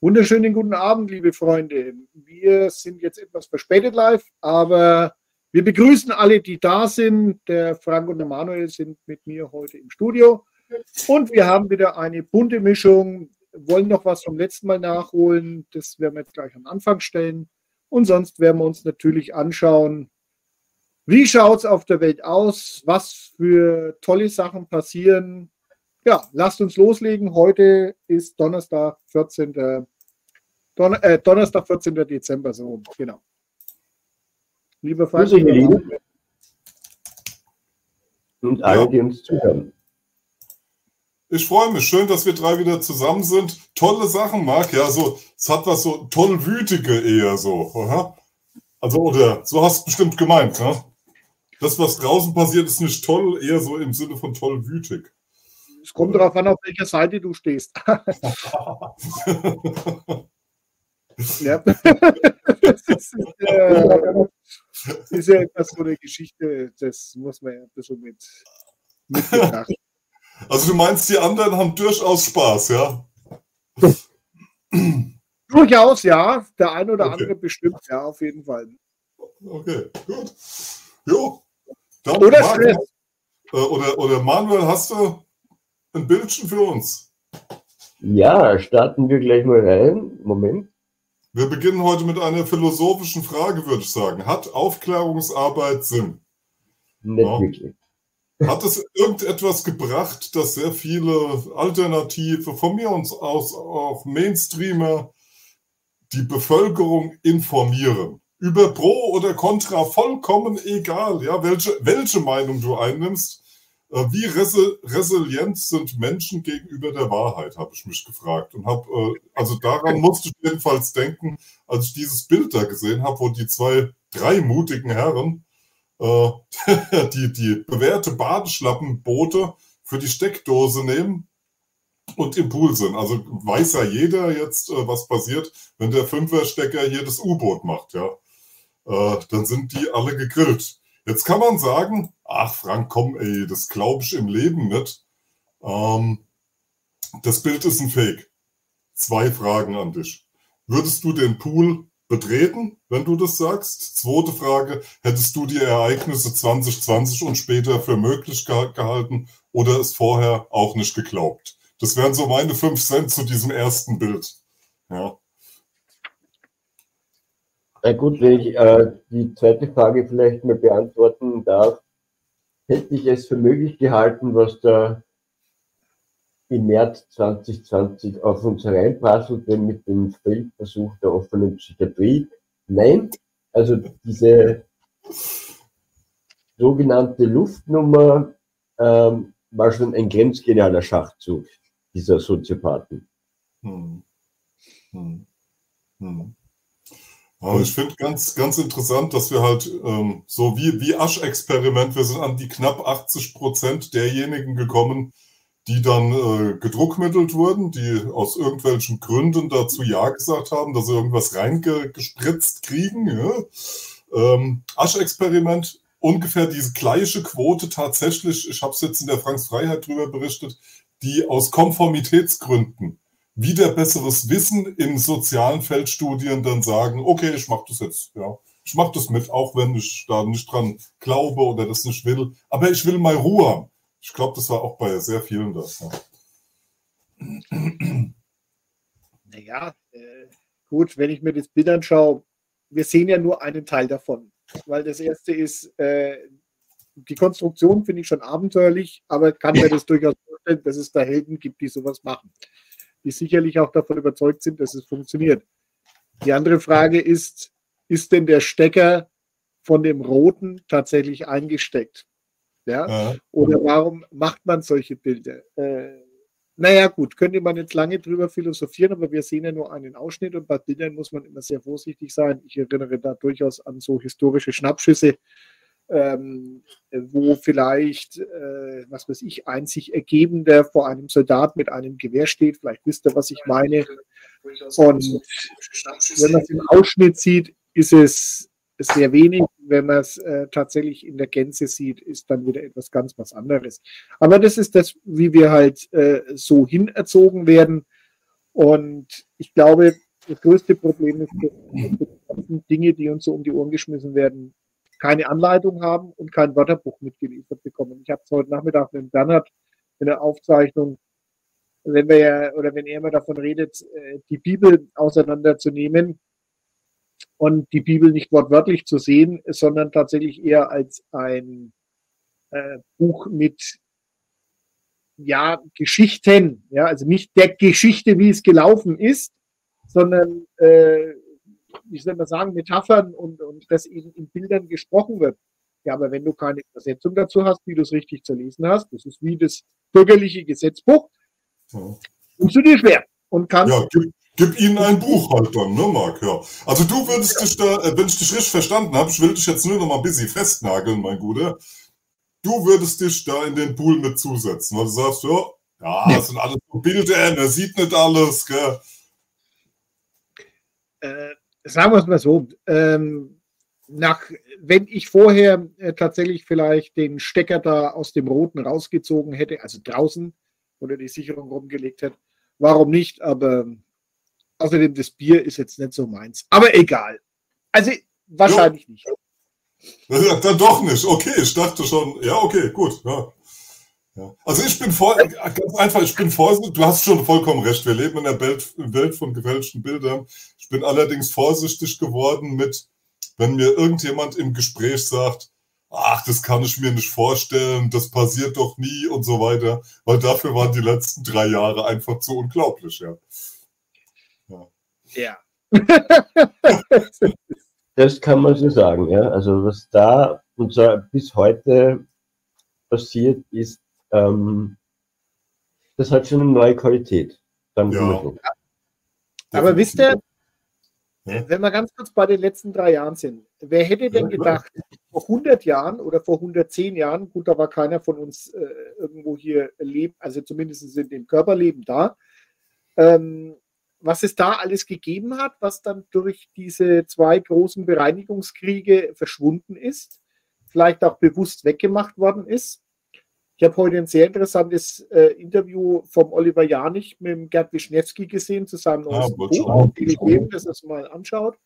Wunderschönen guten Abend, liebe Freunde. Wir sind jetzt etwas verspätet live, aber wir begrüßen alle, die da sind. Der Frank und der Manuel sind mit mir heute im Studio. Und wir haben wieder eine bunte Mischung, wollen noch was vom letzten Mal nachholen. Das werden wir jetzt gleich am Anfang stellen. Und sonst werden wir uns natürlich anschauen, wie schaut es auf der Welt aus, was für tolle Sachen passieren. Ja, lasst uns loslegen. Heute ist Donnerstag, 14. Don äh, Donnerstag, 14. Dezember, so genau. Liebe Freunde. Und alle, die uns zuhören. Ich freue mich. Schön, dass wir drei wieder zusammen sind. Tolle Sachen, Marc. Ja, so, es hat was so tollwütige eher so. Oder? Also, oder so hast du bestimmt gemeint, ne? Das, was draußen passiert, ist nicht toll, eher so im Sinne von tollwütig. Es kommt darauf an, auf welcher Seite du stehst. Ja. das ist, äh, ist ja etwas so eine Geschichte, das muss man ja ein bisschen mit, mit Also du meinst, die anderen haben durchaus Spaß, ja? Durchaus, ja. Der eine oder okay. andere bestimmt, ja, auf jeden Fall. Okay, gut. Jo. Dann oder Manuel, äh, oder, oder Manuel, hast du ein Bildchen für uns? Ja, starten wir gleich mal rein. Moment. Wir beginnen heute mit einer philosophischen Frage, würde ich sagen. Hat Aufklärungsarbeit Sinn? Nicht ja. wirklich. Hat es irgendetwas gebracht, dass sehr viele Alternative, von mir aus auch Mainstreamer, die Bevölkerung informieren? Über Pro oder Contra, vollkommen egal, ja, welche, welche Meinung du einnimmst. Äh, wie resilient sind Menschen gegenüber der Wahrheit, habe ich mich gefragt. Und habe, äh, also daran musste ich jedenfalls denken, als ich dieses Bild da gesehen habe, wo die zwei, drei mutigen Herren äh, die, die bewährte Badeschlappenboote für die Steckdose nehmen und im Pool sind. Also weiß ja jeder jetzt, was passiert, wenn der Fünferstecker hier das U-Boot macht, ja. Dann sind die alle gegrillt. Jetzt kann man sagen, ach Frank, komm, ey, das glaube ich im Leben nicht. Ähm, das Bild ist ein Fake. Zwei Fragen an dich. Würdest du den Pool betreten, wenn du das sagst? Zweite Frage, hättest du die Ereignisse 2020 und später für möglich gehalten oder es vorher auch nicht geglaubt? Das wären so meine fünf Cent zu diesem ersten Bild. Ja. Na gut, wenn ich äh, die zweite Frage vielleicht mal beantworten darf, hätte ich es für möglich gehalten, was da im März 2020 auf uns hereinprasselte mit dem Feldversuch der offenen Psychiatrie. Nein, also diese sogenannte Luftnummer ähm, war schon ein grenzgenialer Schachzug dieser Soziopathen. Hm. Hm. Hm. Aber ich finde ganz, ganz interessant, dass wir halt ähm, so wie, wie Asch-Experiment, wir sind an die knapp 80 Prozent derjenigen gekommen, die dann äh, gedruckmittelt wurden, die aus irgendwelchen Gründen dazu Ja gesagt haben, dass sie irgendwas reingespritzt kriegen. Ja? Ähm, Asch-Experiment, ungefähr diese gleiche Quote tatsächlich, ich habe es jetzt in der Franks Freiheit drüber berichtet, die aus Konformitätsgründen wieder besseres Wissen in sozialen Feldstudien dann sagen, okay, ich mache das jetzt, ja. Ich mache das mit, auch wenn ich da nicht dran glaube oder das nicht will. Aber ich will mal Ruhe haben. Ich glaube, das war auch bei sehr vielen das. Ja. Naja, äh, gut, wenn ich mir das Bild anschaue, wir sehen ja nur einen Teil davon. Weil das erste ist, äh, die Konstruktion finde ich schon abenteuerlich, aber kann mir das durchaus vorstellen, dass es da Helden gibt, die sowas machen die sicherlich auch davon überzeugt sind, dass es funktioniert. Die andere Frage ist, ist denn der Stecker von dem roten tatsächlich eingesteckt? Ja? ja. Oder warum macht man solche Bilder? Äh, naja, gut, könnte man jetzt lange drüber philosophieren, aber wir sehen ja nur einen Ausschnitt und bei Bildern muss man immer sehr vorsichtig sein. Ich erinnere da durchaus an so historische Schnappschüsse, ähm, wo vielleicht, äh, was weiß ich, ein sich ergebender vor einem Soldat mit einem Gewehr steht. Vielleicht wisst ihr, was ich meine. Und wenn man es im Ausschnitt sieht, ist es sehr wenig. Wenn man es äh, tatsächlich in der Gänze sieht, ist dann wieder etwas ganz was anderes. Aber das ist das, wie wir halt äh, so hinerzogen werden. Und ich glaube, das größte Problem ist, dass Dinge, die uns so um die Ohren geschmissen werden, keine Anleitung haben und kein Wörterbuch mitgeliefert bekommen. Ich habe es heute Nachmittag mit Bernhard in der Aufzeichnung, wenn wir ja, oder wenn er immer davon redet, äh, die Bibel auseinanderzunehmen, und die Bibel nicht wortwörtlich zu sehen, sondern tatsächlich eher als ein äh, Buch mit ja, Geschichten, ja, also nicht der Geschichte, wie es gelaufen ist, sondern, äh, wie soll man sagen, Metaphern und, und das eben in Bildern gesprochen wird. Ja, aber wenn du keine Übersetzung dazu hast, wie du es richtig zu lesen hast, das ist wie das bürgerliche Gesetzbuch, ja. tust du dir schwer und kannst ja, Gib ihnen ein Buch halt dann, ne, Marc? Ja. Also du würdest dich da, äh, wenn ich dich richtig verstanden habe, ich will dich jetzt nur noch mal ein bisschen festnageln, mein Guter. Du würdest dich da in den Pool mit zusetzen, weil du sagst, ja, ja, das sind alles Bilder, man sieht nicht alles, gell? Sagen wir es mal so, ähm, nach, wenn ich vorher äh, tatsächlich vielleicht den Stecker da aus dem Roten rausgezogen hätte, also draußen oder die Sicherung rumgelegt hätte, warum nicht? Aber Außerdem, das Bier ist jetzt nicht so meins. Aber egal. Also wahrscheinlich ja. nicht. Ja, dann doch nicht. Okay, ich dachte schon, ja, okay, gut. Ja. Ja. Also ich bin voll, ganz einfach, ich bin vorsichtig, du hast schon vollkommen recht, wir leben in der Welt, von gefälschten Bildern. Ich bin allerdings vorsichtig geworden mit, wenn mir irgendjemand im Gespräch sagt, ach, das kann ich mir nicht vorstellen, das passiert doch nie und so weiter, weil dafür waren die letzten drei Jahre einfach zu unglaublich, ja. Ja. das kann man so sagen, ja. Also was da und so bis heute passiert ist, ähm, das hat schon eine neue Qualität. Dann ja. Aber wisst ihr, wenn wir ganz kurz bei den letzten drei Jahren sind, wer hätte denn gedacht, vor 100 Jahren oder vor 110 Jahren, gut, da war keiner von uns äh, irgendwo hier lebt, also zumindest in dem Körperleben da, ähm, was es da alles gegeben hat, was dann durch diese zwei großen Bereinigungskriege verschwunden ist, vielleicht auch bewusst weggemacht worden ist. Ich habe heute ein sehr interessantes äh, Interview vom Oliver Janich mit dem Gerd Wischnewski gesehen zu seinem ah, neuesten Buch, gegeben, das es mal anschaut.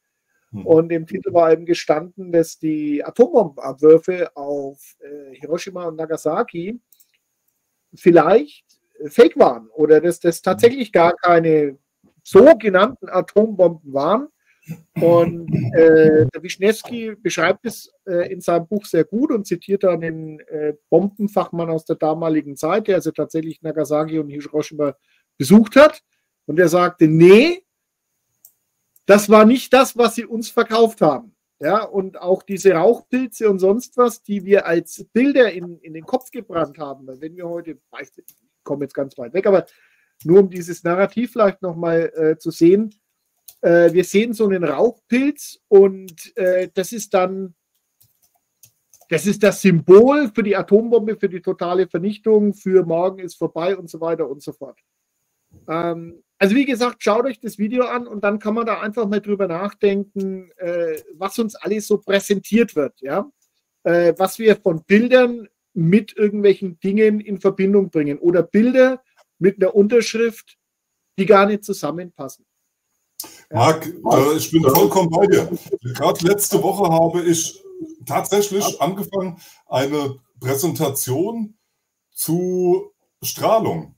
Hm. Und im Titel war eben gestanden, dass die Atombombenabwürfe auf äh, Hiroshima und Nagasaki vielleicht fake waren oder dass das tatsächlich gar keine sogenannten Atombomben waren. Und äh, der Wischnewski beschreibt es äh, in seinem Buch sehr gut und zitiert dann den äh, Bombenfachmann aus der damaligen Zeit, der also tatsächlich Nagasaki und Hiroshima besucht hat. Und er sagte, nee, das war nicht das, was sie uns verkauft haben. Ja, und auch diese Rauchpilze und sonst was, die wir als Bilder in, in den Kopf gebrannt haben, weil wenn wir heute, ich komme jetzt ganz weit weg, aber nur um dieses Narrativ vielleicht nochmal äh, zu sehen. Äh, wir sehen so einen Rauchpilz und äh, das ist dann, das ist das Symbol für die Atombombe, für die totale Vernichtung, für morgen ist vorbei und so weiter und so fort. Ähm, also wie gesagt, schaut euch das Video an und dann kann man da einfach mal drüber nachdenken, äh, was uns alles so präsentiert wird, ja, äh, was wir von Bildern mit irgendwelchen Dingen in Verbindung bringen oder Bilder, mit einer Unterschrift, die gar nicht zusammenpassen. Marc, äh, ich bin vollkommen bei dir. Gerade letzte Woche habe ich tatsächlich angefangen, eine Präsentation zu Strahlung.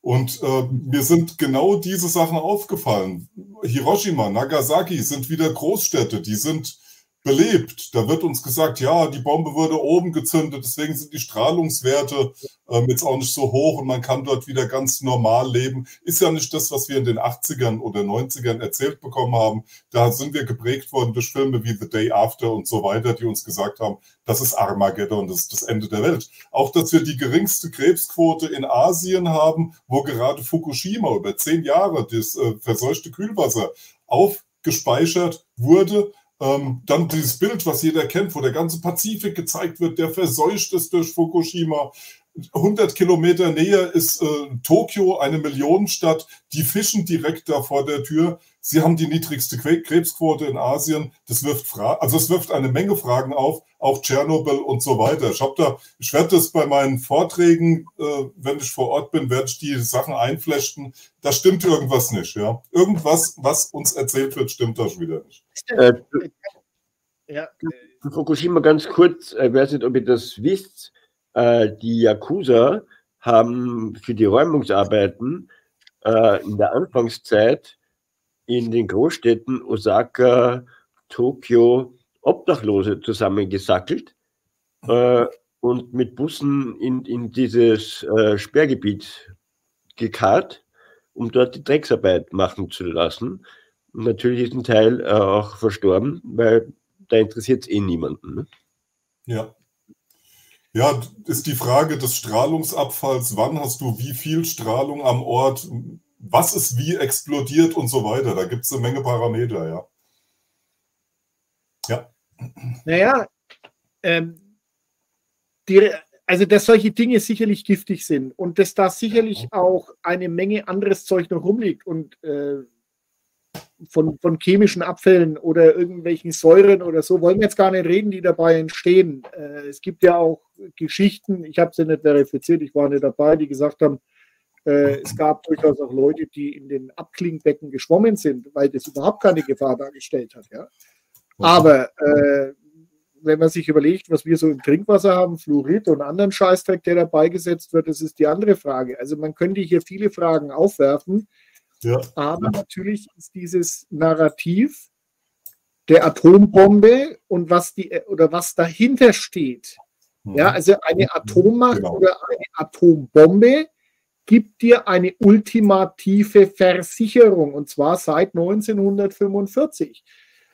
Und äh, mir sind genau diese Sachen aufgefallen. Hiroshima, Nagasaki sind wieder Großstädte, die sind belebt. Da wird uns gesagt, ja, die Bombe wurde oben gezündet, deswegen sind die Strahlungswerte ähm, jetzt auch nicht so hoch und man kann dort wieder ganz normal leben. Ist ja nicht das, was wir in den 80ern oder 90ern erzählt bekommen haben. Da sind wir geprägt worden durch Filme wie The Day After und so weiter, die uns gesagt haben, das ist Armageddon, das ist das Ende der Welt. Auch, dass wir die geringste Krebsquote in Asien haben, wo gerade Fukushima über zehn Jahre das äh, verseuchte Kühlwasser aufgespeichert wurde ähm, dann dieses Bild, was jeder kennt, wo der ganze Pazifik gezeigt wird, der verseucht ist durch Fukushima. 100 Kilometer näher ist äh, Tokio, eine Millionenstadt. Die fischen direkt da vor der Tür. Sie haben die niedrigste Krebsquote in Asien. Das wirft Fra also es wirft eine Menge Fragen auf, auch Tschernobyl und so weiter. Ich habe da, ich werde das bei meinen Vorträgen, äh, wenn ich vor Ort bin, werde ich die Sachen einflechten. Da stimmt irgendwas nicht. Ja, irgendwas, was uns erzählt wird, stimmt da schon wieder nicht. Äh, ja. Fukushima ganz kurz, äh, ich weiß nicht, ob ihr das wisst äh, die Yakuza haben für die Räumungsarbeiten äh, in der Anfangszeit in den Großstädten Osaka, Tokio Obdachlose zusammengesackelt äh, und mit Bussen in, in dieses äh, Sperrgebiet gekarrt, um dort die Drecksarbeit machen zu lassen. Und natürlich ist ein Teil äh, auch verstorben, weil da interessiert es eh niemanden. Ne? Ja. Ja, ist die Frage des Strahlungsabfalls. Wann hast du wie viel Strahlung am Ort? Was ist wie explodiert und so weiter? Da gibt es eine Menge Parameter, ja. Ja. Naja, ähm, die, also dass solche Dinge sicherlich giftig sind und dass da sicherlich auch eine Menge anderes Zeug noch rumliegt und äh, von, von chemischen Abfällen oder irgendwelchen Säuren oder so, wollen wir jetzt gar nicht reden, die dabei entstehen. Äh, es gibt ja auch Geschichten, ich habe sie nicht verifiziert, ich war nicht dabei, die gesagt haben, äh, es gab durchaus auch Leute, die in den Abklingbecken geschwommen sind, weil das überhaupt keine Gefahr dargestellt hat. Ja? Aber äh, wenn man sich überlegt, was wir so im Trinkwasser haben, Fluorid und anderen Scheißdreck, der dabei gesetzt wird, das ist die andere Frage. Also man könnte hier viele Fragen aufwerfen. Ja. Aber natürlich ist dieses Narrativ der Atombombe und was die oder was dahinter steht. Mhm. Ja, also eine Atommacht genau. oder eine Atombombe gibt dir eine ultimative Versicherung und zwar seit 1945.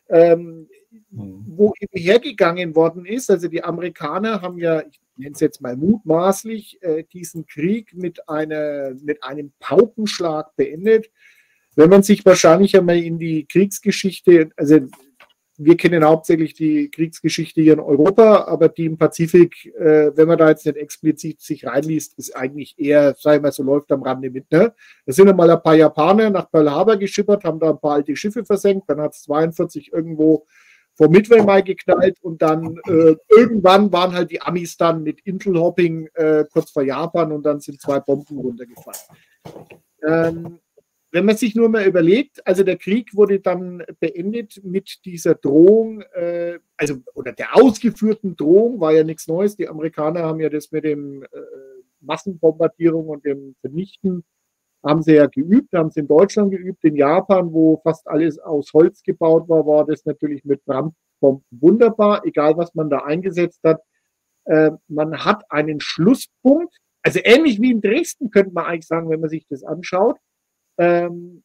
Ähm, mhm. wo eben hergegangen worden ist. Also die Amerikaner haben ja, ich nenne es jetzt mal mutmaßlich, äh, diesen Krieg mit, einer, mit einem Paukenschlag beendet. Wenn man sich wahrscheinlich einmal in die Kriegsgeschichte, also wir kennen hauptsächlich die Kriegsgeschichte hier in Europa, aber die im Pazifik, äh, wenn man da jetzt nicht explizit sich reinliest, ist eigentlich eher, sag ich mal, so läuft am Rande mit. Ne? Da sind einmal ein paar Japaner nach Pearl Harbor geschippert, haben da ein paar alte Schiffe versenkt, dann hat es 42 irgendwo vor Midway mal geknallt und dann äh, irgendwann waren halt die Amis dann mit Intel-Hopping äh, kurz vor Japan und dann sind zwei Bomben runtergefallen. Ähm, wenn man sich nur mal überlegt, also der Krieg wurde dann beendet mit dieser Drohung, äh, also oder der ausgeführten Drohung war ja nichts Neues. Die Amerikaner haben ja das mit dem äh, Massenbombardierung und dem Vernichten haben sie ja geübt, haben sie in Deutschland geübt, in Japan, wo fast alles aus Holz gebaut war, war das natürlich mit Brandbomben wunderbar, egal was man da eingesetzt hat. Äh, man hat einen Schlusspunkt, also ähnlich wie in Dresden könnte man eigentlich sagen, wenn man sich das anschaut, ähm,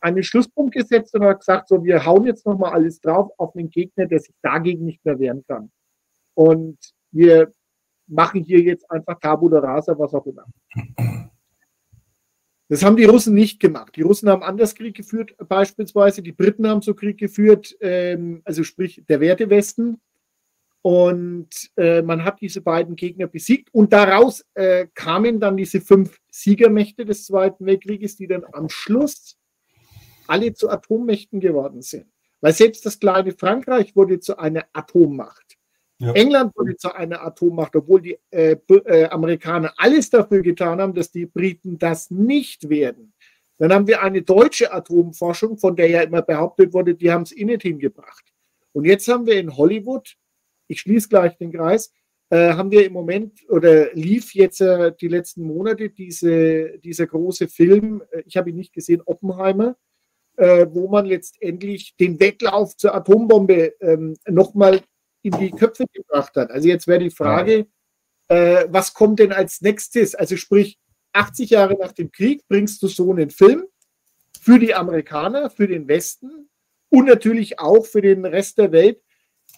einen Schlusspunkt gesetzt und hat gesagt, so, wir hauen jetzt nochmal alles drauf auf einen Gegner, der sich dagegen nicht mehr wehren kann. Und wir machen hier jetzt einfach Tabula Rasa, was auch immer. Das haben die Russen nicht gemacht. Die Russen haben anders Krieg geführt, beispielsweise. Die Briten haben so Krieg geführt, ähm, also sprich der Wertewesten. Und äh, man hat diese beiden Gegner besiegt. Und daraus äh, kamen dann diese fünf Siegermächte des Zweiten Weltkrieges, die dann am Schluss alle zu Atommächten geworden sind. Weil selbst das kleine Frankreich wurde zu einer Atommacht. Ja. England wurde zu einer Atommacht, obwohl die äh, äh, Amerikaner alles dafür getan haben, dass die Briten das nicht werden. Dann haben wir eine deutsche Atomforschung, von der ja immer behauptet wurde, die haben es eh nicht hingebracht. Und jetzt haben wir in Hollywood, ich schließe gleich den Kreis, äh, haben wir im Moment oder lief jetzt äh, die letzten Monate diese, dieser große Film, äh, ich habe ihn nicht gesehen, Oppenheimer, äh, wo man letztendlich den Wettlauf zur Atombombe ähm, nochmal in die Köpfe gebracht hat. Also jetzt wäre die Frage, äh, was kommt denn als nächstes? Also sprich, 80 Jahre nach dem Krieg bringst du so einen Film für die Amerikaner, für den Westen und natürlich auch für den Rest der Welt.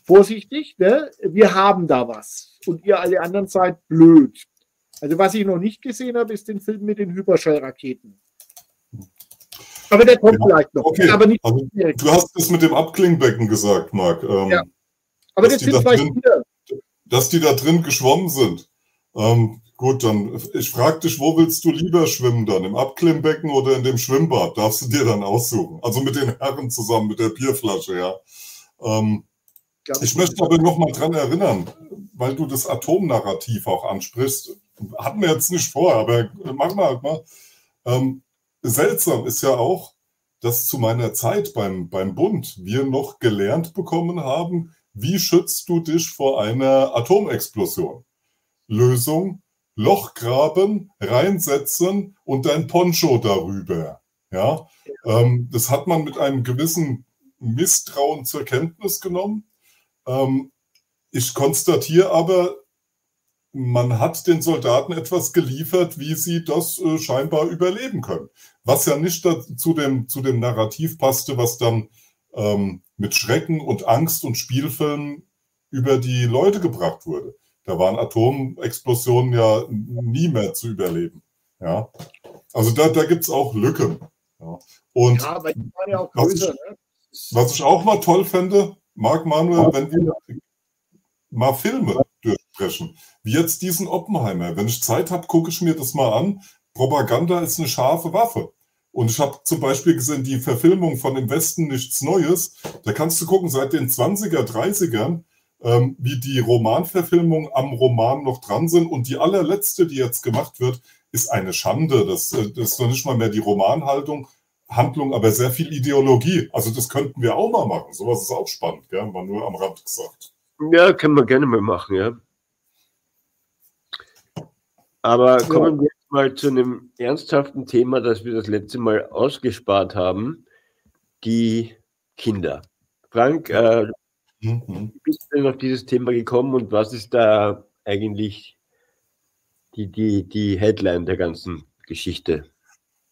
Vorsichtig, ne? wir haben da was und ihr alle anderen seid blöd. Also was ich noch nicht gesehen habe, ist den Film mit den Hyperschallraketen. Aber der kommt ja, vielleicht noch. Okay. Aber nicht also, du hast es mit dem Abklingbecken gesagt, Marc. Ähm, ja. Aber das sind vielleicht drin, wieder. Dass die da drin geschwommen sind. Ähm, gut, dann ich frage dich, wo willst du lieber schwimmen dann? Im Abklingbecken oder in dem Schwimmbad? Darfst du dir dann aussuchen. Also mit den Herren zusammen, mit der Bierflasche, ja. Ähm, ich möchte aber noch mal dran erinnern, weil du das Atomnarrativ auch ansprichst. Hatten wir jetzt nicht vor, aber machen wir halt mal. Ähm, seltsam ist ja auch, dass zu meiner Zeit beim, beim Bund wir noch gelernt bekommen haben, wie schützt du dich vor einer Atomexplosion? Lösung, Loch graben, reinsetzen und dein Poncho darüber. Ja, ähm, das hat man mit einem gewissen Misstrauen zur Kenntnis genommen. Ähm, ich konstatiere aber, man hat den Soldaten etwas geliefert, wie sie das äh, scheinbar überleben können. Was ja nicht zu, dem, zu dem Narrativ passte, was dann ähm, mit Schrecken und Angst und Spielfilmen über die Leute gebracht wurde. Da waren Atomexplosionen ja nie mehr zu überleben. Ja. Also da, da gibt es auch Lücken. Ja. Und ja, aber die waren ja auch größer, was, ich, ne? was ich auch mal toll fände, Marc Manuel, wenn wir mal Filme durchsprechen, wie jetzt diesen Oppenheimer. Wenn ich Zeit habe, gucke ich mir das mal an. Propaganda ist eine scharfe Waffe. Und ich habe zum Beispiel gesehen, die Verfilmung von Im Westen nichts Neues. Da kannst du gucken, seit den 20er, 30ern, ähm, wie die Romanverfilmungen am Roman noch dran sind. Und die allerletzte, die jetzt gemacht wird, ist eine Schande. Das, äh, das ist noch nicht mal mehr die Romanhaltung, Handlung, aber sehr viel Ideologie. Also das könnten wir auch mal machen. Sowas ist auch spannend, gell? Mal nur am Rand gesagt. Ja, können wir gerne mal machen, ja. Aber kommen wir jetzt mal zu einem ernsthaften Thema, das wir das letzte Mal ausgespart haben, die Kinder. Frank, äh, mhm. wie bist du denn auf dieses Thema gekommen und was ist da eigentlich die, die, die Headline der ganzen Geschichte?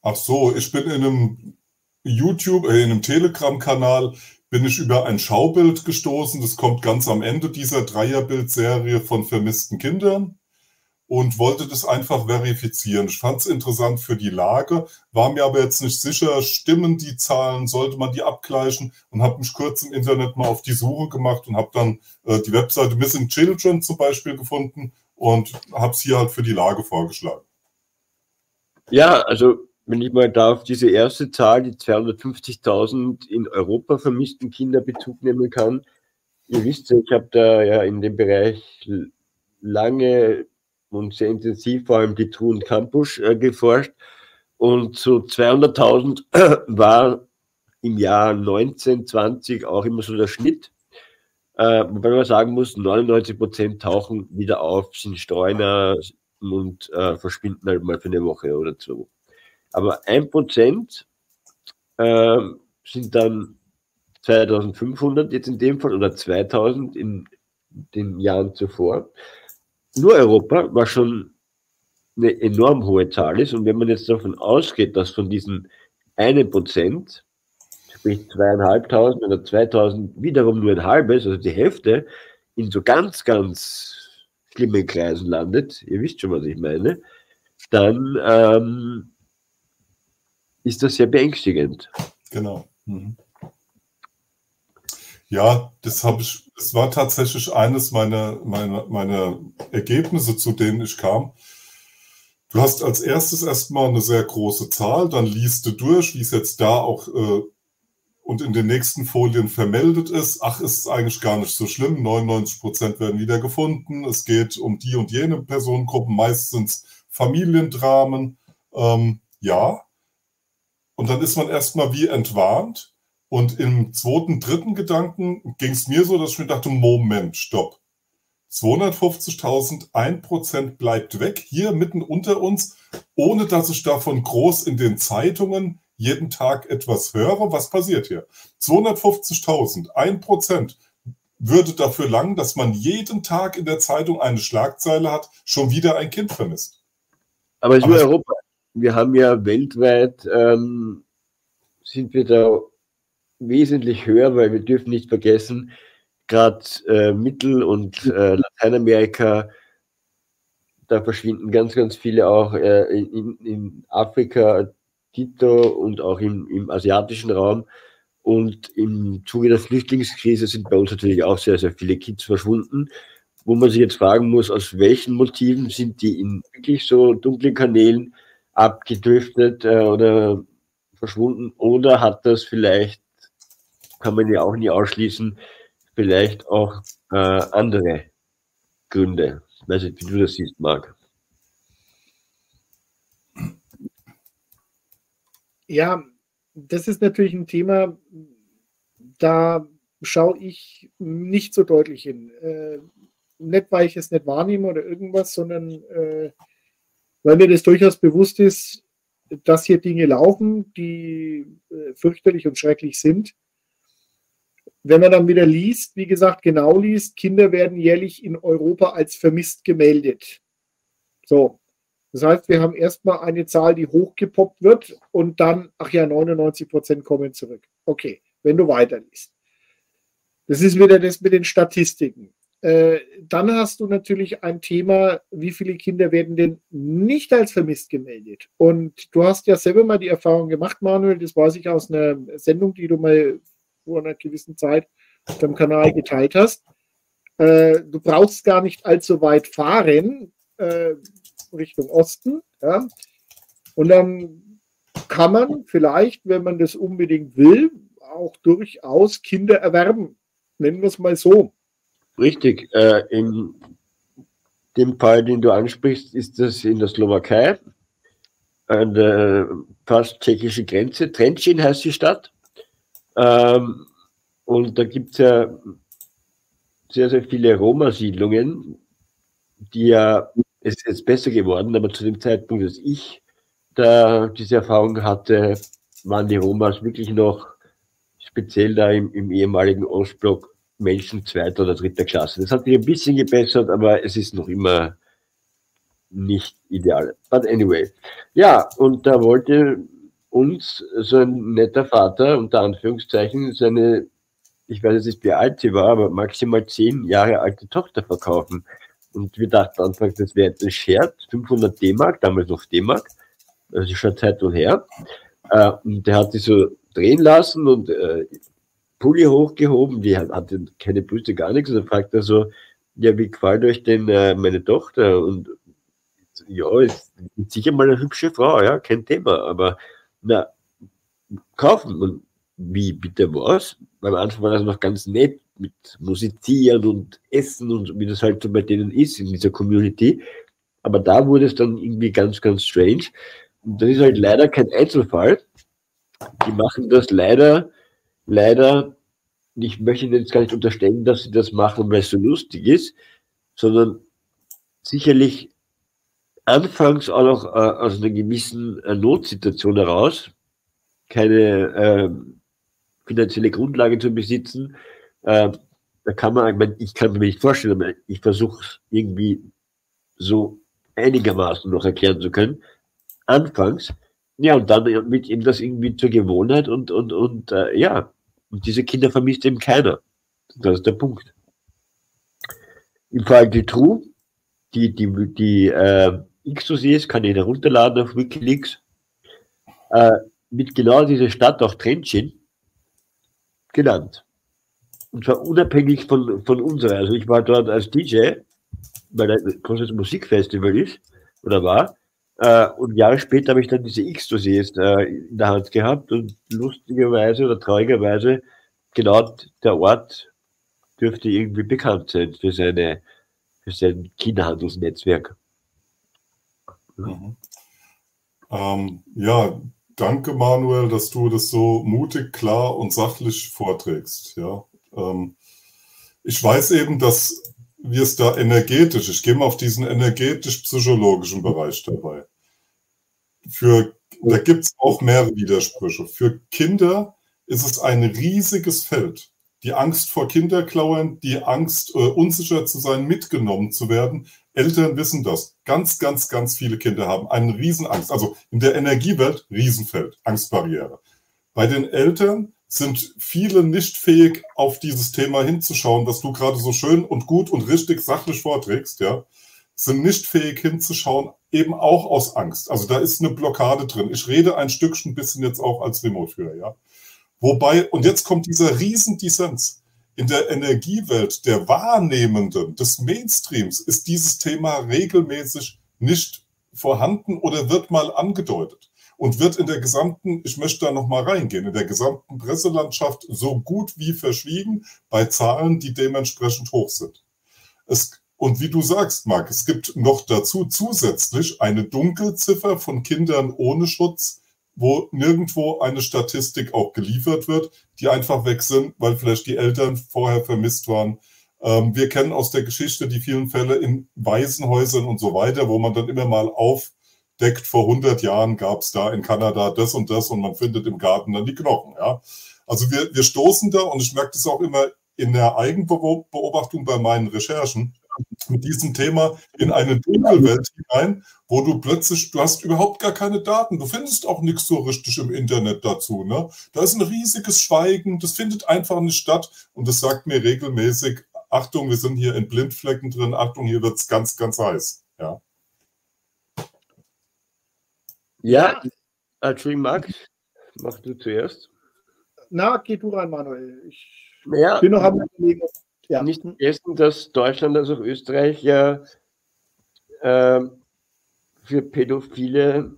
Ach so, ich bin in einem YouTube, äh, in einem Telegram-Kanal, bin ich über ein Schaubild gestoßen. Das kommt ganz am Ende dieser Dreierbildserie von vermissten Kindern und wollte das einfach verifizieren. Ich fand es interessant für die Lage, war mir aber jetzt nicht sicher, stimmen die Zahlen, sollte man die abgleichen und habe mich kurz im Internet mal auf die Suche gemacht und habe dann äh, die Webseite Missing Children zum Beispiel gefunden und habe es hier halt für die Lage vorgeschlagen. Ja, also wenn ich mal da auf diese erste Zahl, die 250.000 in Europa vermissten Kinder Bezug nehmen kann. Ihr wisst ja, ich habe da ja in dem Bereich lange und sehr intensiv vor allem die Thun Campus äh, geforscht. Und so 200.000 äh, war im Jahr 1920 auch immer so der Schnitt. Äh, wobei man sagen muss, 99 Prozent tauchen wieder auf, sind Streuner und äh, verschwinden halt mal für eine Woche oder so. Aber ein Prozent äh, sind dann 2500 jetzt in dem Fall oder 2000 in den Jahren zuvor. Nur Europa war schon eine enorm hohe Zahl ist. Und wenn man jetzt davon ausgeht, dass von diesen einen Prozent, sprich zweieinhalbtausend oder 2000 wiederum nur ein halbes, also die Hälfte, in so ganz, ganz schlimmen Kreisen landet, ihr wisst schon, was ich meine, dann ähm, ist das sehr beängstigend. Genau. Mhm. Ja, das habe ich, es war tatsächlich eines meiner, meiner, meiner Ergebnisse, zu denen ich kam. Du hast als erstes erstmal eine sehr große Zahl, dann liest du durch, wie es jetzt da auch äh, und in den nächsten Folien vermeldet ist. Ach, ist eigentlich gar nicht so schlimm. 99 Prozent werden wieder gefunden. Es geht um die und jene Personengruppen, meistens Familiendramen. Ähm, ja. Und dann ist man erstmal wie entwarnt. Und im zweiten, dritten Gedanken ging es mir so, dass ich mir dachte, Moment, stopp. 250.000, ein Prozent bleibt weg, hier mitten unter uns, ohne dass ich davon groß in den Zeitungen jeden Tag etwas höre, was passiert hier? 250.000, ein Prozent würde dafür langen, dass man jeden Tag in der Zeitung eine Schlagzeile hat, schon wieder ein Kind vermisst. Aber ist nur Europa. Wir haben ja weltweit, ähm, sind wir da wesentlich höher, weil wir dürfen nicht vergessen, gerade äh, Mittel- und äh, Lateinamerika, da verschwinden ganz, ganz viele auch äh, in, in, Afrika, Tito und auch im, im asiatischen Raum. Und im Zuge der Flüchtlingskrise sind bei uns natürlich auch sehr, sehr viele Kids verschwunden, wo man sich jetzt fragen muss, aus welchen Motiven sind die in wirklich so dunklen Kanälen abgedriftet äh, oder verschwunden oder hat das vielleicht, kann man ja auch nie ausschließen, vielleicht auch äh, andere Gründe. Ich weiß nicht, wie du das siehst, Marc. Ja, das ist natürlich ein Thema, da schaue ich nicht so deutlich hin. Äh, nicht, weil ich es nicht wahrnehme oder irgendwas, sondern äh, weil mir das durchaus bewusst ist, dass hier Dinge laufen, die äh, fürchterlich und schrecklich sind. Wenn man dann wieder liest, wie gesagt, genau liest, Kinder werden jährlich in Europa als vermisst gemeldet. So, das heißt, wir haben erstmal eine Zahl, die hochgepoppt wird und dann, ach ja, 99 Prozent kommen zurück. Okay, wenn du weiterliest. Das ist wieder das mit den Statistiken. Äh, dann hast du natürlich ein Thema, wie viele Kinder werden denn nicht als vermisst gemeldet? Und du hast ja selber mal die Erfahrung gemacht, Manuel, das weiß ich aus einer Sendung, die du mal vor einer gewissen Zeit auf deinem Kanal geteilt hast. Äh, du brauchst gar nicht allzu weit fahren. Äh, Richtung Osten. Ja. Und dann kann man vielleicht, wenn man das unbedingt will, auch durchaus Kinder erwerben. Nennen wir es mal so. Richtig. Äh, in dem Fall, den du ansprichst, ist das in der Slowakei, an der fast tschechischen Grenze. Trenčín heißt die Stadt. Ähm, und da gibt es ja sehr, sehr viele Roma-Siedlungen, die ja es ist jetzt besser geworden, aber zu dem Zeitpunkt, als ich da diese Erfahrung hatte, waren die Romas wirklich noch speziell da im, im ehemaligen Ostblock Menschen zweiter oder dritter Klasse. Das hat sich ein bisschen gebessert, aber es ist noch immer nicht ideal. But anyway. Ja, und da wollte uns so ein netter Vater, unter Anführungszeichen, seine, ich weiß jetzt nicht, wie alt sie war, aber maximal zehn Jahre alte Tochter verkaufen. Und wir dachten anfangs, das wäre ein Scherz, 500 D-Mark, damals noch D-Mark, also schon Zeit und her. Äh, und der hat sich so drehen lassen und äh, Pulli hochgehoben, die hat, keine Brüste, gar nichts. Und dann fragt er so, ja, wie gefällt euch denn äh, meine Tochter? Und ja, ist sicher mal eine hübsche Frau, ja, kein Thema. Aber na, kaufen. Und wie bitte was? Beim Anfang war das noch ganz nett mit Musizieren und Essen und wie das halt so bei denen ist in dieser Community. Aber da wurde es dann irgendwie ganz, ganz strange. Und das ist halt leider kein Einzelfall. Die machen das leider, leider, ich möchte jetzt gar nicht unterstellen, dass sie das machen, weil es so lustig ist, sondern sicherlich anfangs auch noch äh, aus einer gewissen äh, Notsituation heraus, keine äh, finanzielle Grundlage zu besitzen, äh, da kann man, ich, meine, ich kann mir nicht vorstellen, aber ich versuche es irgendwie so einigermaßen noch erklären zu können. Anfangs, ja, und dann mit ihm das irgendwie zur Gewohnheit und, und, und äh, ja, und diese Kinder vermisst eben keiner. Das ist der Punkt. Im Fall die die, die, die äh, X-Dossiers kann ich herunterladen auf Wikileaks, äh, mit genau dieser Stadt auch Trenčín genannt. Und zwar unabhängig von, von unserer. Also ich war dort als DJ, weil ein großes Musikfestival ist oder war. Äh, und Jahre später habe ich dann diese X-Dossiers äh, in der Hand gehabt und lustigerweise oder traurigerweise genau der Ort dürfte irgendwie bekannt sein für seine für sein Kinderhandelsnetzwerk. Mhm. Ähm, ja, danke Manuel, dass du das so mutig, klar und sachlich vorträgst. Ja, ähm, ich weiß eben, dass wir es da energetisch, ich gehe mal auf diesen energetisch-psychologischen Bereich dabei. Für da gibt es auch mehrere Widersprüche. Für Kinder ist es ein riesiges Feld. Die Angst vor Kinderklauen, die Angst, äh, unsicher zu sein, mitgenommen zu werden. Eltern wissen das. Ganz, ganz, ganz viele Kinder haben eine Riesenangst. Also in der Energiewelt Riesenfeld, Angstbarriere. Bei den Eltern sind viele nicht fähig, auf dieses Thema hinzuschauen, was du gerade so schön und gut und richtig sachlich vorträgst, ja, sind nicht fähig hinzuschauen, eben auch aus Angst. Also da ist eine Blockade drin. Ich rede ein Stückchen bisschen jetzt auch als Remote-Führer, ja. Wobei, und jetzt kommt dieser Riesendissens. In der Energiewelt der Wahrnehmenden, des Mainstreams, ist dieses Thema regelmäßig nicht vorhanden oder wird mal angedeutet und wird in der gesamten, ich möchte da nochmal reingehen, in der gesamten Presselandschaft so gut wie verschwiegen bei Zahlen, die dementsprechend hoch sind. Es, und wie du sagst, Marc, es gibt noch dazu zusätzlich eine Dunkelziffer von Kindern ohne Schutz, wo nirgendwo eine Statistik auch geliefert wird, die einfach weg sind, weil vielleicht die Eltern vorher vermisst waren. Ähm, wir kennen aus der Geschichte die vielen Fälle in Waisenhäusern und so weiter, wo man dann immer mal aufdeckt, vor 100 Jahren gab es da in Kanada das und das und man findet im Garten dann die Knochen. Ja? Also wir, wir stoßen da und ich merke das auch immer in der Eigenbeobachtung bei meinen Recherchen mit diesem Thema in eine Dunkelwelt hinein, wo du plötzlich, du hast überhaupt gar keine Daten, du findest auch nichts so richtig im Internet dazu. Ne? Da ist ein riesiges Schweigen, das findet einfach nicht statt und das sagt mir regelmäßig, Achtung, wir sind hier in Blindflecken drin, Achtung, hier wird es ganz, ganz heiß. Ja, ja Entschuldigung, Max, mach du zuerst. Na, geh du rein, Manuel. Ich ja. bin noch am Überlegen, ja. Nicht vergessen, dass Deutschland, also Österreich ja äh, für Pädophile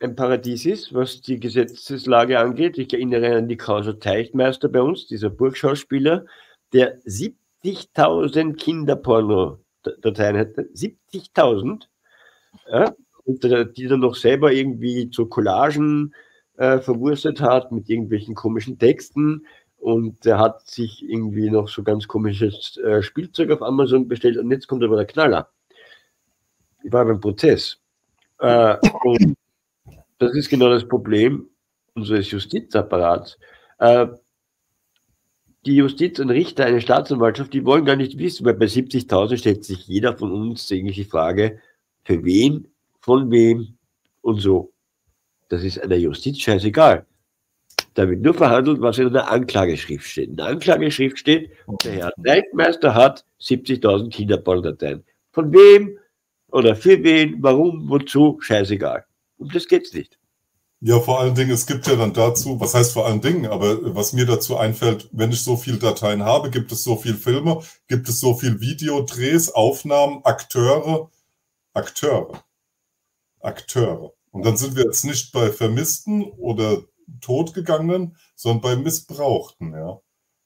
ein Paradies ist, was die Gesetzeslage angeht. Ich erinnere an die Krauser Teichtmeister bei uns, dieser Burgschauspieler, der 70.000 Kinderporno-Dateien hatte. 70.000. Ja, und die dann noch selber irgendwie zu Collagen äh, verwurstet hat mit irgendwelchen komischen Texten und er hat sich irgendwie noch so ganz komisches äh, Spielzeug auf Amazon bestellt und jetzt kommt aber der Knaller. Ich war beim Prozess. Äh, und das ist genau das Problem unseres Justizapparats. Äh, die Justiz, ein Richter, eine Staatsanwaltschaft, die wollen gar nicht wissen, weil bei 70.000 stellt sich jeder von uns eigentlich die Frage, für wen, von wem und so. Das ist einer Justiz scheißegal. Da wird nur verhandelt, was in der Anklageschrift steht. In der Anklageschrift steht, der Herr Neidmeister hat 70.000 Kinderpornodateien. Von wem oder für wen, warum, wozu, scheißegal. Und das geht's nicht. Ja, vor allen Dingen, es gibt ja dann dazu, was heißt vor allen Dingen, aber was mir dazu einfällt, wenn ich so viele Dateien habe, gibt es so viele Filme, gibt es so viele Videodrehs, Aufnahmen, Akteure, Akteure, Akteure. Und dann sind wir jetzt nicht bei Vermissten oder Totgegangenen, sondern bei Missbrauchten, ja.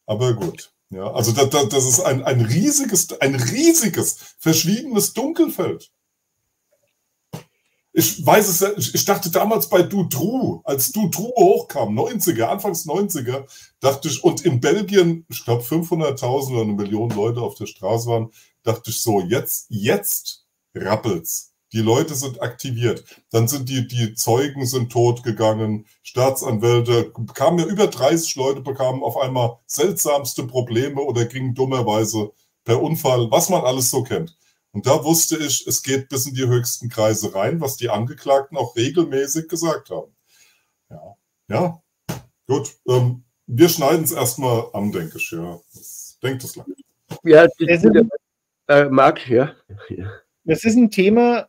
Aber gut. Ja, also da, da, das ist ein, ein riesiges, ein riesiges, verschwiegenes Dunkelfeld. Ich weiß es, ich dachte damals bei Dutroux, als Dutroux hochkam, 90er, Anfangs 90er, dachte ich, und in Belgien, ich glaube 500.000 oder eine Million Leute auf der Straße waren, dachte ich so, jetzt, jetzt rappelt's. Die Leute sind aktiviert. Dann sind die, die Zeugen sind totgegangen, Staatsanwälte, kamen ja über 30 Leute, bekamen auf einmal seltsamste Probleme oder gingen dummerweise per Unfall, was man alles so kennt. Und da wusste ich, es geht bis in die höchsten Kreise rein, was die Angeklagten auch regelmäßig gesagt haben. Ja, ja, gut. Ähm, wir schneiden es erstmal an, denke ich. Ja, das denkt es lang. Ja, das, äh, Marc, ja. Das ist ein Thema,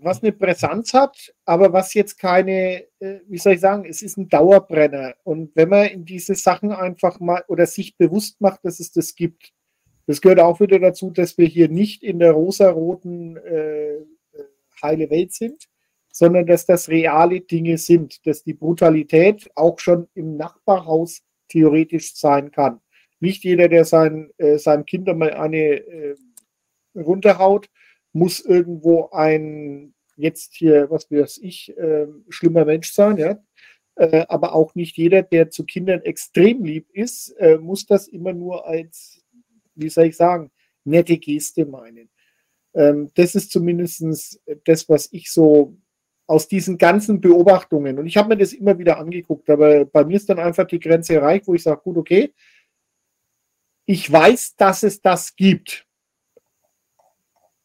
was eine Präsenz hat, aber was jetzt keine, äh, wie soll ich sagen, es ist ein Dauerbrenner. Und wenn man in diese Sachen einfach mal oder sich bewusst macht, dass es das gibt, das gehört auch wieder dazu, dass wir hier nicht in der rosaroten äh, heile Welt sind, sondern dass das reale Dinge sind, dass die Brutalität auch schon im Nachbarhaus theoretisch sein kann. Nicht jeder, der sein, äh, seinem Kind mal eine äh, runterhaut, muss irgendwo ein, jetzt hier, was weiß ich, äh, schlimmer Mensch sein, ja. Äh, aber auch nicht jeder, der zu Kindern extrem lieb ist, äh, muss das immer nur als, wie soll ich sagen, nette Geste meinen. Ähm, das ist zumindest das, was ich so aus diesen ganzen Beobachtungen, und ich habe mir das immer wieder angeguckt, aber bei mir ist dann einfach die Grenze erreicht, wo ich sage, gut, okay, ich weiß, dass es das gibt.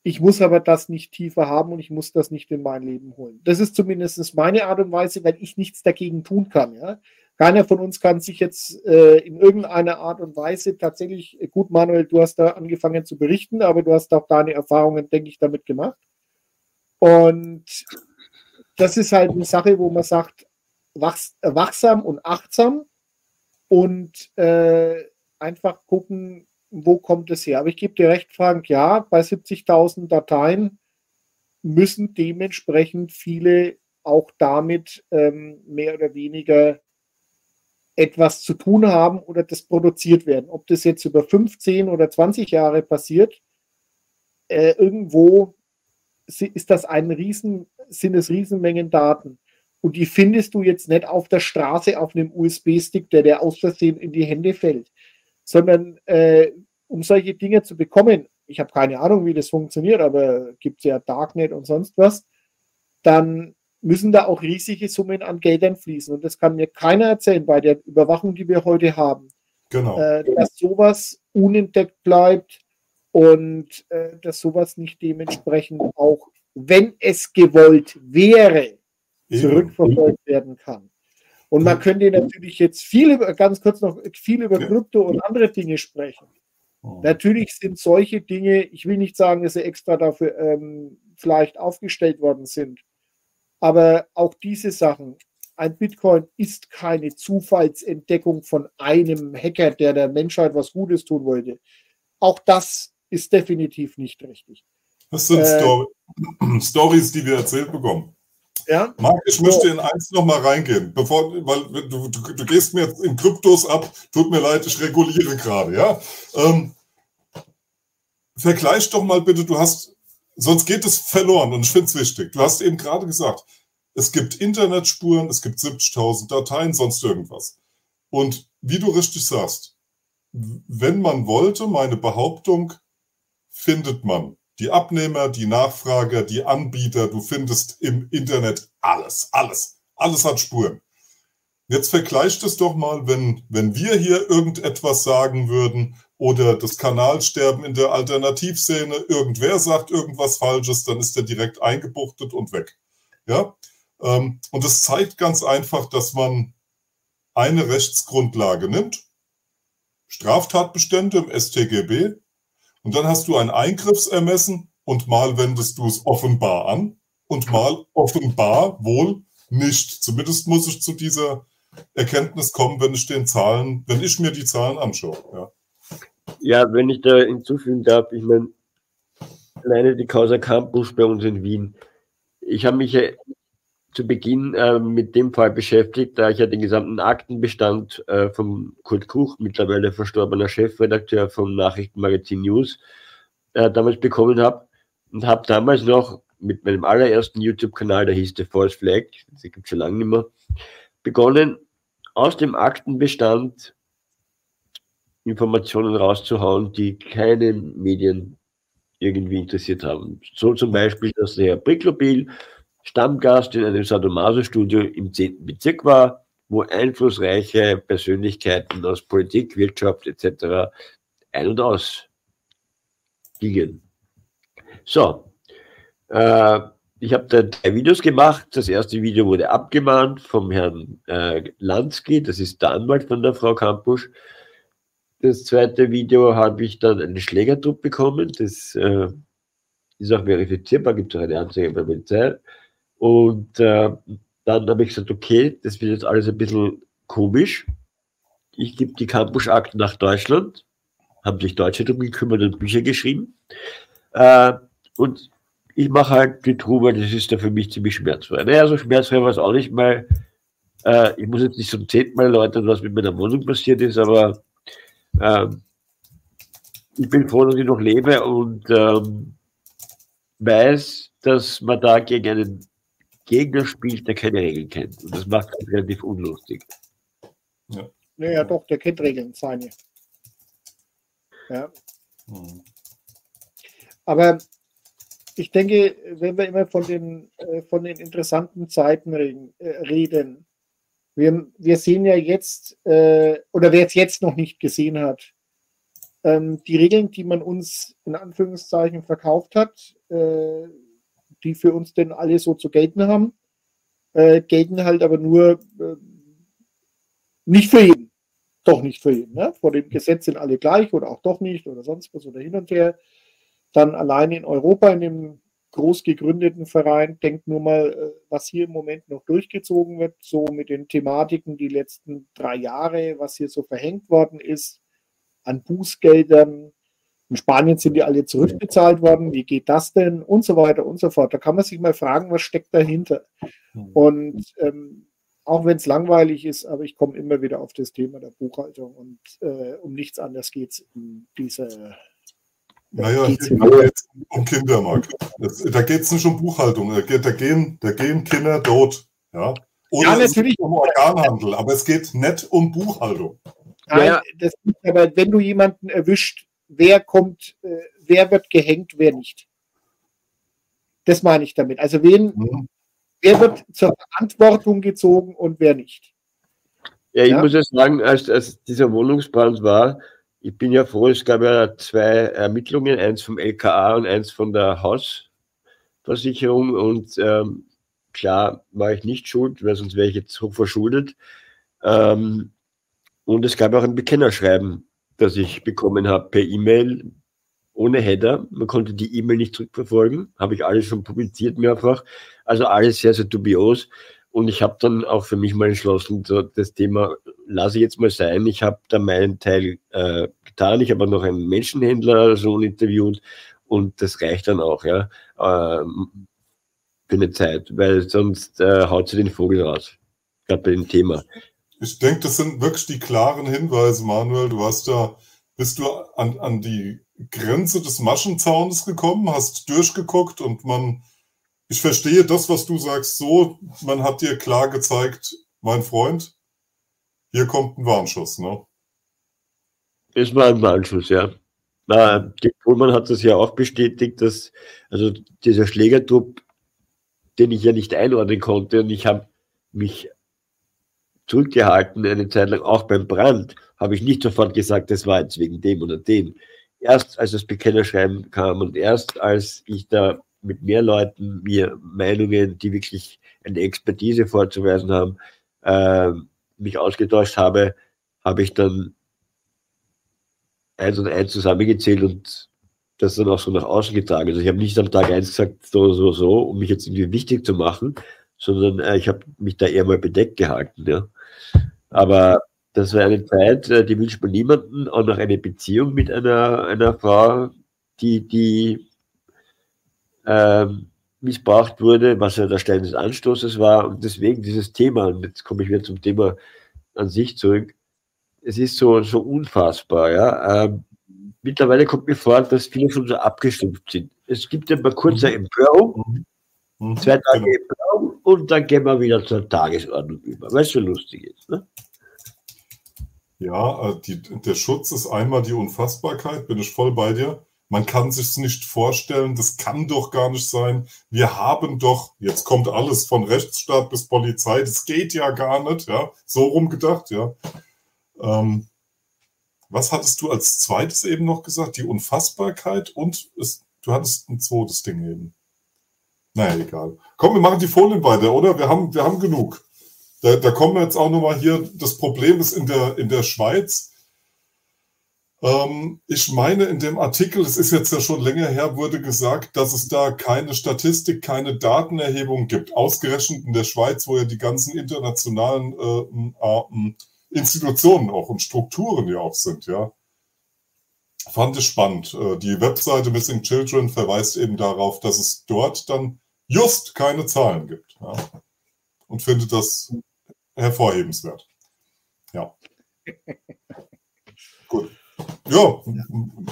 Ich muss aber das nicht tiefer haben und ich muss das nicht in mein Leben holen. Das ist zumindest meine Art und Weise, weil ich nichts dagegen tun kann. Ja? Keiner von uns kann sich jetzt äh, in irgendeiner Art und Weise tatsächlich, gut, Manuel, du hast da angefangen zu berichten, aber du hast auch deine Erfahrungen, denke ich, damit gemacht. Und das ist halt eine Sache, wo man sagt, wachs, wachsam und achtsam und äh, einfach gucken, wo kommt es her. Aber ich gebe dir recht, Frank, ja, bei 70.000 Dateien müssen dementsprechend viele auch damit ähm, mehr oder weniger etwas zu tun haben oder das produziert werden. Ob das jetzt über 15 oder 20 Jahre passiert, äh, irgendwo ist das ein Riesen, sind es Riesenmengen Daten. Und die findest du jetzt nicht auf der Straße auf einem USB-Stick, der dir aus Versehen in die Hände fällt, sondern äh, um solche Dinge zu bekommen, ich habe keine Ahnung, wie das funktioniert, aber gibt es ja Darknet und sonst was, dann müssen da auch riesige Summen an Geldern fließen. Und das kann mir keiner erzählen bei der Überwachung, die wir heute haben. Genau. Äh, dass sowas unentdeckt bleibt, und äh, dass sowas nicht dementsprechend auch, wenn es gewollt wäre, zurückverfolgt werden kann. Und man könnte natürlich jetzt viel über, ganz kurz noch viel über Krypto und andere Dinge sprechen. Oh. Natürlich sind solche Dinge, ich will nicht sagen, dass sie extra dafür ähm, vielleicht aufgestellt worden sind, aber auch diese Sachen, ein Bitcoin ist keine Zufallsentdeckung von einem Hacker, der der Menschheit was Gutes tun wollte. Auch das ist definitiv nicht richtig. Das sind äh, Story Stories, die wir erzählt bekommen. Ja? Marc, ich so. möchte in eins nochmal reingehen, bevor, weil du, du, du, gehst mir jetzt in Kryptos ab, tut mir leid, ich reguliere gerade, ja. Ähm, vergleich doch mal bitte, du hast, sonst geht es verloren und ich finde es wichtig. Du hast eben gerade gesagt, es gibt Internetspuren, es gibt 70.000 Dateien, sonst irgendwas. Und wie du richtig sagst, wenn man wollte, meine Behauptung, findet man die Abnehmer, die Nachfrager, die Anbieter. Du findest im Internet alles, alles. Alles hat Spuren. Jetzt vergleicht es doch mal, wenn, wenn wir hier irgendetwas sagen würden oder das Kanalsterben in der Alternativszene, irgendwer sagt irgendwas Falsches, dann ist er direkt eingebuchtet und weg. Ja? Ähm, und es zeigt ganz einfach, dass man eine Rechtsgrundlage nimmt, Straftatbestände im StGB, und dann hast du ein Eingriffsermessen und mal wendest du es offenbar an und mal offenbar wohl nicht. Zumindest muss ich zu dieser Erkenntnis kommen, wenn ich den Zahlen, wenn ich mir die Zahlen anschaue. Ja, ja wenn ich da hinzufügen darf, ich meine, alleine die Causa Campus bei uns in Wien. Ich habe mich ja zu Beginn äh, mit dem Fall beschäftigt, da ich ja den gesamten Aktenbestand äh, von Kurt Kuch, mittlerweile verstorbener Chefredakteur vom Nachrichtenmagazin News, äh, damals bekommen habe und habe damals noch mit meinem allerersten YouTube-Kanal, der hieß The False Flag, das gibt es schon lange nicht mehr, begonnen, aus dem Aktenbestand Informationen rauszuhauen, die keine Medien irgendwie interessiert haben. So zum Beispiel, dass der Herr Bricklopil Stammgast in einem Sadomaso-Studio im 10. Bezirk war, wo einflussreiche Persönlichkeiten aus Politik, Wirtschaft etc. ein- und aus gingen. So, äh, ich habe da drei Videos gemacht. Das erste Video wurde abgemahnt vom Herrn äh, Lansky, das ist der Anwalt von der Frau Kampusch. Das zweite Video habe ich dann einen Schlägerdruck bekommen. Das äh, ist auch verifizierbar, gibt es auch eine Anzeige bei der Polizei. Und äh, dann habe ich gesagt, okay, das wird jetzt alles ein bisschen komisch. Ich gebe die Campus-Akten nach Deutschland, haben sich Deutsche darum gekümmert und Bücher geschrieben. Äh, und ich mache halt die Truhe, das ist ja für mich ziemlich schmerzfrei. Naja, so schmerzfrei war es auch nicht mal. Äh, ich muss jetzt nicht zum zehnten Mal erläutern, was mit meiner Wohnung passiert ist, aber äh, ich bin froh, dass ich noch lebe und ähm, weiß, dass man da gegen einen Gegner spielt, der keine Regeln kennt. Und das macht es relativ unlustig. Ja. Naja, doch, der kennt Regeln, seine. Ja. Hm. Aber ich denke, wenn wir immer von den, äh, von den interessanten Zeiten reden, äh, reden wir, wir sehen ja jetzt, äh, oder wer es jetzt noch nicht gesehen hat, ähm, die Regeln, die man uns in Anführungszeichen verkauft hat, äh, die für uns denn alle so zu gelten haben, äh, gelten halt aber nur äh, nicht für jeden. Doch nicht für jeden. Ne? Vor dem Gesetz sind alle gleich oder auch doch nicht oder sonst was oder hin und her. Dann allein in Europa, in dem groß gegründeten Verein, denkt nur mal, äh, was hier im Moment noch durchgezogen wird, so mit den Thematiken die letzten drei Jahre, was hier so verhängt worden ist, an Bußgeldern. In Spanien sind die alle zurückbezahlt worden. Wie geht das denn? Und so weiter und so fort. Da kann man sich mal fragen, was steckt dahinter? Und ähm, auch wenn es langweilig ist, aber ich komme immer wieder auf das Thema der Buchhaltung und äh, um nichts anderes geht es in dieser naja, hier geht es um Kinder, Marc. Da geht es nicht um Buchhaltung. Da, geht, da, gehen, da gehen Kinder tot. Ja? Oder ja, natürlich. um Organhandel, aber es geht nicht um Buchhaltung. Nein, ja. das, aber wenn du jemanden erwischt, wer kommt, äh, wer wird gehängt, wer nicht. Das meine ich damit. Also wen, mhm. wer wird zur Verantwortung gezogen und wer nicht. Ja, ich ja? muss ja sagen, als, als dieser Wohnungsbrand war, ich bin ja froh, es gab ja zwei Ermittlungen, eins vom LKA und eins von der Hausversicherung. Und ähm, klar war ich nicht schuld, weil sonst wäre ich jetzt hoch verschuldet. Ähm, und es gab auch ein Bekennerschreiben, das ich bekommen habe per E-Mail ohne Header. Man konnte die E-Mail nicht zurückverfolgen. Habe ich alles schon publiziert mehrfach. Also alles sehr, sehr dubios. Und ich habe dann auch für mich mal entschlossen, so das Thema lasse ich jetzt mal sein. Ich habe da meinen Teil äh, getan. Ich habe noch einen Menschenhändler so interviewt und das reicht dann auch, ja, ähm, für eine Zeit, weil sonst äh, haut sie den Vogel raus, gerade bei dem Thema. Ich denke, das sind wirklich die klaren Hinweise, Manuel. Du hast da, bist du an, an die Grenze des Maschenzaunes gekommen, hast durchgeguckt und man ich verstehe das, was du sagst, so, man hat dir klar gezeigt, mein Freund, hier kommt ein Warnschuss, ne? Es war ein Warnschuss, ja. Na, die Pullman hat das ja auch bestätigt, dass, also dieser Schlägertrupp, den ich ja nicht einordnen konnte und ich habe mich zurückgehalten eine Zeit lang, auch beim Brand, habe ich nicht sofort gesagt, das war jetzt wegen dem oder dem. Erst als das Bekennerschreiben kam und erst als ich da mit mehr Leuten mir Meinungen, die wirklich eine Expertise vorzuweisen haben, äh, mich ausgetauscht habe, habe ich dann eins und eins zusammengezählt und das dann auch so nach außen getragen. Also ich habe nicht am Tag eins gesagt, so, so, so, um mich jetzt irgendwie wichtig zu machen, sondern äh, ich habe mich da eher mal bedeckt gehalten. Ja. Aber das war eine Zeit, äh, die wünscht man niemanden, auch noch eine Beziehung mit einer, einer Frau, die, die ähm, missbraucht wurde, was ja der Stein des Anstoßes war. Und deswegen dieses Thema, und jetzt komme ich wieder zum Thema an sich zurück, es ist so, so unfassbar. Ja? Ähm, mittlerweile kommt mir vor, dass viele schon so abgestumpft sind. Es gibt immer kurze mhm. Empörung, mhm. zwei Tage genau. Empörung und dann gehen wir wieder zur Tagesordnung über, es so lustig ist. Ne? Ja, äh, die, der Schutz ist einmal die Unfassbarkeit, bin ich voll bei dir. Man kann sich nicht vorstellen, das kann doch gar nicht sein. Wir haben doch, jetzt kommt alles von Rechtsstaat bis Polizei, das geht ja gar nicht, ja, so rumgedacht, ja. Ähm, was hattest du als zweites eben noch gesagt? Die Unfassbarkeit und es, du hattest ein zweites Ding eben. Naja, egal. Komm, wir machen die Folien weiter, oder? Wir haben, wir haben genug. Da, da kommen wir jetzt auch nochmal hier. Das Problem ist in der, in der Schweiz, ähm, ich meine, in dem Artikel, es ist jetzt ja schon länger her, wurde gesagt, dass es da keine Statistik, keine Datenerhebung gibt. Ausgerechnet in der Schweiz, wo ja die ganzen internationalen äh, äh, Institutionen auch und Strukturen ja auch sind, ja. Fand ich spannend. Äh, die Webseite Missing Children verweist eben darauf, dass es dort dann just keine Zahlen gibt. Ja. Und findet das hervorhebenswert. Ja. Gut. Ja,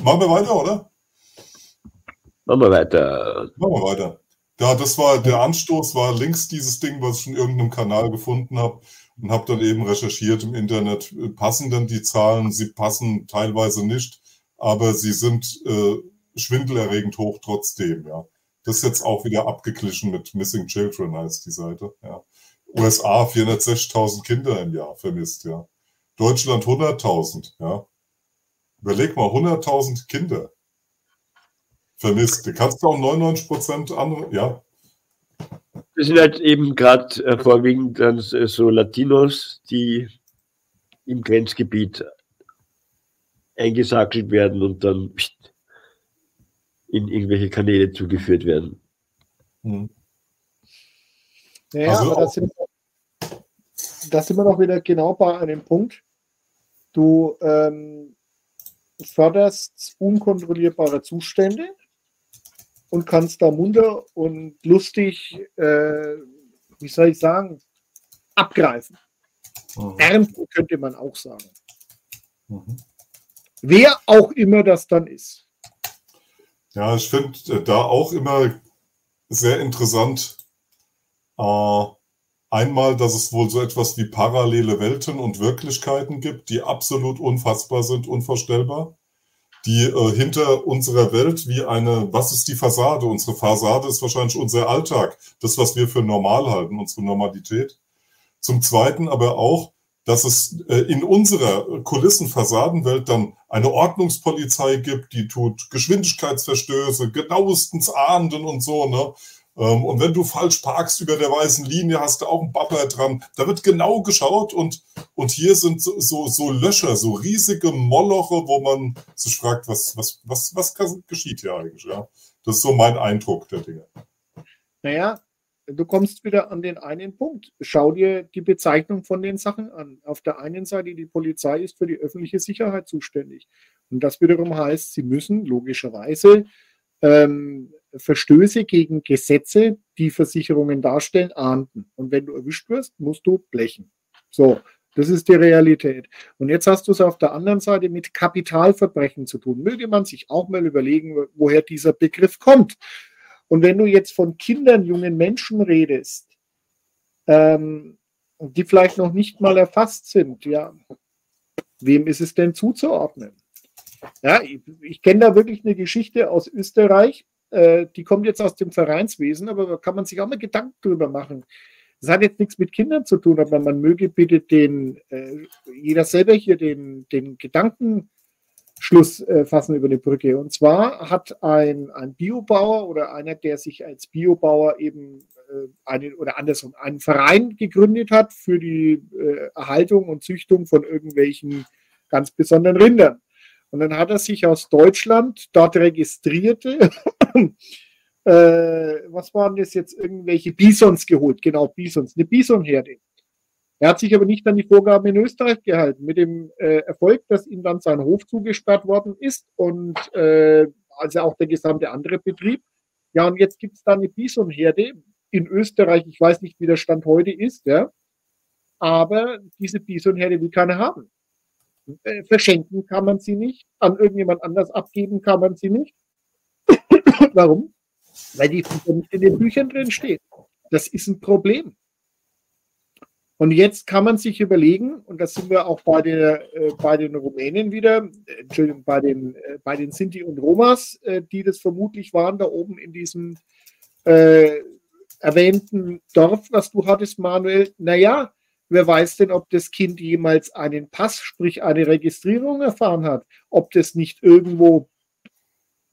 machen wir weiter, oder? Machen wir weiter. Machen wir weiter. Ja, das war der Anstoß, war links dieses Ding, was ich in irgendeinem Kanal gefunden habe und habe dann eben recherchiert im Internet. Passen denn die Zahlen? Sie passen teilweise nicht, aber sie sind äh, schwindelerregend hoch trotzdem. Ja, Das ist jetzt auch wieder abgeglichen mit Missing Children heißt die Seite. Ja. USA 460.000 Kinder im Jahr vermisst, ja. Deutschland 100.000, ja. Überleg mal, 100.000 Kinder vermisst. Du kannst auch 99 Prozent andere, ja. Das sind halt eben gerade äh, vorwiegend dann so Latinos, die im Grenzgebiet eingesackelt werden und dann in irgendwelche Kanäle zugeführt werden. Hm. Naja, also aber da sind, da sind wir doch wieder genau bei einem Punkt. Du ähm, förderst unkontrollierbare Zustände und kannst da munter und lustig, äh, wie soll ich sagen, abgreifen. Mhm. Ernten könnte man auch sagen. Mhm. Wer auch immer das dann ist. Ja, ich finde äh, da auch immer sehr interessant. Äh, einmal, dass es wohl so etwas wie parallele Welten und Wirklichkeiten gibt, die absolut unfassbar sind, unvorstellbar die äh, hinter unserer Welt wie eine, was ist die Fassade? Unsere Fassade ist wahrscheinlich unser Alltag, das, was wir für normal halten, unsere Normalität. Zum Zweiten aber auch, dass es äh, in unserer Kulissenfassadenwelt dann eine Ordnungspolizei gibt, die tut Geschwindigkeitsverstöße, genauestens ahnden und so, ne? Ähm, und wenn du falsch parkst über der weißen Linie, hast du auch einen Bapper dran. Da wird genau geschaut und, und hier sind so, so, so Löcher, so riesige Moloche, wo man sich fragt, was, was, was, was geschieht hier eigentlich? Ja? Das ist so mein Eindruck der Dinge. Naja, du kommst wieder an den einen Punkt. Schau dir die Bezeichnung von den Sachen an. Auf der einen Seite, die Polizei ist für die öffentliche Sicherheit zuständig. Und das wiederum heißt, sie müssen logischerweise ähm, Verstöße gegen Gesetze, die Versicherungen darstellen, ahnden. Und wenn du erwischt wirst, musst du blechen. So, das ist die Realität. Und jetzt hast du es auf der anderen Seite mit Kapitalverbrechen zu tun. Möge man sich auch mal überlegen, woher dieser Begriff kommt. Und wenn du jetzt von Kindern, jungen Menschen redest, ähm, die vielleicht noch nicht mal erfasst sind, ja, wem ist es denn zuzuordnen? Ja, ich, ich kenne da wirklich eine Geschichte aus Österreich. Äh, die kommt jetzt aus dem Vereinswesen, aber da kann man sich auch mal Gedanken drüber machen. Das hat jetzt nichts mit Kindern zu tun, aber man möge bitte den, äh, jeder selber hier den, den Gedankenschluss äh, fassen über die Brücke. Und zwar hat ein, ein Biobauer oder einer, der sich als Biobauer eben äh, einen oder andersrum einen Verein gegründet hat für die äh, Erhaltung und Züchtung von irgendwelchen ganz besonderen Rindern. Und dann hat er sich aus Deutschland dort registrierte, äh, was waren das jetzt, irgendwelche Bisons geholt, genau, Bisons, eine Bisonherde. Er hat sich aber nicht an die Vorgaben in Österreich gehalten, mit dem äh, Erfolg, dass ihm dann sein Hof zugesperrt worden ist und äh, also auch der gesamte andere Betrieb. Ja, und jetzt gibt es da eine Bisonherde in Österreich, ich weiß nicht, wie der Stand heute ist, ja, aber diese Bisonherde will keiner haben. Äh, verschenken kann man sie nicht, an irgendjemand anders abgeben kann man sie nicht. Warum? Weil die nicht in den Büchern drin steht. Das ist ein Problem. Und jetzt kann man sich überlegen, und das sind wir auch bei, der, äh, bei den Rumänen wieder, äh, Entschuldigung, bei den, äh, bei den Sinti und Romas, äh, die das vermutlich waren, da oben in diesem äh, erwähnten Dorf, was du hattest, Manuel. Naja, Wer weiß denn, ob das Kind jemals einen Pass, sprich eine Registrierung erfahren hat? Ob das nicht irgendwo,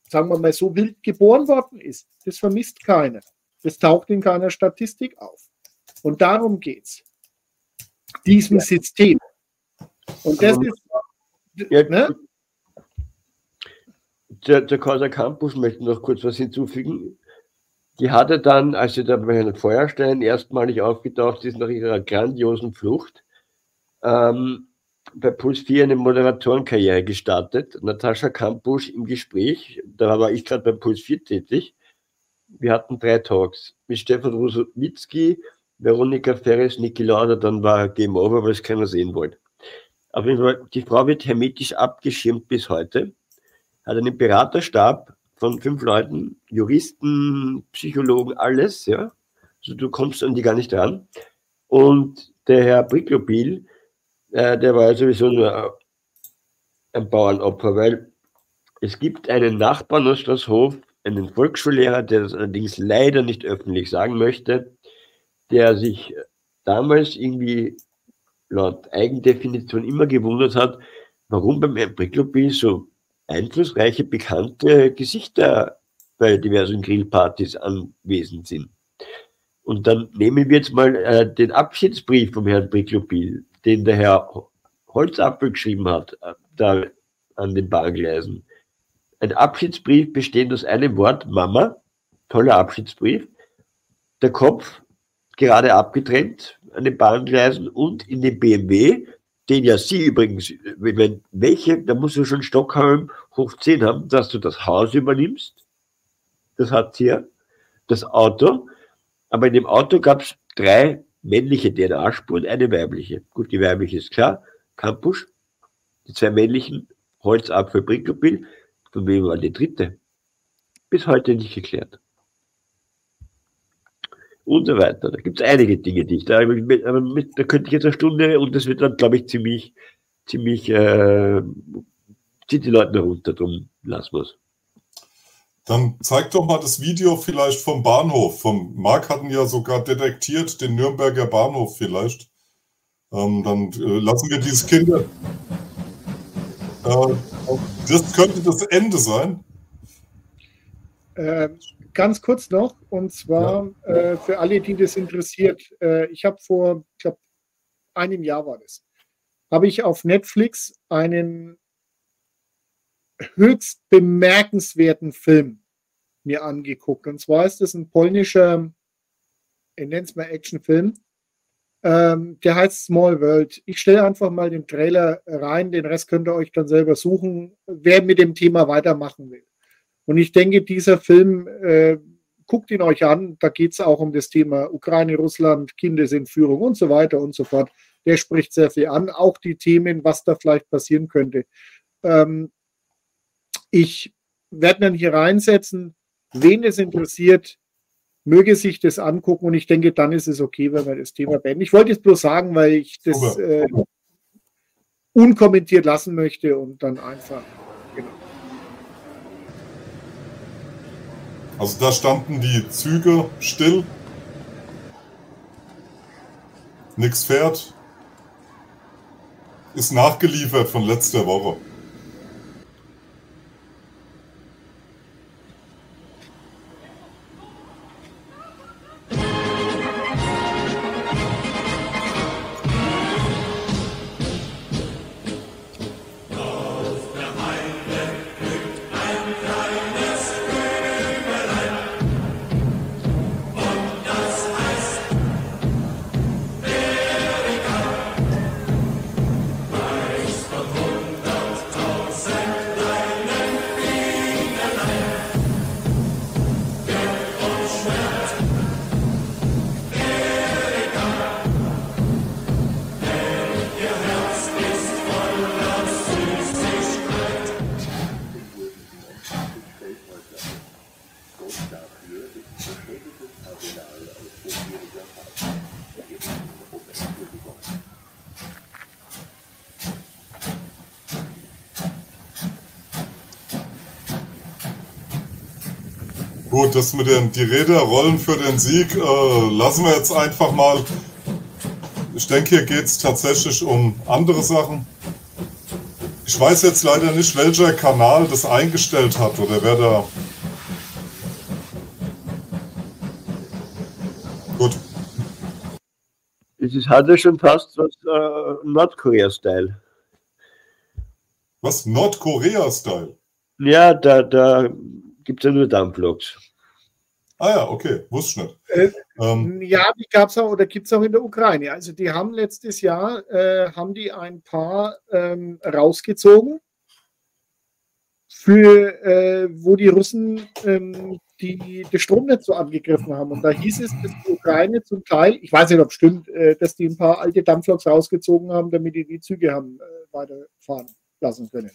sagen wir mal, so wild geboren worden ist? Das vermisst keiner. Das taucht in keiner Statistik auf. Und darum geht es. Diesem ja. System. Und das ist. Ja, ne? Der, der Casa Campus möchte noch kurz was hinzufügen. Die hatte dann, als sie da bei Herrn Feuerstein erstmalig aufgetaucht ist nach ihrer grandiosen Flucht, ähm, bei Puls 4 eine Moderatorenkarriere gestartet. Natascha Kampusch im Gespräch, da war ich gerade bei Puls 4 tätig. Wir hatten drei Talks mit Stefan Rusowitzki, Veronika Ferres, Niki Lauder, dann war Game Over, weil es keiner sehen wollte. Auf jeden Fall, die Frau wird hermetisch abgeschirmt bis heute, hat einen Beraterstab, von fünf Leuten, Juristen, Psychologen, alles, ja. Also du kommst an die gar nicht ran. Und der Herr Bricklopil, äh, der war sowieso nur ein Bauernopfer, weil es gibt einen Nachbarn aus Straßhof, einen Volksschullehrer, der das allerdings leider nicht öffentlich sagen möchte, der sich damals irgendwie laut Eigendefinition immer gewundert hat, warum beim Bricklopy so einflussreiche, bekannte Gesichter bei diversen Grillpartys anwesend sind. Und dann nehmen wir jetzt mal äh, den Abschiedsbrief vom Herrn Bricklopil, den der Herr Holzapfel geschrieben hat, äh, da an den Bahngleisen. Ein Abschiedsbrief besteht aus einem Wort, Mama, toller Abschiedsbrief, der Kopf gerade abgetrennt an den Bahngleisen und in dem BMW, den ja Sie übrigens, wenn welche, da musst du schon Stockholm hoch 10 haben, dass du das Haus übernimmst. Das hat sie ja. Das Auto. Aber in dem Auto gab es drei männliche DNA-Spuren, eine weibliche. Gut, die weibliche ist klar. Campus. Die zwei männlichen Holzapfel, Brinkelbill. Von wem war die dritte? Bis heute nicht geklärt und so weiter. Da gibt es einige Dinge, die ich da, aber mit, da könnte ich jetzt eine Stunde und das wird dann, glaube ich, ziemlich, ziemlich, äh, zieht die Leute runter, drum lassen wir es. Dann zeig doch mal das Video vielleicht vom Bahnhof. Vom Marc hatten ja sogar detektiert, den Nürnberger Bahnhof vielleicht. Ähm, dann äh, lassen wir diese Kinder. Äh, das könnte das Ende sein. Ähm, ganz kurz noch, und zwar ja. äh, für alle, die das interessiert. Äh, ich habe vor, ich glaube, einem Jahr war das, habe ich auf Netflix einen höchst bemerkenswerten Film mir angeguckt. Und zwar ist das ein polnischer, ich nenne es mal Actionfilm. Ähm, der heißt Small World. Ich stelle einfach mal den Trailer rein, den Rest könnt ihr euch dann selber suchen, wer mit dem Thema weitermachen will. Und ich denke, dieser Film, äh, guckt ihn euch an, da geht es auch um das Thema Ukraine, Russland, Kindesentführung und so weiter und so fort. Der spricht sehr viel an, auch die Themen, was da vielleicht passieren könnte. Ähm, ich werde dann hier reinsetzen, wen es interessiert, möge sich das angucken und ich denke, dann ist es okay, wenn wir das Thema beenden. Ich wollte es bloß sagen, weil ich das äh, unkommentiert lassen möchte und dann einfach Also da standen die Züge still. Nix fährt. Ist nachgeliefert von letzter Woche. Das mit den die Räderrollen für den Sieg äh, lassen wir jetzt einfach mal. Ich denke, hier geht es tatsächlich um andere Sachen. Ich weiß jetzt leider nicht, welcher Kanal das eingestellt hat oder wer da. Gut. Es hat ja schon fast was äh, Nordkorea-Style. Was? Nordkorea-Style? Ja, da, da gibt es ja nur Dampfloks. Ah ja, okay, wusste ich nicht. Äh, ähm, ja, die gab es auch oder gibt es auch in der Ukraine. Also die haben letztes Jahr äh, haben die ein paar ähm, rausgezogen, für äh, wo die Russen ähm, die das Stromnetz so angegriffen haben. Und da hieß es, dass die Ukraine zum Teil, ich weiß nicht, ob es stimmt, äh, dass die ein paar alte Dampfloks rausgezogen haben, damit die die Züge haben äh, weiterfahren lassen können.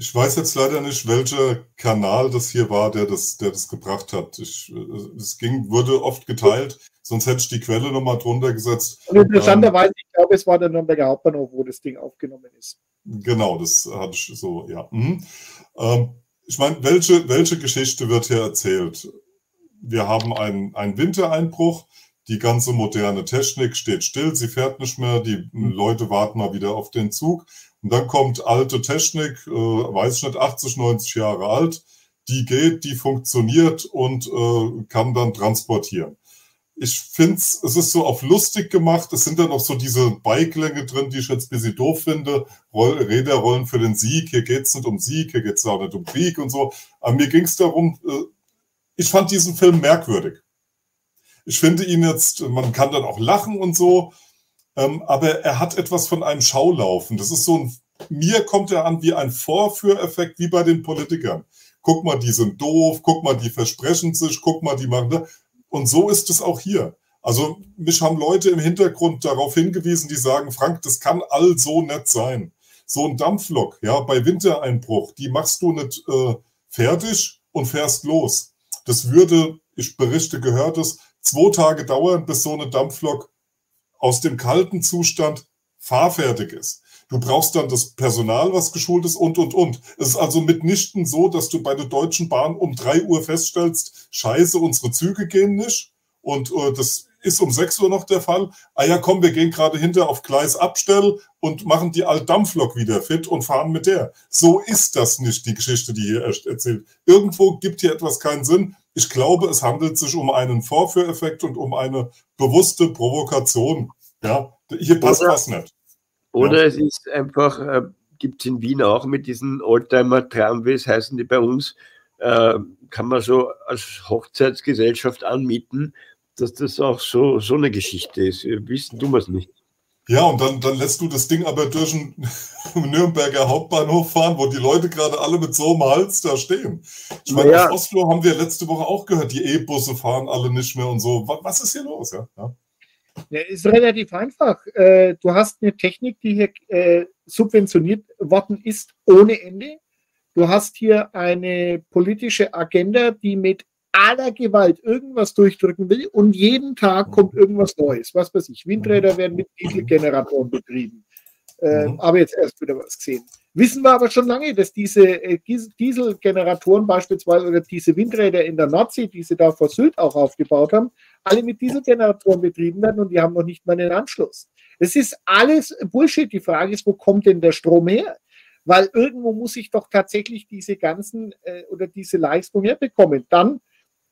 Ich weiß jetzt leider nicht, welcher Kanal das hier war, der das, der das gebracht hat. Ich, es ging, wurde oft geteilt, sonst hätte ich die Quelle nochmal drunter gesetzt. Und interessanterweise, ähm, ich glaube, es war der Nürnberger Hauptbahnhof, wo das Ding aufgenommen ist. Genau, das hatte ich so, ja. Mhm. Ähm, ich meine, welche, welche Geschichte wird hier erzählt? Wir haben einen, einen Wintereinbruch, die ganze moderne Technik steht still, sie fährt nicht mehr, die Leute warten mal wieder auf den Zug. Und dann kommt alte Technik, äh, weiß ich nicht, 80, 90 Jahre alt, die geht, die funktioniert und äh, kann dann transportieren. Ich finde es ist so auf lustig gemacht. Es sind dann noch so diese Beiklänge drin, die ich jetzt ein bisschen doof finde. Roll, Räder rollen für den Sieg. Hier geht es nicht um Sieg, hier geht es auch nicht um Krieg und so. Aber mir ging es darum, äh, ich fand diesen Film merkwürdig. Ich finde ihn jetzt, man kann dann auch lachen und so, ähm, aber er hat etwas von einem Schaulaufen. Das ist so ein, mir kommt er an wie ein Vorführeffekt, wie bei den Politikern. Guck mal, die sind doof, guck mal, die versprechen sich, guck mal, die machen das. Und so ist es auch hier. Also mich haben Leute im Hintergrund darauf hingewiesen, die sagen, Frank, das kann all so nett sein. So ein Dampflok, ja, bei Wintereinbruch, die machst du nicht äh, fertig und fährst los. Das würde, ich berichte, gehört es, zwei Tage dauern, bis so eine Dampflok aus dem kalten Zustand fahrfertig ist. Du brauchst dann das Personal, was geschult ist und, und, und. Es ist also mitnichten so, dass du bei der Deutschen Bahn um drei Uhr feststellst, scheiße, unsere Züge gehen nicht. Und äh, das ist um sechs Uhr noch der Fall. Ah ja, komm, wir gehen gerade hinter auf Gleis Abstell und machen die Altdampflok wieder fit und fahren mit der. So ist das nicht, die Geschichte, die hier erzählt. Irgendwo gibt hier etwas keinen Sinn. Ich glaube, es handelt sich um einen Vorführeffekt und um eine bewusste Provokation. Ja, hier passt oder, was nicht. Oder ja. es ist einfach, äh, gibt es in Wien auch mit diesen Oldtimer-Tramways, heißen die bei uns, äh, kann man so als Hochzeitsgesellschaft anmieten, dass das auch so, so eine Geschichte ist. Wissen du es nicht. Ja, und dann, dann lässt du das Ding aber durch den Nürnberger Hauptbahnhof fahren, wo die Leute gerade alle mit so einem Hals da stehen. Ich meine, ja. aus Oslo haben wir letzte Woche auch gehört, die E-Busse fahren alle nicht mehr und so. Was ist hier los? Ja, ja. Ja, ist relativ einfach. Äh, du hast eine Technik, die hier äh, subventioniert worden ist ohne Ende. Du hast hier eine politische Agenda, die mit aller Gewalt irgendwas durchdrücken will und jeden Tag kommt irgendwas Neues. Was weiß ich, Windräder werden mit Dieselgeneratoren betrieben. Äh, mhm. Aber jetzt erst wieder was gesehen. Wissen wir aber schon lange, dass diese äh, Dieselgeneratoren beispielsweise oder diese Windräder in der Nordsee, die sie da vor Sylt auch aufgebaut haben, alle mit Dieselgeneratoren betrieben werden und die haben noch nicht mal einen Anschluss. Es ist alles Bullshit. Die Frage ist, wo kommt denn der Strom her? Weil irgendwo muss ich doch tatsächlich diese ganzen äh, oder diese Leistung herbekommen. Dann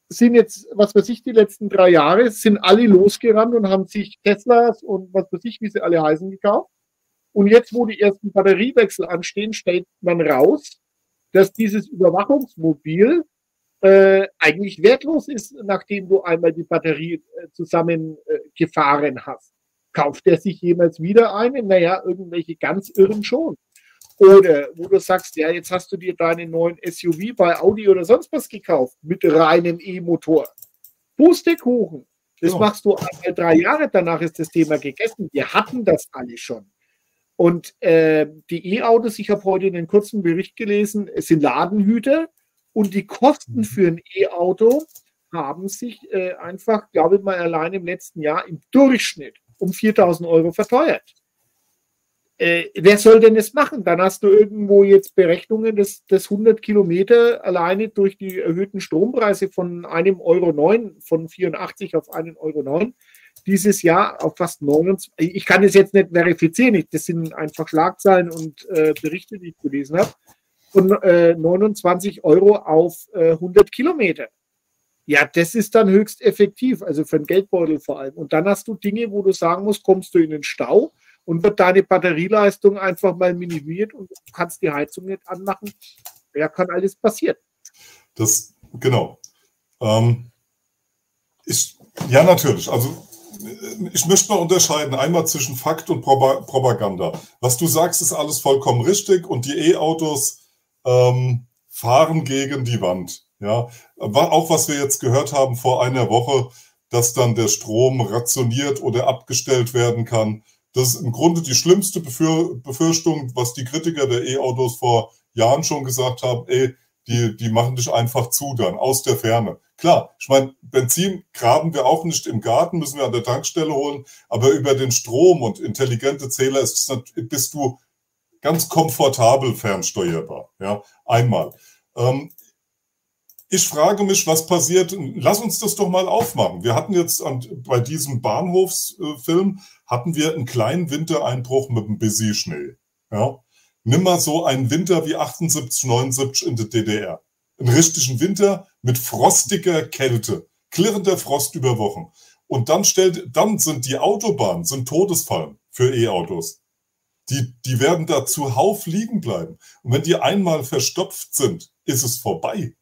sind jetzt, was weiß ich, die letzten drei Jahre, sind alle losgerannt und haben sich Teslas und was weiß ich, wie sie alle heißen, gekauft. Und jetzt, wo die ersten Batteriewechsel anstehen, stellt man raus, dass dieses Überwachungsmobil äh, eigentlich wertlos ist, nachdem du einmal die Batterie äh, zusammengefahren äh, hast. Kauft der sich jemals wieder eine? Naja, irgendwelche ganz Irren schon. Oder wo du sagst, ja, jetzt hast du dir deinen neuen SUV bei Audi oder sonst was gekauft mit reinem E-Motor. Pustekuchen. Das ja. machst du einmal drei Jahre, danach ist das Thema gegessen. Wir hatten das alle schon. Und äh, die E-Autos, ich habe heute einen kurzen Bericht gelesen, es sind Ladenhüter und die Kosten mhm. für ein E-Auto haben sich äh, einfach, glaube ich mal, allein im letzten Jahr im Durchschnitt um 4000 Euro verteuert äh, wer soll denn das machen? Dann hast du irgendwo jetzt Berechnungen, dass, dass 100 Kilometer alleine durch die erhöhten Strompreise von einem Euro 9, von 84 auf einen Euro 9, dieses Jahr auf fast 29, ich kann das jetzt nicht verifizieren, das sind einfach Schlagzeilen und äh, Berichte, die ich gelesen habe, von äh, 29 Euro auf äh, 100 Kilometer. Ja, das ist dann höchst effektiv, also für den Geldbeutel vor allem. Und dann hast du Dinge, wo du sagen musst, kommst du in den Stau, und wird deine Batterieleistung einfach mal minimiert und du kannst die Heizung nicht anmachen. Ja, kann alles passieren. Das, genau. Ähm, ich, ja, natürlich. Also ich möchte mal unterscheiden, einmal zwischen Fakt und Propaganda. Was du sagst, ist alles vollkommen richtig und die E-Autos ähm, fahren gegen die Wand. Ja, auch was wir jetzt gehört haben vor einer Woche, dass dann der Strom rationiert oder abgestellt werden kann. Das ist im Grunde die schlimmste Befürchtung, was die Kritiker der E-Autos vor Jahren schon gesagt haben, ey, die, die machen dich einfach zu dann, aus der Ferne. Klar, ich meine, Benzin graben wir auch nicht im Garten, müssen wir an der Tankstelle holen, aber über den Strom und intelligente Zähler ist, bist du ganz komfortabel fernsteuerbar. Ja, einmal. Ähm, ich frage mich, was passiert. Lass uns das doch mal aufmachen. Wir hatten jetzt an, bei diesem Bahnhofsfilm hatten wir einen kleinen Wintereinbruch mit einem Busy Schnee. Ja? Nimm mal so einen Winter wie 78, 79 in der DDR. Einen richtigen Winter mit frostiger Kälte, klirrender Frost über Wochen. Und dann stellt, dann sind die Autobahnen, sind Todesfallen für E-Autos. Die, die werden da zuhauf liegen bleiben. Und wenn die einmal verstopft sind, ist es vorbei.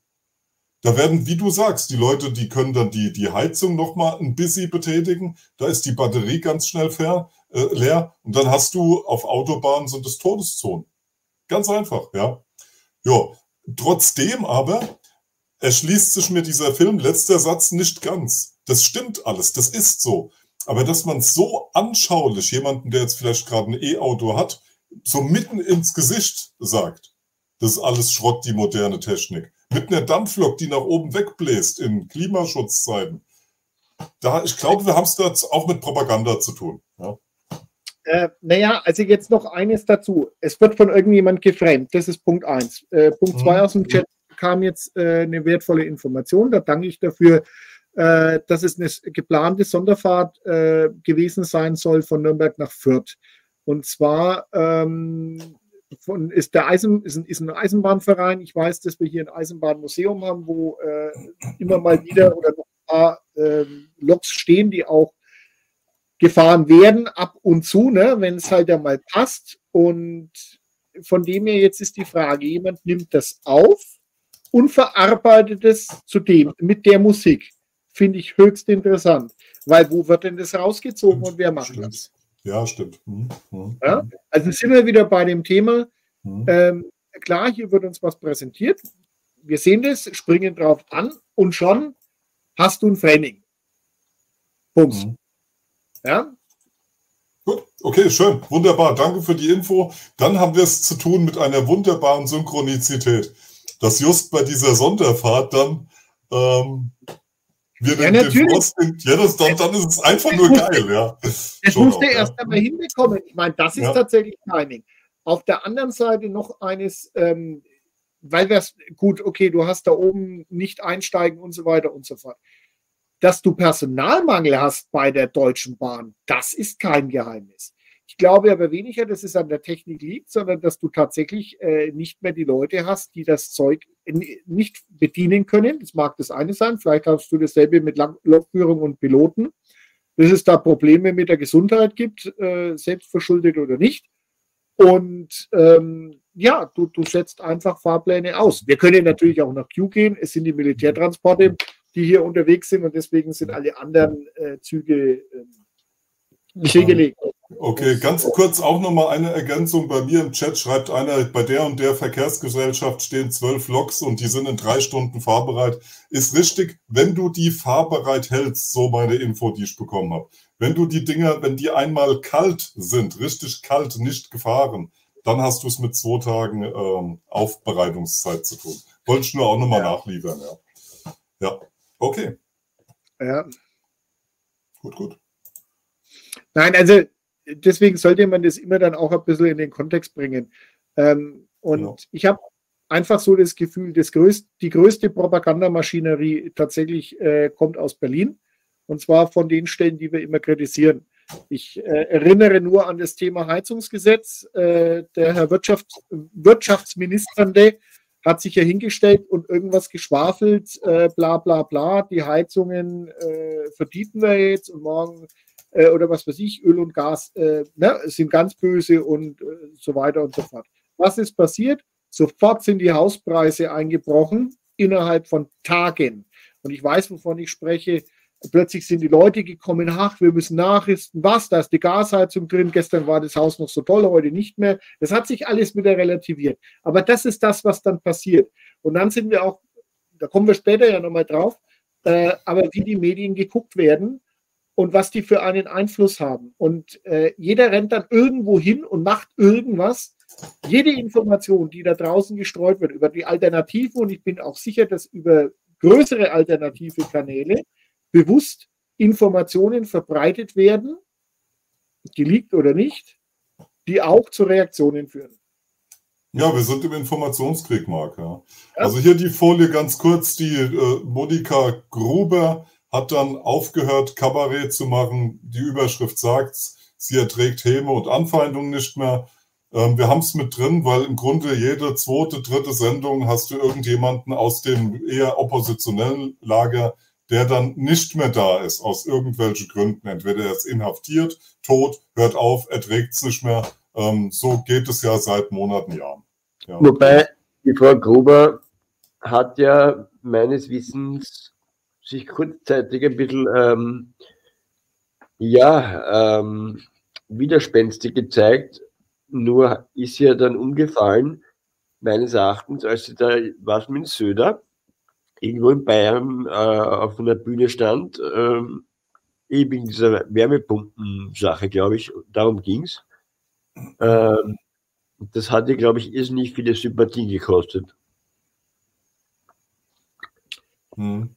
Da werden, wie du sagst, die Leute, die können dann die, die Heizung nochmal ein bisschen betätigen. Da ist die Batterie ganz schnell fair, äh, leer. Und dann hast du auf Autobahnen sind es Todeszonen. Ganz einfach, ja. Ja, trotzdem aber erschließt sich mir dieser Film, letzter Satz, nicht ganz. Das stimmt alles, das ist so. Aber dass man so anschaulich jemanden, der jetzt vielleicht gerade ein E-Auto hat, so mitten ins Gesicht sagt, das ist alles Schrott, die moderne Technik mit einer Dampflok, die nach oben wegbläst in Klimaschutzzeiten. Da, ich glaube, wir haben es da auch mit Propaganda zu tun. Ja. Äh, naja, also jetzt noch eines dazu. Es wird von irgendjemand geframed. Das ist Punkt 1. Äh, Punkt 2 mhm. aus dem Chat kam jetzt äh, eine wertvolle Information. Da danke ich dafür, äh, dass es eine geplante Sonderfahrt äh, gewesen sein soll von Nürnberg nach Fürth. Und zwar ähm, von, ist der Eisen, ist ein, ist ein, Eisenbahnverein. Ich weiß, dass wir hier ein Eisenbahnmuseum haben, wo äh, immer mal wieder oder noch ein paar äh, Loks stehen, die auch gefahren werden, ab und zu, ne, wenn es halt einmal passt. Und von dem her jetzt ist die Frage, jemand nimmt das auf und verarbeitet es zu dem, mit der Musik. Finde ich höchst interessant. Weil wo wird denn das rausgezogen und wer macht das? Ja, stimmt. Mhm. Mhm. Ja? Also sind wir wieder bei dem Thema. Mhm. Ähm, klar, hier wird uns was präsentiert. Wir sehen das, springen drauf an und schon hast du ein Framing. Punkt. Mhm. Ja? Gut, okay, schön, wunderbar. Danke für die Info. Dann haben wir es zu tun mit einer wunderbaren Synchronizität, dass just bei dieser Sonderfahrt dann ähm, wir ja, den, den Frost, ja, das, dann, dann ist es einfach nur geil, ja. Das musste erst ja. einmal hinbekommen. Ich meine, das ist ja. tatsächlich Timing. Auf der anderen Seite noch eines, ähm, weil wir es, gut, okay, du hast da oben nicht einsteigen und so weiter und so fort. Dass du Personalmangel hast bei der Deutschen Bahn, das ist kein Geheimnis. Ich glaube aber weniger, dass es an der Technik liegt, sondern dass du tatsächlich äh, nicht mehr die Leute hast, die das Zeug nicht bedienen können. Das mag das eine sein. Vielleicht hast du dasselbe mit Lokführung und Piloten, dass es da Probleme mit der Gesundheit gibt, äh, selbstverschuldet oder nicht. Und ähm, ja, du, du setzt einfach Fahrpläne aus. Wir können natürlich auch nach Q gehen. Es sind die Militärtransporte, die hier unterwegs sind und deswegen sind alle anderen äh, Züge äh, stillgelegt. Okay, ganz kurz auch nochmal eine Ergänzung. Bei mir im Chat schreibt einer, bei der und der Verkehrsgesellschaft stehen zwölf Loks und die sind in drei Stunden fahrbereit. Ist richtig, wenn du die fahrbereit hältst, so meine Info, die ich bekommen habe. Wenn du die Dinger, wenn die einmal kalt sind, richtig kalt, nicht gefahren, dann hast du es mit zwei Tagen ähm, Aufbereitungszeit zu tun. Wollte ich nur auch nochmal ja. nachliefern, ja. Ja, okay. Ja. Gut, gut. Nein, also deswegen sollte man das immer dann auch ein bisschen in den Kontext bringen. Ähm, und genau. ich habe einfach so das Gefühl, das größte, die größte Propagandamaschinerie tatsächlich äh, kommt aus Berlin. Und zwar von den Stellen, die wir immer kritisieren. Ich äh, erinnere nur an das Thema Heizungsgesetz. Äh, der Herr Wirtschafts Wirtschaftsministernde hat sich ja hingestellt und irgendwas geschwafelt, äh, bla bla bla, die Heizungen äh, verdienten wir jetzt und morgen äh, oder was weiß ich, Öl und Gas äh, ne, sind ganz böse und äh, so weiter und so fort. Was ist passiert? Sofort sind die Hauspreise eingebrochen innerhalb von Tagen. Und ich weiß, wovon ich spreche. Plötzlich sind die Leute gekommen, ach, wir müssen nachrüsten, was, da ist die Gasheizung drin, gestern war das Haus noch so toll, heute nicht mehr. Das hat sich alles wieder relativiert. Aber das ist das, was dann passiert. Und dann sind wir auch, da kommen wir später ja nochmal drauf, äh, aber wie die Medien geguckt werden, und was die für einen Einfluss haben. Und äh, jeder rennt dann irgendwo hin und macht irgendwas. Jede Information, die da draußen gestreut wird über die Alternativen, und ich bin auch sicher, dass über größere alternative Kanäle bewusst Informationen verbreitet werden, geleakt oder nicht, die auch zu Reaktionen führen. Ja, wir sind im Informationskrieg, Marc. Ja. Ja. Also hier die Folie ganz kurz. Die äh, Monika Gruber hat dann aufgehört, Kabarett zu machen. Die Überschrift sagt, sie erträgt Häme und Anfeindungen nicht mehr. Ähm, wir haben es mit drin, weil im Grunde jede zweite, dritte Sendung hast du irgendjemanden aus dem eher oppositionellen Lager, der dann nicht mehr da ist, aus irgendwelchen Gründen. Entweder er ist inhaftiert, tot, hört auf, erträgt es nicht mehr. Ähm, so geht es ja seit Monaten, Jahren. Ja. Wobei die Frau Gruber hat ja meines Wissens sich kurzzeitig ein bisschen ähm, ja, ähm, widerspenstig gezeigt, nur ist sie ja dann umgefallen, meines Erachtens, als sie da, was mit Söder, irgendwo in Bayern äh, auf einer Bühne stand, ähm, eben dieser Wärmepumpen-Sache, glaube ich, darum ging's. Ähm, das hatte, glaube ich, irrsinnig viele Sympathien gekostet. Hm.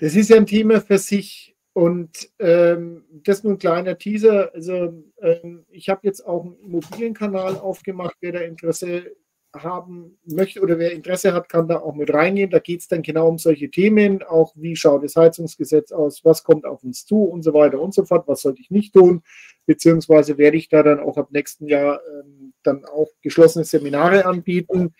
Das ist ja ein Thema für sich. Und ähm, das nur ein kleiner Teaser. Also ähm, ich habe jetzt auch einen Immobilienkanal aufgemacht. Wer da Interesse haben möchte oder wer Interesse hat, kann da auch mit reingehen. Da geht es dann genau um solche Themen, auch wie schaut das Heizungsgesetz aus, was kommt auf uns zu und so weiter und so fort, was sollte ich nicht tun, beziehungsweise werde ich da dann auch ab nächsten Jahr ähm, dann auch geschlossene Seminare anbieten,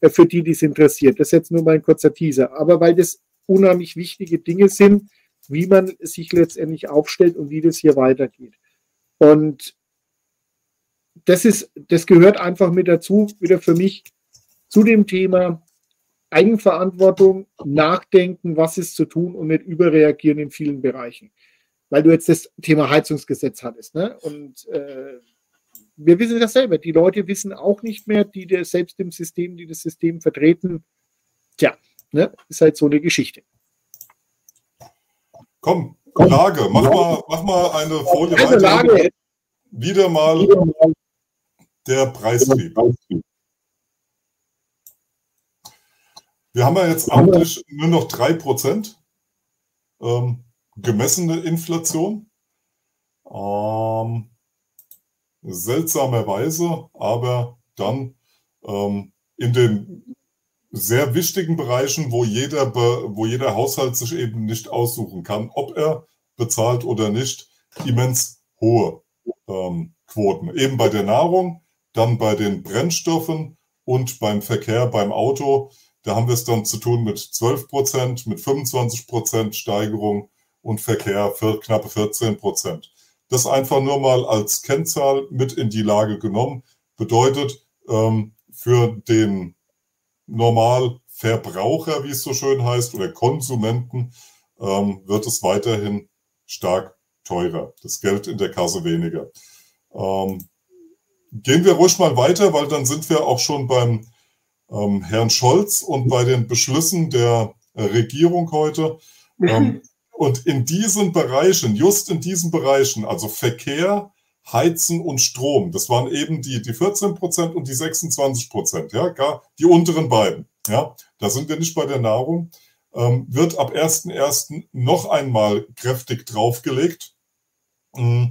äh, für die, die es interessiert. Das ist jetzt nur mal ein kurzer Teaser. Aber weil das unheimlich wichtige Dinge sind, wie man sich letztendlich aufstellt und wie das hier weitergeht. Und das ist, das gehört einfach mit dazu, wieder für mich zu dem Thema Eigenverantwortung, nachdenken, was ist zu tun und nicht überreagieren in vielen Bereichen. Weil du jetzt das Thema Heizungsgesetz hattest. Ne? Und äh, wir wissen das selber. Die Leute wissen auch nicht mehr, die selbst im System, die das System vertreten. Tja, ne? ist halt so eine Geschichte. Komm, Lage, mach mal, mach mal eine Folie weiter. Lage. Wieder mal der Preistrieb. Wir haben ja jetzt amtlich nur noch 3% ähm, gemessene Inflation. Ähm, seltsamerweise, aber dann ähm, in den sehr wichtigen Bereichen, wo jeder, wo jeder Haushalt sich eben nicht aussuchen kann, ob er bezahlt oder nicht, immens hohe ähm, Quoten. Eben bei der Nahrung, dann bei den Brennstoffen und beim Verkehr, beim Auto. Da haben wir es dann zu tun mit 12 Prozent, mit 25 Prozent Steigerung und Verkehr für knappe 14 Prozent. Das einfach nur mal als Kennzahl mit in die Lage genommen. Bedeutet, ähm, für den Normalverbraucher, wie es so schön heißt, oder Konsumenten, ähm, wird es weiterhin stark teurer. Das Geld in der Kasse weniger. Ähm, gehen wir ruhig mal weiter, weil dann sind wir auch schon beim ähm, Herrn Scholz und bei den Beschlüssen der äh, Regierung heute. Ähm, und in diesen Bereichen, just in diesen Bereichen, also Verkehr, Heizen und Strom, das waren eben die, die 14 Prozent und die 26 Prozent, ja, gar die unteren beiden. Ja, da sind wir nicht bei der Nahrung. Ähm, wird ab 1.1. noch einmal kräftig draufgelegt. Ähm,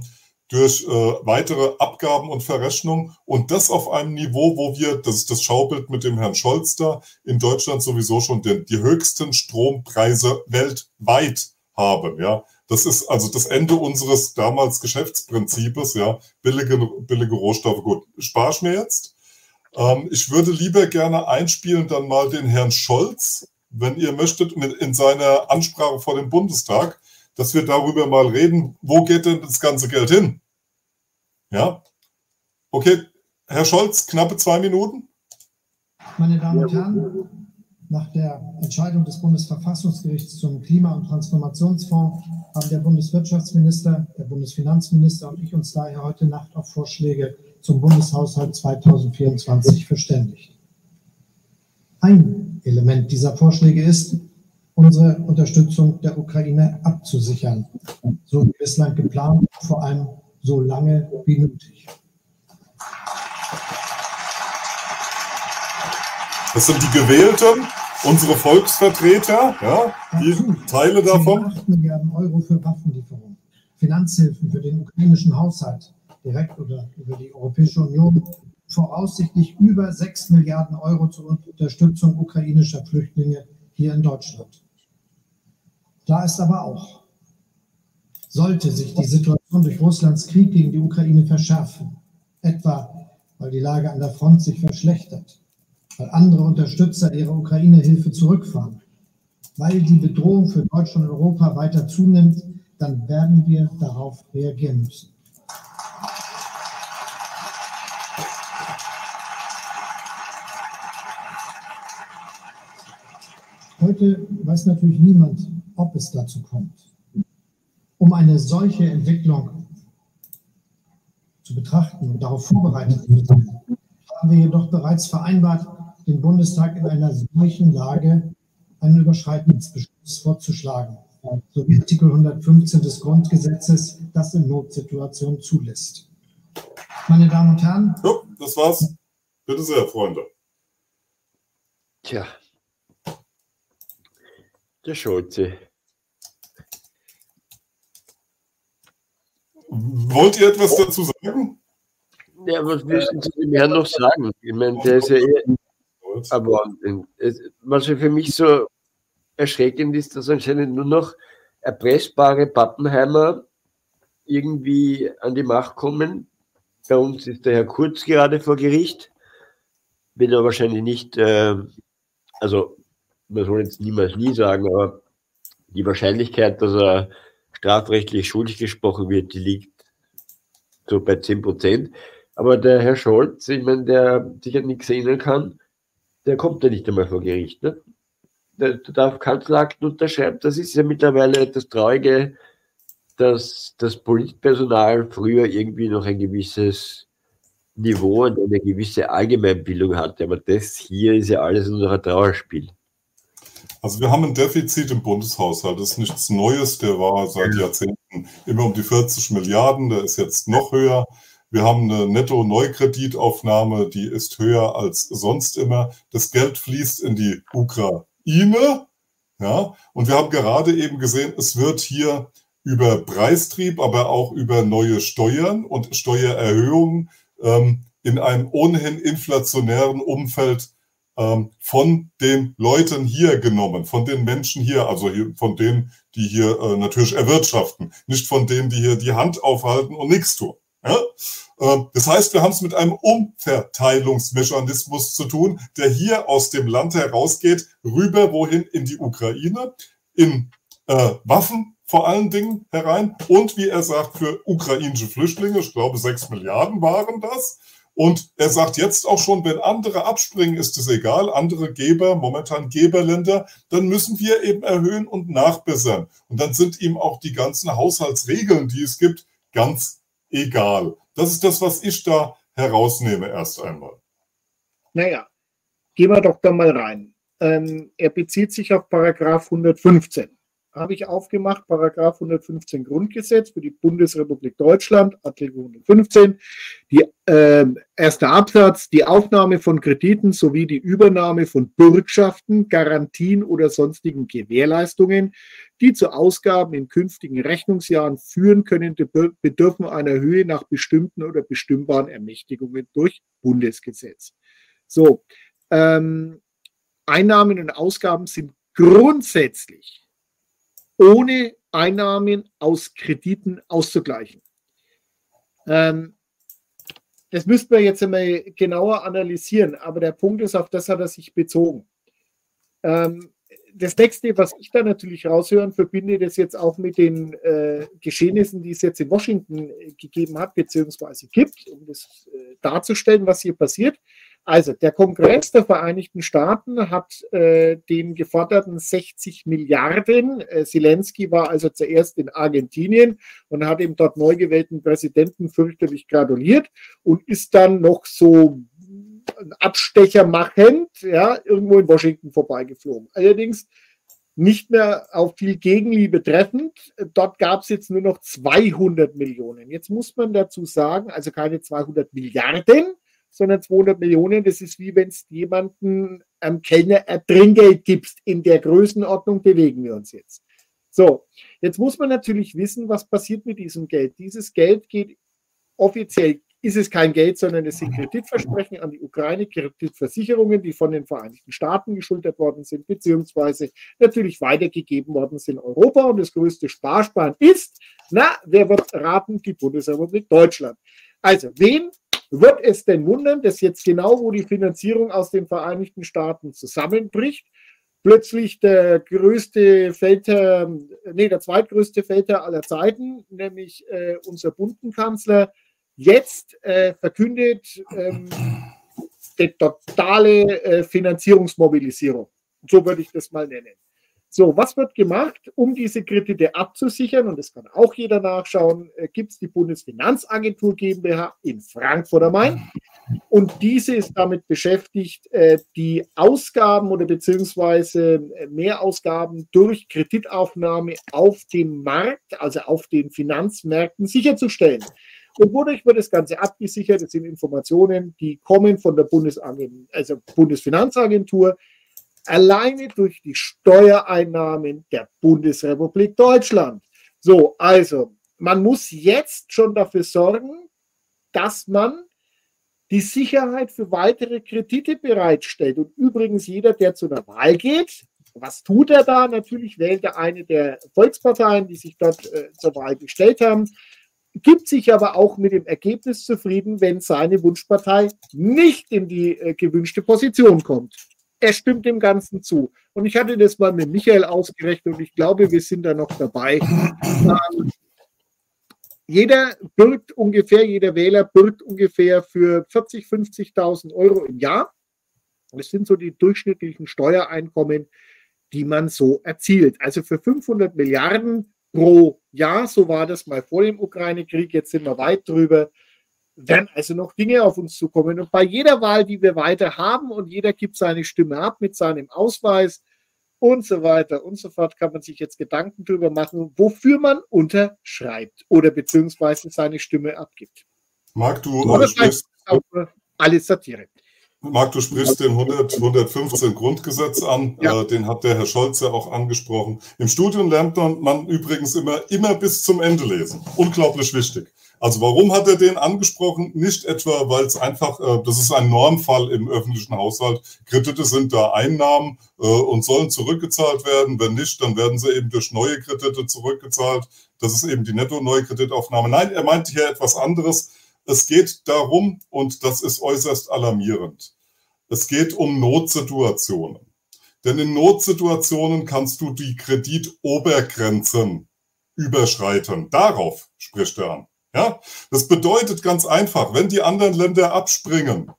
durch äh, weitere Abgaben und Verrechnung und das auf einem Niveau, wo wir, das ist das Schaubild mit dem Herrn Scholz da, in Deutschland sowieso schon den, die höchsten Strompreise weltweit haben. Ja, das ist also das Ende unseres damals Geschäftsprinzips. Ja, billige, billige Rohstoffe. Gut, spar ich mir jetzt. Ähm, ich würde lieber gerne einspielen dann mal den Herrn Scholz, wenn ihr möchtet, mit in seiner Ansprache vor dem Bundestag, dass wir darüber mal reden, wo geht denn das ganze Geld hin? Ja? Okay, Herr Scholz, knappe zwei Minuten. Meine Damen und Herren, nach der Entscheidung des Bundesverfassungsgerichts zum Klima- und Transformationsfonds haben der Bundeswirtschaftsminister, der Bundesfinanzminister und ich uns daher heute Nacht auf Vorschläge zum Bundeshaushalt 2024 verständigt. Ein Element dieser Vorschläge ist, unsere Unterstützung der Ukraine abzusichern, so wie bislang geplant, vor allem so lange wie nötig. Das sind die Gewählten, unsere Volksvertreter, ja, die Teile davon. 8 Milliarden Euro für Waffenlieferungen, Finanzhilfen für den ukrainischen Haushalt, direkt oder über die Europäische Union, voraussichtlich über 6 Milliarden Euro zur Unterstützung ukrainischer Flüchtlinge hier in Deutschland. Klar ist aber auch, sollte sich die Situation durch Russlands Krieg gegen die Ukraine verschärfen, etwa weil die Lage an der Front sich verschlechtert, weil andere Unterstützer ihre Ukraine-Hilfe zurückfahren, weil die Bedrohung für Deutschland und Europa weiter zunimmt, dann werden wir darauf reagieren müssen. Heute weiß natürlich niemand, ob es dazu kommt. Um eine solche Entwicklung zu betrachten und darauf vorbereitet zu sein, haben wir jedoch bereits vereinbart, den Bundestag in einer solchen Lage einen Überschreitungsbeschluss vorzuschlagen, so wie Artikel 115 des Grundgesetzes das in Notsituationen zulässt. Meine Damen und Herren. Ja, das war's. Bitte sehr, Freunde. Tja, der Scholze. Wollt ihr etwas dazu sagen? Ja, was müssen Sie dem Herrn noch sagen? Ich meine, der ist ja eher. Aber was für mich so erschreckend ist, dass anscheinend nur noch erpressbare Pappenheimer irgendwie an die Macht kommen. Bei uns ist der Herr Kurz gerade vor Gericht. Will er wahrscheinlich nicht, äh, also man soll jetzt niemals nie sagen, aber die Wahrscheinlichkeit, dass er strafrechtlich schuldig gesprochen wird, die liegt so bei 10 Prozent. Aber der Herr Scholz, ich meine, der sich an nichts erinnern kann, der kommt ja nicht einmal vor Gericht. Ne? Der, der darf Kanzlerakten unterschreiben. Das ist ja mittlerweile das Traurige, dass das Politpersonal früher irgendwie noch ein gewisses Niveau und eine gewisse Allgemeinbildung hatte. Aber das hier ist ja alles nur noch ein Trauerspiel. Also wir haben ein Defizit im Bundeshaushalt. Das ist nichts Neues. Der war seit Jahrzehnten immer um die 40 Milliarden. Der ist jetzt noch höher. Wir haben eine Netto-Neukreditaufnahme, die ist höher als sonst immer. Das Geld fließt in die Ukraine. Ja, und wir haben gerade eben gesehen, es wird hier über Preistrieb, aber auch über neue Steuern und Steuererhöhungen ähm, in einem ohnehin inflationären Umfeld ähm, von den Leuten hier genommen, von den Menschen hier, also hier, von denen, die hier äh, natürlich erwirtschaften, nicht von denen, die hier die Hand aufhalten und nichts tun. Ja? Äh, das heißt, wir haben es mit einem Umverteilungsmechanismus zu tun, der hier aus dem Land herausgeht, rüber wohin in die Ukraine, in äh, Waffen vor allen Dingen herein und wie er sagt, für ukrainische Flüchtlinge, ich glaube sechs Milliarden waren das, und er sagt jetzt auch schon, wenn andere abspringen, ist es egal, andere Geber, momentan Geberländer, dann müssen wir eben erhöhen und nachbessern. Und dann sind ihm auch die ganzen Haushaltsregeln, die es gibt, ganz egal. Das ist das, was ich da herausnehme erst einmal. Naja, gehen wir doch da mal rein. Ähm, er bezieht sich auf Paragraph 115 habe ich aufgemacht, Paragraph 115 Grundgesetz für die Bundesrepublik Deutschland, Artikel 115, die äh, erste Absatz, die Aufnahme von Krediten sowie die Übernahme von Bürgschaften, Garantien oder sonstigen Gewährleistungen, die zu Ausgaben in künftigen Rechnungsjahren führen können, bedürfen einer Höhe nach bestimmten oder bestimmbaren Ermächtigungen durch Bundesgesetz. So, ähm, Einnahmen und Ausgaben sind grundsätzlich ohne Einnahmen aus Krediten auszugleichen. Ähm, das müssten wir jetzt einmal genauer analysieren, aber der Punkt ist, auf das hat er sich bezogen. Ähm, das nächste, was ich da natürlich raushören, verbinde das jetzt auch mit den äh, Geschehnissen, die es jetzt in Washington äh, gegeben hat, beziehungsweise gibt, um das äh, darzustellen, was hier passiert. Also der Kongress der Vereinigten Staaten hat äh, den geforderten 60 Milliarden, äh, Zelensky war also zuerst in Argentinien und hat dem dort neu gewählten Präsidenten fürchterlich gratuliert und ist dann noch so einen Abstecher machend, ja, irgendwo in Washington vorbeigeflogen. Allerdings nicht mehr auf viel Gegenliebe treffend. Dort gab es jetzt nur noch 200 Millionen. Jetzt muss man dazu sagen, also keine 200 Milliarden, sondern 200 Millionen. Das ist wie wenn es jemanden am Kellner ein Trinkgeld gibst. In der Größenordnung bewegen wir uns jetzt. So, jetzt muss man natürlich wissen, was passiert mit diesem Geld. Dieses Geld geht offiziell ist es kein Geld, sondern es sind Kreditversprechen an die Ukraine, Kreditversicherungen, die von den Vereinigten Staaten geschultert worden sind, beziehungsweise natürlich weitergegeben worden sind in Europa. Und das größte Sparsparen ist, na, wer wird raten? Die Bundesrepublik Deutschland. Also, wen wird es denn wundern, dass jetzt genau, wo die Finanzierung aus den Vereinigten Staaten zusammenbricht, plötzlich der größte Feldherr, nee, der zweitgrößte Feldherr aller Zeiten, nämlich äh, unser Bundenkanzler, jetzt äh, verkündet ähm, die totale äh, Finanzierungsmobilisierung. So würde ich das mal nennen. So, was wird gemacht, um diese Kredite abzusichern? Und das kann auch jeder nachschauen. Äh, Gibt es die Bundesfinanzagentur GmbH in Frankfurt am Main? Und diese ist damit beschäftigt, äh, die Ausgaben oder beziehungsweise äh, Mehrausgaben durch Kreditaufnahme auf dem Markt, also auf den Finanzmärkten sicherzustellen. Und wodurch wird das Ganze abgesichert? Das sind Informationen, die kommen von der also Bundesfinanzagentur, alleine durch die Steuereinnahmen der Bundesrepublik Deutschland. So, also man muss jetzt schon dafür sorgen, dass man die Sicherheit für weitere Kredite bereitstellt. Und übrigens jeder, der zu einer Wahl geht, was tut er da? Natürlich wählt er eine der Volksparteien, die sich dort äh, zur Wahl gestellt haben, gibt sich aber auch mit dem Ergebnis zufrieden, wenn seine Wunschpartei nicht in die äh, gewünschte Position kommt er stimmt dem Ganzen zu. Und ich hatte das mal mit Michael ausgerechnet und ich glaube, wir sind da noch dabei. Ähm, jeder bürgt ungefähr, jeder Wähler bürgt ungefähr für 40, 50.000 Euro im Jahr. Das sind so die durchschnittlichen Steuereinkommen, die man so erzielt. Also für 500 Milliarden pro Jahr, so war das mal vor dem Ukraine-Krieg, jetzt sind wir weit drüber, werden also noch Dinge auf uns zukommen. Und bei jeder Wahl, die wir weiter haben und jeder gibt seine Stimme ab mit seinem Ausweis und so weiter und so fort, kann man sich jetzt Gedanken darüber machen, wofür man unterschreibt oder beziehungsweise seine Stimme abgibt. Marc, du Oder sprichst, alles Satire. Marc, du sprichst den 100, 115 Grundgesetz an, ja. äh, den hat der Herr Scholz ja auch angesprochen. Im Studium lernt man übrigens immer, immer bis zum Ende lesen. Unglaublich wichtig. Also warum hat er den angesprochen? Nicht etwa, weil es einfach, äh, das ist ein Normfall im öffentlichen Haushalt. Kredite sind da Einnahmen äh, und sollen zurückgezahlt werden. Wenn nicht, dann werden sie eben durch neue Kredite zurückgezahlt. Das ist eben die Netto-Neukreditaufnahme. Nein, er meinte hier etwas anderes. Es geht darum, und das ist äußerst alarmierend, es geht um Notsituationen. Denn in Notsituationen kannst du die Kreditobergrenzen überschreiten. Darauf spricht er an. Ja, das bedeutet ganz einfach, wenn die anderen Länder abspringen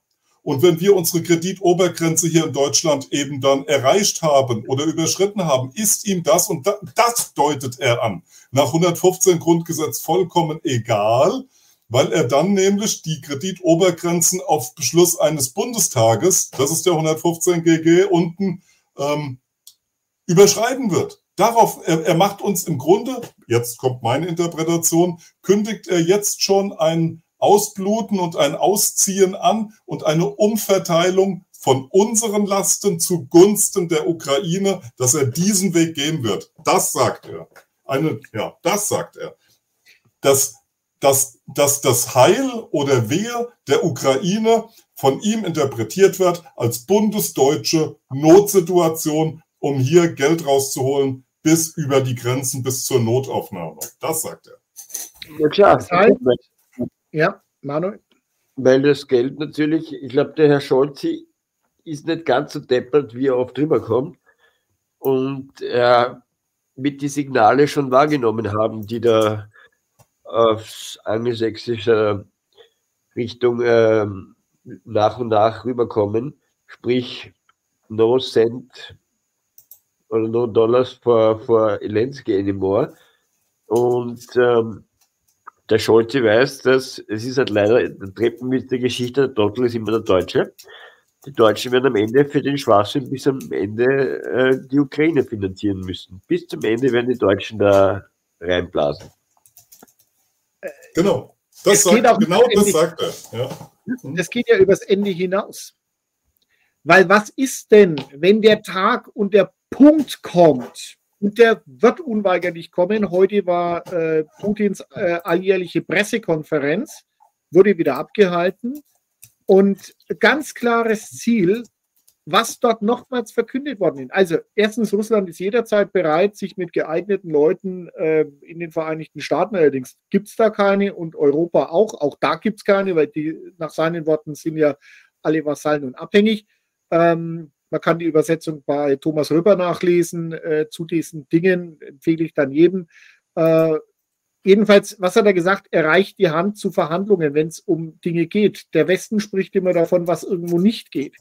und wenn wir unsere Kreditobergrenze hier in Deutschland eben dann erreicht haben oder überschritten haben, ist ihm das, und das deutet er an, nach 115 Grundgesetz vollkommen egal, weil er dann nämlich die Kreditobergrenzen auf Beschluss eines Bundestages, das ist der 115 GG unten, ähm, überschreiten wird. Darauf, er, er macht uns im Grunde, jetzt kommt meine Interpretation, kündigt er jetzt schon ein Ausbluten und ein Ausziehen an und eine Umverteilung von unseren Lasten zugunsten der Ukraine, dass er diesen Weg gehen wird. Das sagt er. Eine, ja, das sagt er. Dass, dass, dass das Heil oder Wehe der Ukraine von ihm interpretiert wird als bundesdeutsche Notsituation, um hier Geld rauszuholen, bis über die Grenzen bis zur Notaufnahme. Das sagt er. Ja klar. Das heißt, ja, Manuel. Weil das Geld natürlich, ich glaube, der Herr Scholz ist nicht ganz so deppert, wie er oft rüberkommt. Und er wird die Signale schon wahrgenommen haben, die da aus angelsächsischer Richtung äh, nach und nach rüberkommen. Sprich, no cent oder no dollars for, for Zelensky anymore. Und ähm, der Scholze weiß, dass es ist halt leider der Treppenwitz der Geschichte, der Trottel ist immer der Deutsche. Die Deutschen werden am Ende für den Schwachsinn bis am Ende äh, die Ukraine finanzieren müssen. Bis zum Ende werden die Deutschen da reinblasen. Genau. Das sagt, genau das sagt er. Ja. Das geht ja übers Ende hinaus. Weil was ist denn, wenn der Tag und der Punkt kommt, und der wird unweigerlich kommen, heute war äh, Putins äh, alljährliche Pressekonferenz, wurde wieder abgehalten. Und ganz klares Ziel, was dort nochmals verkündet worden ist. Also erstens, Russland ist jederzeit bereit, sich mit geeigneten Leuten äh, in den Vereinigten Staaten, allerdings gibt es da keine und Europa auch, auch da gibt es keine, weil die nach seinen Worten sind ja alle Vasallen und abhängig. Ähm, man kann die Übersetzung bei Thomas Röber nachlesen äh, zu diesen Dingen, empfehle ich dann jedem. Äh, jedenfalls, was hat er gesagt? Er reicht die Hand zu Verhandlungen, wenn es um Dinge geht. Der Westen spricht immer davon, was irgendwo nicht geht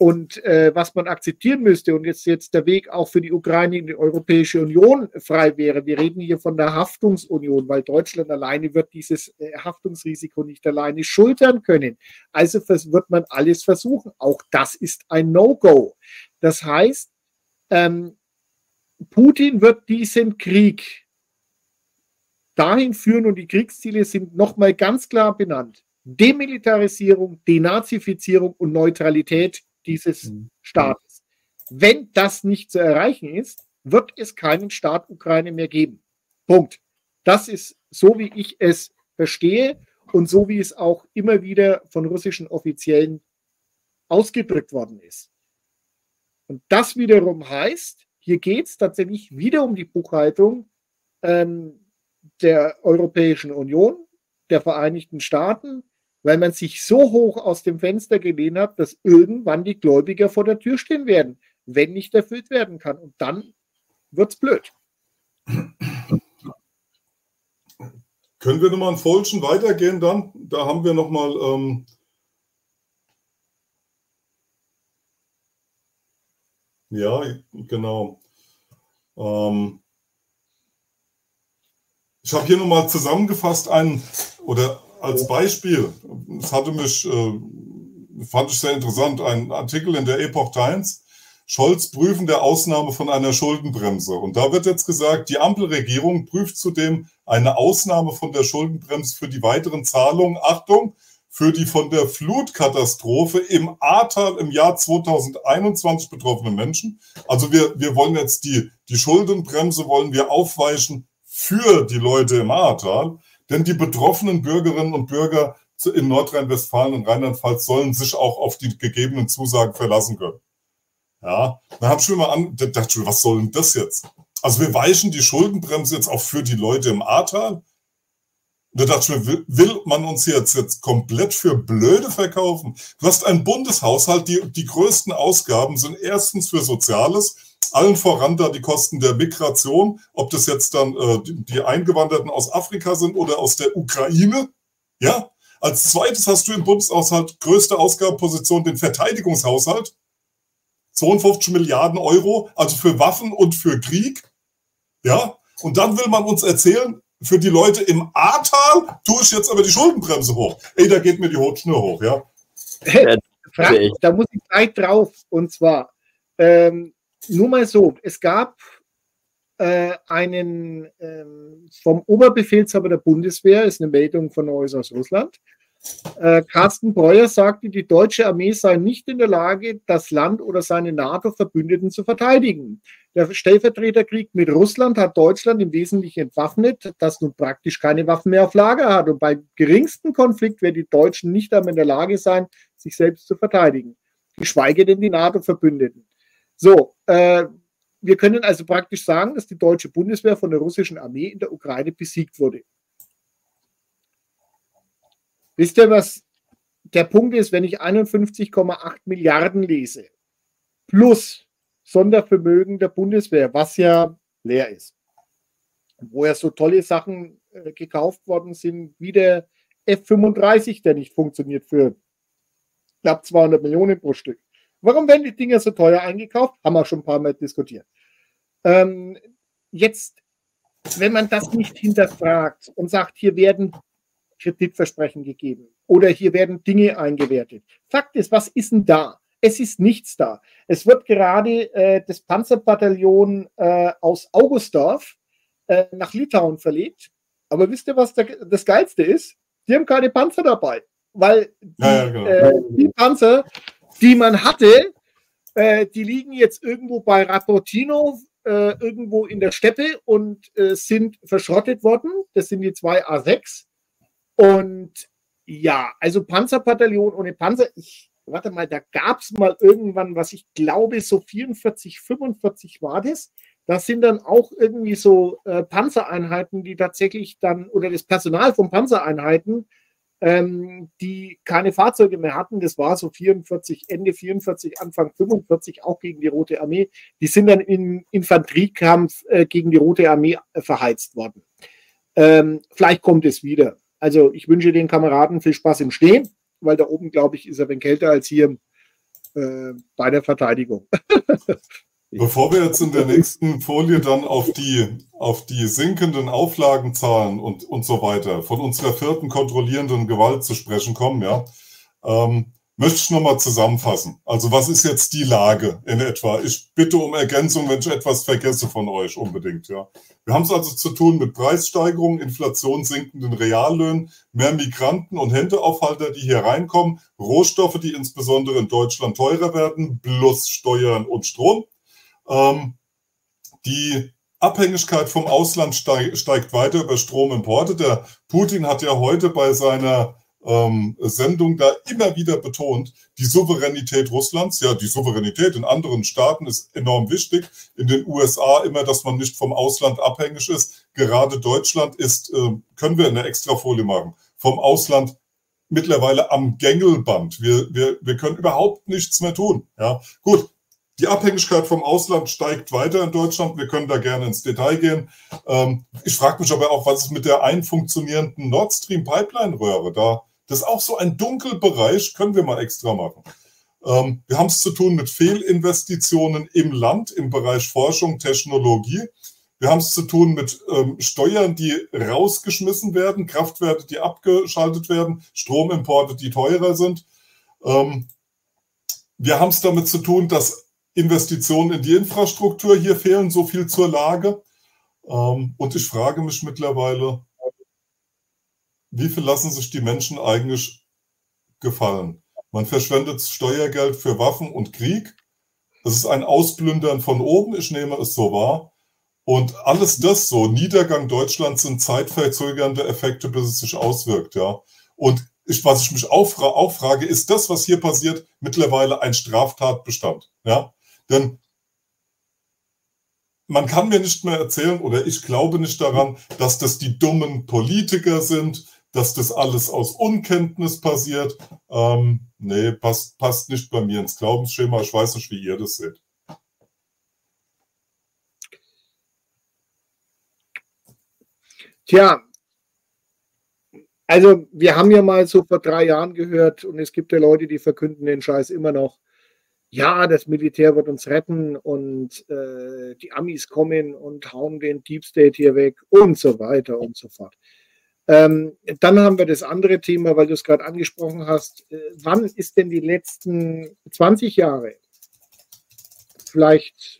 und äh, was man akzeptieren müsste und jetzt, jetzt der Weg auch für die Ukraine in die Europäische Union frei wäre. Wir reden hier von der Haftungsunion, weil Deutschland alleine wird dieses äh, Haftungsrisiko nicht alleine schultern können. Also wird man alles versuchen. Auch das ist ein No-Go. Das heißt, ähm, Putin wird diesen Krieg dahin führen und die Kriegsziele sind nochmal ganz klar benannt. Demilitarisierung, Denazifizierung und Neutralität dieses mhm. Staates. Wenn das nicht zu erreichen ist, wird es keinen Staat Ukraine mehr geben. Punkt. Das ist so, wie ich es verstehe und so, wie es auch immer wieder von russischen Offiziellen ausgedrückt worden ist. Und das wiederum heißt, hier geht es tatsächlich wieder um die Buchhaltung ähm, der Europäischen Union, der Vereinigten Staaten, weil man sich so hoch aus dem Fenster gelehnt hat, dass irgendwann die Gläubiger vor der Tür stehen werden, wenn nicht erfüllt werden kann. Und dann wird es blöd. Können wir nochmal einen Folschen weitergehen dann? Da haben wir nochmal. Ähm ja, genau. Ähm ich habe hier nochmal zusammengefasst einen oder als Beispiel, das hatte mich, äh, fand ich sehr interessant, ein Artikel in der Epoch Times, Scholz prüfen der Ausnahme von einer Schuldenbremse. Und da wird jetzt gesagt, die Ampelregierung prüft zudem eine Ausnahme von der Schuldenbremse für die weiteren Zahlungen, Achtung, für die von der Flutkatastrophe im Ahrtal im Jahr 2021 betroffenen Menschen. Also wir, wir wollen jetzt die, die Schuldenbremse wollen wir aufweichen für die Leute im Ahrtal. Denn die betroffenen Bürgerinnen und Bürger in Nordrhein-Westfalen und Rheinland-Pfalz sollen sich auch auf die gegebenen Zusagen verlassen können. Ja, dann habe ich mir mal an, dachte, was soll denn das jetzt? Also wir weichen die Schuldenbremse jetzt auch für die Leute im Ahrtal. Da dachte ich mir, will man uns jetzt, jetzt komplett für blöde verkaufen? Du hast einen Bundeshaushalt, die, die größten Ausgaben sind erstens für Soziales, allen voran da die Kosten der Migration, ob das jetzt dann äh, die Eingewanderten aus Afrika sind oder aus der Ukraine. Ja, als zweites hast du im Bundeshaushalt größte Ausgabenposition den Verteidigungshaushalt. 52 Milliarden Euro, also für Waffen und für Krieg. Ja, und dann will man uns erzählen, für die Leute im Ahrtal tue ich jetzt aber die Schuldenbremse hoch. Ey, da geht mir die Hutschnur hoch, ja. Frank, da muss ich gleich drauf. Und zwar, ähm, nur mal so, es gab äh, einen ähm, vom Oberbefehlshaber der Bundeswehr, ist eine Meldung von Neues aus Russland. Äh, Carsten Breuer sagte, die deutsche Armee sei nicht in der Lage, das Land oder seine NATO-Verbündeten zu verteidigen. Der Stellvertreterkrieg mit Russland hat Deutschland im Wesentlichen entwaffnet, das nun praktisch keine Waffen mehr auf Lager hat. Und beim geringsten Konflikt werden die Deutschen nicht einmal in der Lage sein, sich selbst zu verteidigen. Geschweige denn die NATO-Verbündeten. So, äh, wir können also praktisch sagen, dass die deutsche Bundeswehr von der russischen Armee in der Ukraine besiegt wurde. Wisst ihr, was der Punkt ist, wenn ich 51,8 Milliarden lese, plus Sondervermögen der Bundeswehr, was ja leer ist, wo ja so tolle Sachen äh, gekauft worden sind, wie der F-35, der nicht funktioniert für knapp 200 Millionen pro Stück. Warum werden die Dinger so teuer eingekauft? Haben wir schon ein paar Mal diskutiert. Ähm, jetzt, wenn man das nicht hinterfragt und sagt, hier werden Kreditversprechen gegeben oder hier werden Dinge eingewertet. Fakt ist, was ist denn da? Es ist nichts da. Es wird gerade äh, das Panzerbataillon äh, aus Augustdorf äh, nach Litauen verlegt. Aber wisst ihr, was der, das Geilste ist? Die haben keine Panzer dabei, weil die, ja, ja, genau. Äh, die Panzer die man hatte, äh, die liegen jetzt irgendwo bei Rapportino, äh, irgendwo in der Steppe und äh, sind verschrottet worden. Das sind die zwei A6. Und Ja, also Panzerbataillon ohne Panzer. Ich, warte mal, da gab es mal irgendwann, was ich glaube, so 44, 45 war das. Das sind dann auch irgendwie so äh, Panzereinheiten, die tatsächlich dann, oder das Personal von Panzereinheiten, ähm, die keine Fahrzeuge mehr hatten. Das war so 44, Ende 44, Anfang 45, auch gegen die Rote Armee. Die sind dann im Infanteriekampf äh, gegen die Rote Armee äh, verheizt worden. Ähm, vielleicht kommt es wieder. Also ich wünsche den Kameraden viel Spaß im Stehen, weil da oben, glaube ich, ist er wenn kälter als hier äh, bei der Verteidigung. Bevor wir jetzt in der nächsten Folie dann auf die, auf die sinkenden Auflagenzahlen und, und so weiter von unserer vierten kontrollierenden Gewalt zu sprechen kommen, ja, ähm, möchte ich nochmal zusammenfassen. Also was ist jetzt die Lage in etwa? Ich bitte um Ergänzung, wenn ich etwas vergesse von euch unbedingt, ja. Wir haben es also zu tun mit Preissteigerungen, Inflation, sinkenden Reallöhnen, mehr Migranten und Händeaufhalter, die hier reinkommen, Rohstoffe, die insbesondere in Deutschland teurer werden, plus Steuern und Strom. Ähm, die Abhängigkeit vom Ausland steig, steigt weiter über Stromimporte. Der Putin hat ja heute bei seiner ähm, Sendung da immer wieder betont, die Souveränität Russlands, ja, die Souveränität in anderen Staaten ist enorm wichtig. In den USA immer, dass man nicht vom Ausland abhängig ist. Gerade Deutschland ist, äh, können wir in der Extrafolie machen, vom Ausland mittlerweile am Gängelband. Wir, wir, wir können überhaupt nichts mehr tun. Ja, gut. Die Abhängigkeit vom Ausland steigt weiter in Deutschland. Wir können da gerne ins Detail gehen. Ähm, ich frage mich aber auch, was ist mit der einfunktionierenden Nord Stream Pipeline Röhre? Da, das ist auch so ein Dunkelbereich, können wir mal extra machen. Ähm, wir haben es zu tun mit Fehlinvestitionen im Land im Bereich Forschung, Technologie. Wir haben es zu tun mit ähm, Steuern, die rausgeschmissen werden, Kraftwerke, die abgeschaltet werden, Stromimporte, die teurer sind. Ähm, wir haben es damit zu tun, dass Investitionen in die Infrastruktur hier fehlen, so viel zur Lage. Ähm, und ich frage mich mittlerweile, wie viel lassen sich die Menschen eigentlich gefallen? Man verschwendet Steuergeld für Waffen und Krieg. Es ist ein Ausplündern von oben, ich nehme es so wahr. Und alles das so, Niedergang Deutschlands sind zeitverzögernde Effekte, bis es sich auswirkt, ja. Und ich, was ich mich auch, auch frage, ist das, was hier passiert, mittlerweile ein Straftatbestand, ja? Denn man kann mir nicht mehr erzählen oder ich glaube nicht daran, dass das die dummen Politiker sind, dass das alles aus Unkenntnis passiert. Ähm, nee, passt, passt nicht bei mir ins Glaubensschema. Ich weiß nicht, wie ihr das seht. Tja, also wir haben ja mal so vor drei Jahren gehört und es gibt ja Leute, die verkünden den Scheiß immer noch ja, das Militär wird uns retten und äh, die Amis kommen und hauen den Deep State hier weg und so weiter und so fort. Ähm, dann haben wir das andere Thema, weil du es gerade angesprochen hast. Äh, wann ist denn die letzten 20 Jahre? Vielleicht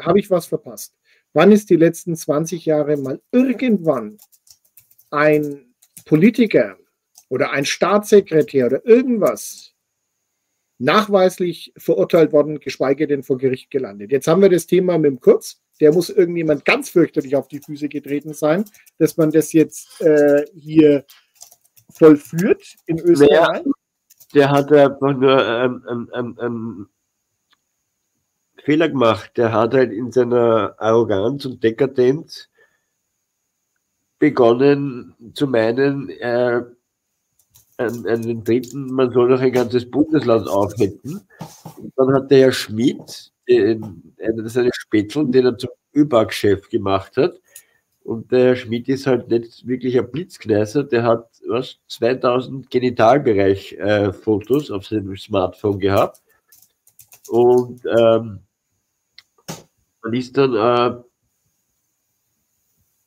habe ich was verpasst. Wann ist die letzten 20 Jahre mal irgendwann ein Politiker oder ein Staatssekretär oder irgendwas nachweislich verurteilt worden, geschweige denn vor Gericht gelandet. Jetzt haben wir das Thema mit dem Kurz. Der muss irgendjemand ganz fürchterlich auf die Füße getreten sein, dass man das jetzt äh, hier vollführt in Österreich. Der, der hat einfach nur ähm, ähm, ähm, ähm, Fehler gemacht. Der hat halt in seiner Arroganz und Dekadenz begonnen zu meinen, äh, einen, einen dritten, man soll noch ein ganzes Bundesland aufhetzen. Und dann hat der Herr Schmidt, den, einer seiner Spätzeln, den er zum ÖBAG-Chef gemacht hat. Und der Herr Schmidt ist halt nicht wirklich ein Blitzkneiser, der hat was 2000 Genitalbereich-Fotos äh, auf seinem Smartphone gehabt. Und ähm, man ist dann äh,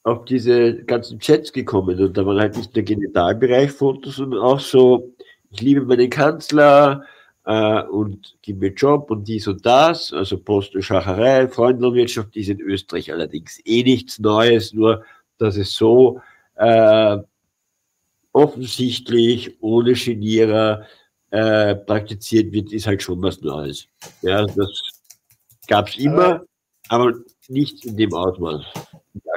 auf diese ganzen Chats gekommen und da waren halt nicht der Genitalbereich Fotos, sondern auch so, ich liebe meinen Kanzler äh, und gib mir Job und dies und das, also Post und Schacherei, Freundenwirtschaft ist in Österreich allerdings eh nichts Neues, nur dass es so äh, offensichtlich ohne Genierer äh, praktiziert wird, ist halt schon was Neues. Ja, das gab es immer, aber nicht in dem Ausmaß.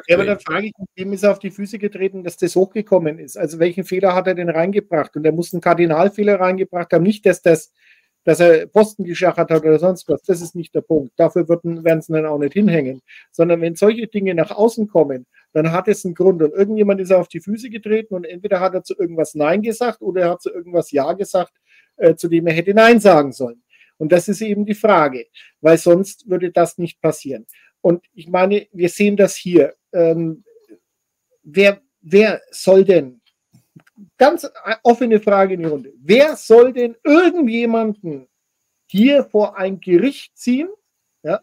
Ja, aber dann frage ich mich, wem ist er auf die Füße getreten, dass das hochgekommen ist? Also welchen Fehler hat er denn reingebracht? Und er muss einen Kardinalfehler reingebracht haben, nicht, dass das dass er Posten geschachert hat oder sonst was. Das ist nicht der Punkt. Dafür würden, werden sie dann auch nicht hinhängen. Sondern wenn solche Dinge nach außen kommen, dann hat es einen Grund. Und irgendjemand ist auf die Füße getreten und entweder hat er zu irgendwas Nein gesagt oder er hat zu irgendwas Ja gesagt, äh, zu dem er hätte Nein sagen sollen. Und das ist eben die Frage, weil sonst würde das nicht passieren. Und ich meine, wir sehen das hier. Ähm, wer, wer soll denn ganz offene Frage in die Runde. Wer soll denn irgendjemanden hier vor ein Gericht ziehen, ja,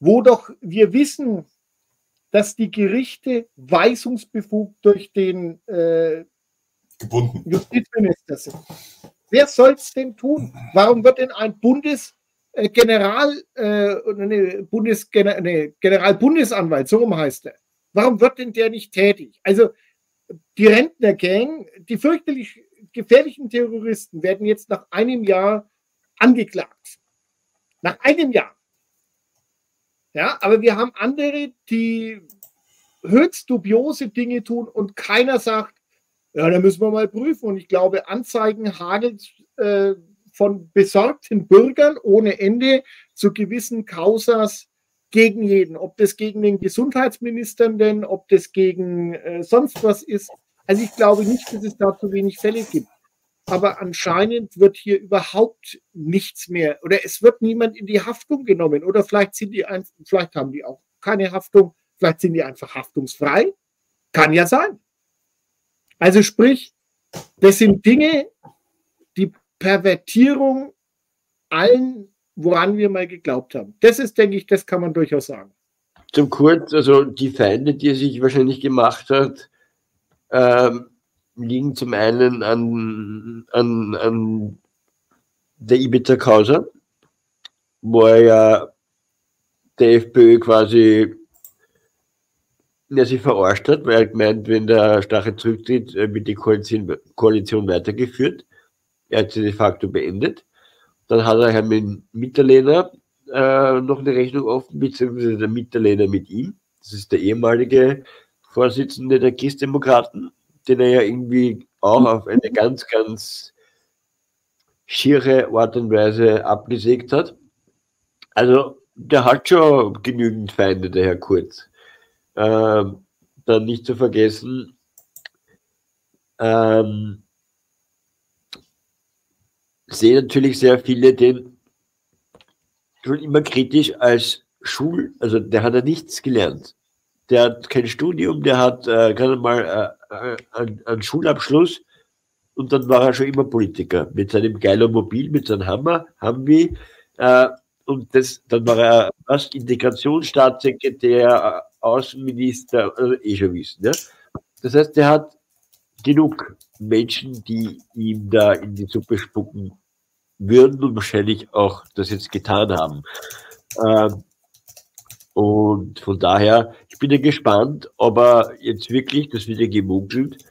wo doch wir wissen, dass die Gerichte weisungsbefugt durch den äh, Justizminister sind. Wer soll es denn tun? Warum wird denn ein Bundesgeneral, äh, nee, Bundesgener, nee, Generalbundesanwalt, so rum heißt er, warum wird denn der nicht tätig? Also die Rentnergang, die fürchterlich gefährlichen Terroristen werden jetzt nach einem Jahr angeklagt. Nach einem Jahr. Ja, aber wir haben andere, die höchst dubiose Dinge tun und keiner sagt, ja, da müssen wir mal prüfen. Und ich glaube, Anzeigen hagelt äh, von besorgten Bürgern ohne Ende zu gewissen Kausas gegen jeden, ob das gegen den Gesundheitsminister denn, ob das gegen äh, sonst was ist. Also ich glaube nicht, dass es da zu wenig Fälle gibt. Aber anscheinend wird hier überhaupt nichts mehr oder es wird niemand in die Haftung genommen oder vielleicht sind die einfach, vielleicht haben die auch keine Haftung, vielleicht sind die einfach haftungsfrei. Kann ja sein. Also sprich, das sind Dinge, Pervertierung allen woran wir mal geglaubt haben. Das ist, denke ich, das kann man durchaus sagen. Zum Kurz, also die Feinde, die er sich wahrscheinlich gemacht hat, ähm, liegen zum einen an, an, an der Ibiza-Causa, wo er ja der FPÖ quasi ja, sich verarscht hat, weil er gemeint, wenn der Stache zurücktritt, wird die Koalition, Koalition weitergeführt. Er hat sie de facto beendet. Dann hat er Herrn Mitterlehner äh, noch eine Rechnung offen, beziehungsweise der Mitterlehner mit ihm. Das ist der ehemalige Vorsitzende der Christdemokraten, den er ja irgendwie auch auf eine ganz, ganz schiere Art und Weise abgesägt hat. Also, der hat schon genügend Feinde, der Herr Kurz. Ähm, dann nicht zu vergessen, ähm, sehe natürlich sehr viele den schon immer kritisch als Schul, also der hat ja nichts gelernt. Der hat kein Studium, der hat äh, gerade mal äh, äh, einen, einen Schulabschluss und dann war er schon immer Politiker mit seinem geilen Mobil, mit seinem Hammer, wir. Äh, und das, dann war er fast Integrationsstaatssekretär, äh, Außenminister, also eh schon wissen. Ja? Das heißt, der hat genug Menschen, die ihm da in die Suppe spucken würden und wahrscheinlich auch das jetzt getan haben. Ähm, und von daher, ich bin ja gespannt, ob er jetzt wirklich, das wird ja gemunkelt,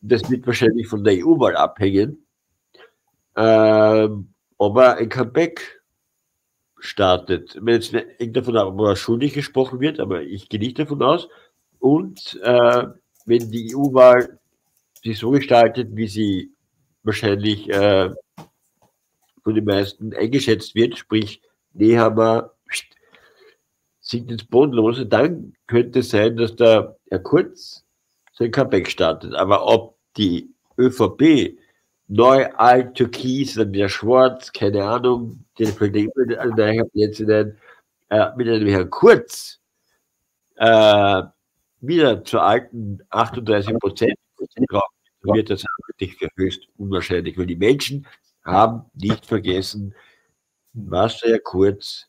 das wird wahrscheinlich von der EU-Wahl abhängen, ähm, ob er ein Comeback startet. Wenn jetzt nicht davon ab, ob er schuldig gesprochen wird, aber ich gehe nicht davon aus. Und äh, wenn die EU-Wahl sich so gestaltet, wie sie wahrscheinlich äh, von den meisten eingeschätzt wird, sprich Nehammer sinkt ins Bodenlose, dann könnte es sein, dass der Herr Kurz sein Comeback startet. Aber ob die ÖVP neu, alt, türkis, dann wieder schwarz, keine Ahnung, den fällt an der Plätze nein, äh, mit einem Herrn Kurz äh, wieder zur alten 38 Prozent wird das wirklich für höchst unwahrscheinlich, weil die Menschen haben nicht vergessen, Herr Kurz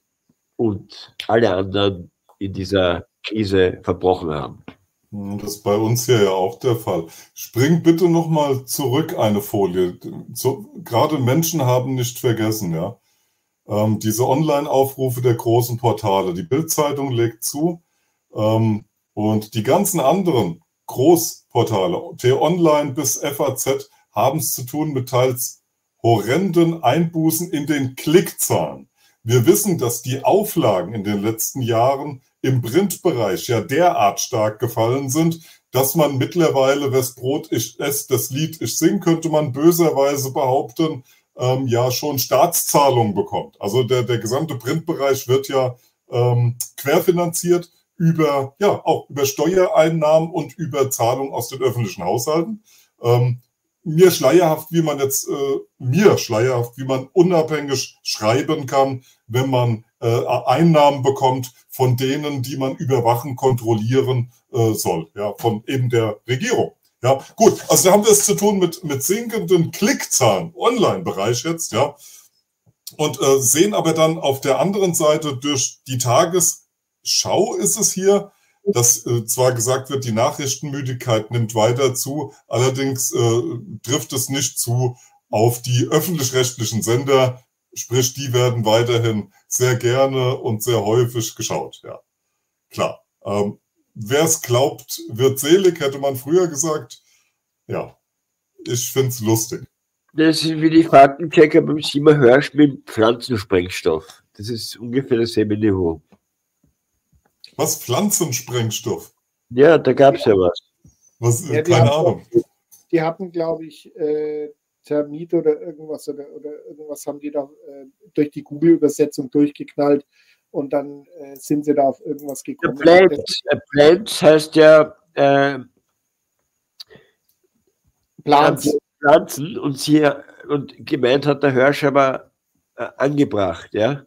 und alle anderen in dieser Krise verbrochen haben. Das ist bei uns hier ja auch der Fall. Spring bitte nochmal zurück eine Folie. So, gerade Menschen haben nicht vergessen, ja. Ähm, diese Online-Aufrufe der großen Portale. Die Bildzeitung legt zu ähm, und die ganzen anderen Großportale, T-Online bis FAZ, haben es zu tun mit teils horrenden Einbußen in den Klickzahlen. Wir wissen, dass die Auflagen in den letzten Jahren im Printbereich ja derart stark gefallen sind, dass man mittlerweile, wes Brot ich esse, das Lied ich sing, könnte man böserweise behaupten, ähm, ja schon Staatszahlungen bekommt. Also der, der gesamte Printbereich wird ja ähm, querfinanziert über, ja, auch über Steuereinnahmen und über Zahlungen aus den öffentlichen Haushalten. Ähm, mir schleierhaft, wie man jetzt, äh, mir schleierhaft, wie man unabhängig schreiben kann, wenn man äh, Einnahmen bekommt von denen, die man überwachen, kontrollieren äh, soll, ja, von eben der Regierung. Ja, gut, also da haben wir es zu tun mit, mit sinkenden Klickzahlen, Online-Bereich jetzt, ja, und äh, sehen aber dann auf der anderen Seite durch die Tagesschau ist es hier, dass äh, zwar gesagt wird, die Nachrichtenmüdigkeit nimmt weiter zu, allerdings äh, trifft es nicht zu auf die öffentlich-rechtlichen Sender, sprich, die werden weiterhin sehr gerne und sehr häufig geschaut. Ja, klar. Ähm, Wer es glaubt, wird selig, hätte man früher gesagt. Ja, ich finde es lustig. Das ist wie die Faktenchecker beim Simmer Hörsch mit Pflanzensprengstoff. Das ist ungefähr dasselbe Niveau. Was? Pflanzensprengstoff? Ja, da gab es ja was. was ja, keine Ahnung. Auch, die hatten, glaube ich, äh, Thermit oder irgendwas oder, oder irgendwas haben die da äh, durch die Google-Übersetzung durchgeknallt und dann äh, sind sie da auf irgendwas gekommen. Plants, Plants heißt ja äh, Pflanzen. Pflanzen und sie und gemeint hat der Hirsch aber äh, angebracht, ja.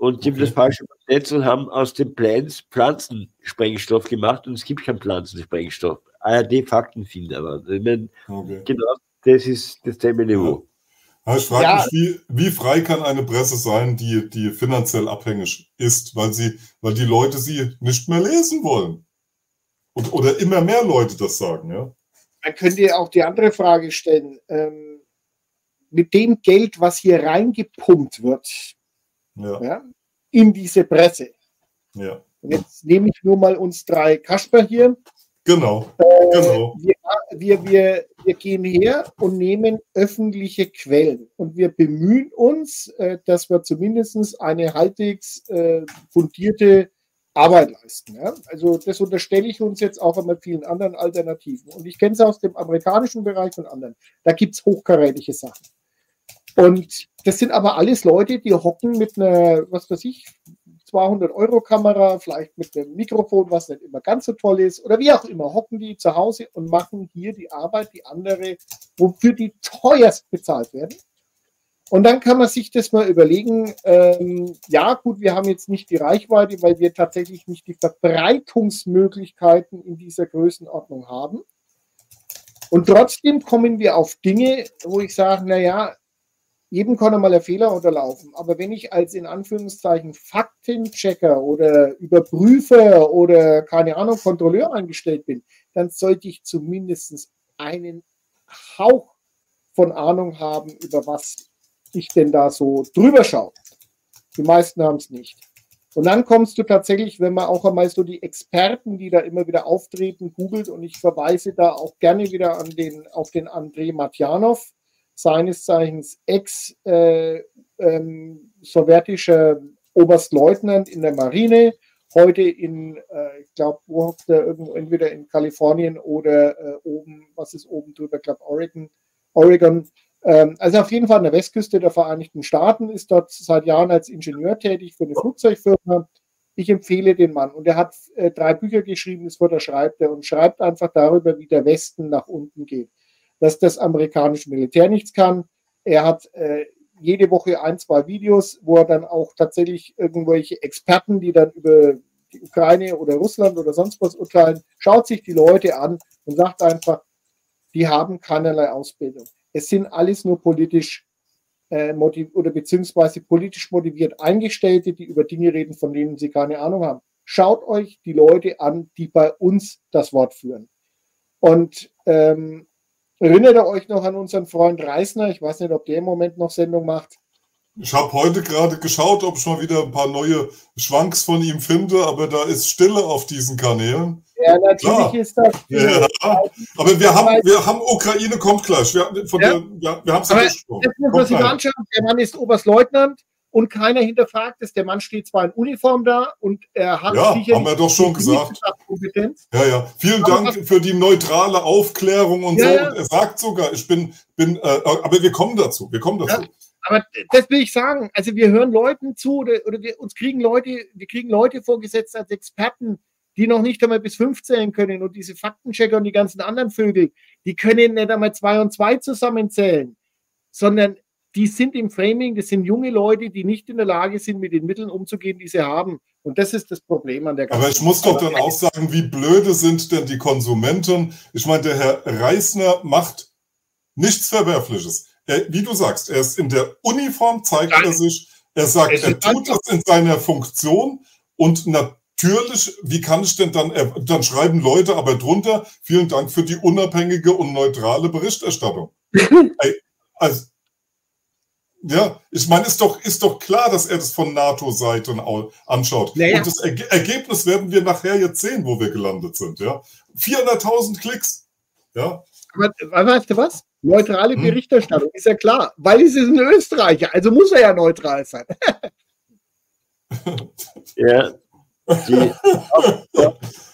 Und die okay. haben das falsch übersetzt und haben aus den Plants Pflanzensprengstoff gemacht und es gibt keinen Pflanzensprengstoff. ARD-Faktenfinder, aber ich meine, okay. genau das ist das selbe Niveau. Ja. Ich frage ja. mich, wie, wie frei kann eine Presse sein, die, die finanziell abhängig ist, weil, sie, weil die Leute sie nicht mehr lesen wollen? Und, oder immer mehr Leute das sagen, ja? Man könnte auch die andere Frage stellen. Ähm, mit dem Geld, was hier reingepumpt wird, ja. ja in diese Presse. Ja. Und jetzt nehme ich nur mal uns drei Kasper hier. Genau. Äh, genau. Wir, wir, wir, wir gehen her und nehmen öffentliche Quellen und wir bemühen uns, äh, dass wir zumindest eine halbwegs äh, fundierte Arbeit leisten. Ja? Also das unterstelle ich uns jetzt auch mit vielen anderen Alternativen. Und ich kenne es aus dem amerikanischen Bereich und anderen. Da gibt es hochkarätige Sachen. Und das sind aber alles Leute, die hocken mit einer, was weiß ich, 200 Euro Kamera, vielleicht mit einem Mikrofon, was nicht immer ganz so toll ist, oder wie auch immer, hocken die zu Hause und machen hier die Arbeit, die andere, wofür die teuerst bezahlt werden. Und dann kann man sich das mal überlegen, ähm, ja gut, wir haben jetzt nicht die Reichweite, weil wir tatsächlich nicht die Verbreitungsmöglichkeiten in dieser Größenordnung haben. Und trotzdem kommen wir auf Dinge, wo ich sage, naja, jedem kann einmal ein Fehler unterlaufen. Aber wenn ich als in Anführungszeichen Faktenchecker oder Überprüfer oder keine Ahnung, Kontrolleur eingestellt bin, dann sollte ich zumindest einen Hauch von Ahnung haben, über was ich denn da so drüber schaue. Die meisten haben es nicht. Und dann kommst du tatsächlich, wenn man auch einmal so die Experten, die da immer wieder auftreten, googelt, und ich verweise da auch gerne wieder an den, auf den Andrei Matjanov, seines Zeichens ex-sowjetischer äh, ähm, Oberstleutnant in der Marine, heute in, äh, ich glaube, wo hockt er irgendwo, entweder in Kalifornien oder äh, oben, was ist oben drüber, ich glaube, Oregon, Oregon. Ähm, also auf jeden Fall an der Westküste der Vereinigten Staaten, ist dort seit Jahren als Ingenieur tätig für eine Flugzeugfirma. Ich empfehle den Mann. Und er hat äh, drei Bücher geschrieben, das wird er schreibt er und schreibt einfach darüber, wie der Westen nach unten geht dass das amerikanische Militär nichts kann. Er hat äh, jede Woche ein, zwei Videos, wo er dann auch tatsächlich irgendwelche Experten, die dann über die Ukraine oder Russland oder sonst was urteilen, schaut sich die Leute an und sagt einfach, die haben keinerlei Ausbildung. Es sind alles nur politisch äh, oder beziehungsweise politisch motiviert Eingestellte, die über Dinge reden, von denen sie keine Ahnung haben. Schaut euch die Leute an, die bei uns das Wort führen. Und ähm, Erinnert ihr euch noch an unseren Freund Reisner? Ich weiß nicht, ob der im Moment noch Sendung macht. Ich habe heute gerade geschaut, ob ich mal wieder ein paar neue Schwanks von ihm finde, aber da ist Stille auf diesen Kanälen. Ja, natürlich Klar. ist das. Ja, aber wir haben, wir haben Ukraine kommt gleich. Wir, von ja. Der, ja, wir haben es ja Das muss man sich anschauen. Der Mann ist Oberstleutnant und keiner hinterfragt es. Der Mann steht zwar in Uniform da und er hat ja, sicher haben wir doch schon gesagt. Kompetenz. Ja, ja. Vielen aber Dank für die neutrale Aufklärung und ja, so. Und er sagt sogar, ich bin, bin, äh, aber wir kommen dazu. Wir kommen dazu. Ja, aber das will ich sagen. Also wir hören Leuten zu oder, oder wir uns kriegen Leute, wir kriegen Leute vorgesetzt als Experten, die noch nicht einmal bis fünf zählen können und diese Faktenchecker und die ganzen anderen Vögel, die können nicht einmal zwei und zwei zusammenzählen, sondern die sind im Framing, das sind junge Leute, die nicht in der Lage sind, mit den Mitteln umzugehen, die sie haben. Und das ist das Problem an der ganzen Aber ich muss doch dann auch sagen, wie blöde sind denn die Konsumenten? Ich meine, der Herr Reisner macht nichts Verwerfliches. Er, wie du sagst, er ist in der Uniform, zeigt Nein. er sich. Er sagt, er tut das in seiner Funktion und natürlich, wie kann ich denn dann, dann schreiben Leute aber drunter, vielen Dank für die unabhängige und neutrale Berichterstattung. Also, ja, ich meine, ist doch, ist doch klar, dass er das von NATO-Seite anschaut. Naja. Und das Ergebnis werden wir nachher jetzt sehen, wo wir gelandet sind. Ja, 400.000 Klicks. Ja. Aber weißt du was? Neutrale hm? Berichterstattung ist ja klar, weil es ist ein Österreicher, also muss er ja neutral sein. ja, die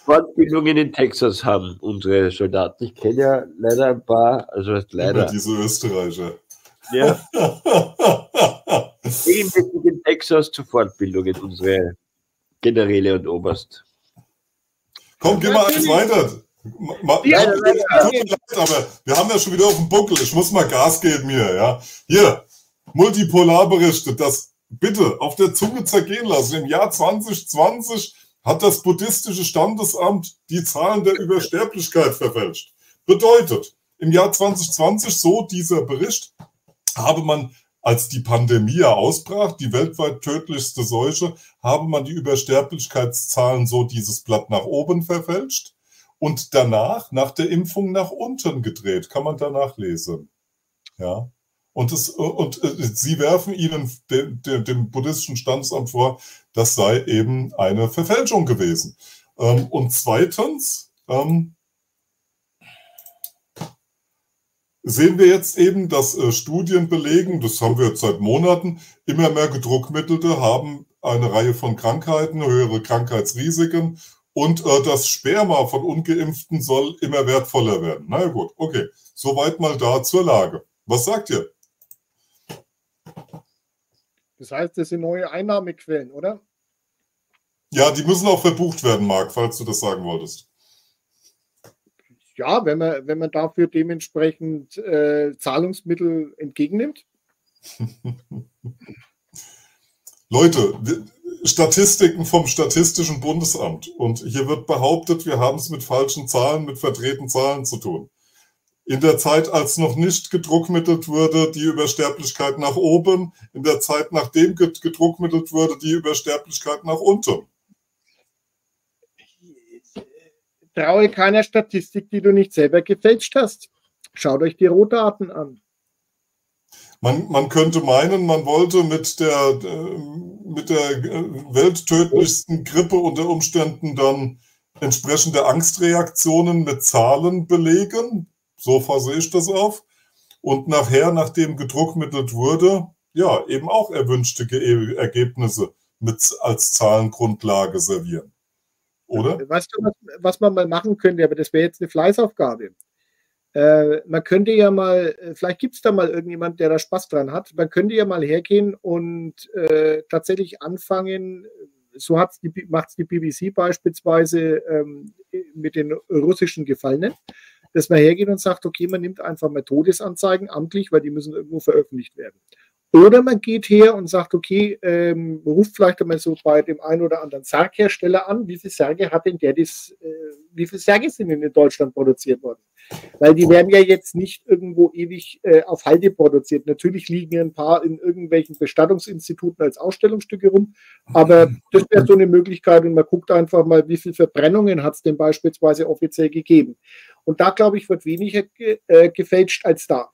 Fortbildungen in Texas haben unsere Soldaten. Ich kenne ja leider ein paar, also leider. Immer diese Österreicher. Ja. Regelmäßig in Texas zur Fortbildung in unsere Generäle und Oberst. Komm, geh mal eins weiter. Ma, ja, ja, ja, leid, aber wir haben ja schon wieder auf dem Buckel. Ich muss mal Gas geben hier. Ja. Hier, Multipolarberichte, das bitte auf der Zunge zergehen lassen. Im Jahr 2020 hat das buddhistische Standesamt die Zahlen der Übersterblichkeit verfälscht. Bedeutet, im Jahr 2020, so dieser Bericht, habe man, als die Pandemie ausbrach, die weltweit tödlichste Seuche, habe man die Übersterblichkeitszahlen so dieses Blatt nach oben verfälscht und danach, nach der Impfung, nach unten gedreht. Kann man danach lesen. Ja. Und, es, und äh, sie werfen ihnen, dem, dem buddhistischen Standesamt vor, das sei eben eine Verfälschung gewesen. Ähm, und zweitens, ähm, sehen wir jetzt eben, dass äh, Studien belegen, das haben wir jetzt seit Monaten, immer mehr Gedruckmittelte haben eine Reihe von Krankheiten, höhere Krankheitsrisiken und äh, das Sperma von Ungeimpften soll immer wertvoller werden. Na gut, okay. Soweit mal da zur Lage. Was sagt ihr? Das heißt, das sind neue Einnahmequellen, oder? Ja, die müssen auch verbucht werden, Marc, falls du das sagen wolltest ja, wenn man, wenn man dafür dementsprechend äh, Zahlungsmittel entgegennimmt. Leute, Statistiken vom Statistischen Bundesamt. Und hier wird behauptet, wir haben es mit falschen Zahlen, mit verdrehten Zahlen zu tun. In der Zeit, als noch nicht gedruckmittelt wurde, die Übersterblichkeit nach oben. In der Zeit, nachdem gedruckmittelt wurde, die Übersterblichkeit nach unten. Traue keiner Statistik, die du nicht selber gefälscht hast. Schaut euch die Rohdaten an. Man, man könnte meinen, man wollte mit der, äh, mit der welttödlichsten Grippe unter Umständen dann entsprechende Angstreaktionen mit Zahlen belegen. So fasse ich das auf. Und nachher, nachdem gedruckmittelt wurde, ja, eben auch erwünschte Ergebnisse mit als Zahlengrundlage servieren. Oder? Weißt du, was, was man mal machen könnte, aber das wäre jetzt eine Fleißaufgabe. Äh, man könnte ja mal, äh, vielleicht gibt es da mal irgendjemand, der da Spaß dran hat. Man könnte ja mal hergehen und äh, tatsächlich anfangen, so macht es die BBC beispielsweise ähm, mit den russischen Gefallenen, dass man hergeht und sagt, okay, man nimmt einfach mal Todesanzeigen amtlich, weil die müssen irgendwo veröffentlicht werden. Oder man geht her und sagt, okay, ähm, ruft vielleicht einmal so bei dem einen oder anderen Sarghersteller an, wie viele Särge hat denn der das, äh, wie viele Särge sind denn in Deutschland produziert worden? Weil die werden ja jetzt nicht irgendwo ewig äh, auf Halde produziert. Natürlich liegen ein paar in irgendwelchen Bestattungsinstituten als Ausstellungsstücke rum, aber das wäre so eine Möglichkeit und man guckt einfach mal, wie viele Verbrennungen hat es denn beispielsweise offiziell gegeben. Und da, glaube ich, wird weniger ge äh, gefälscht als da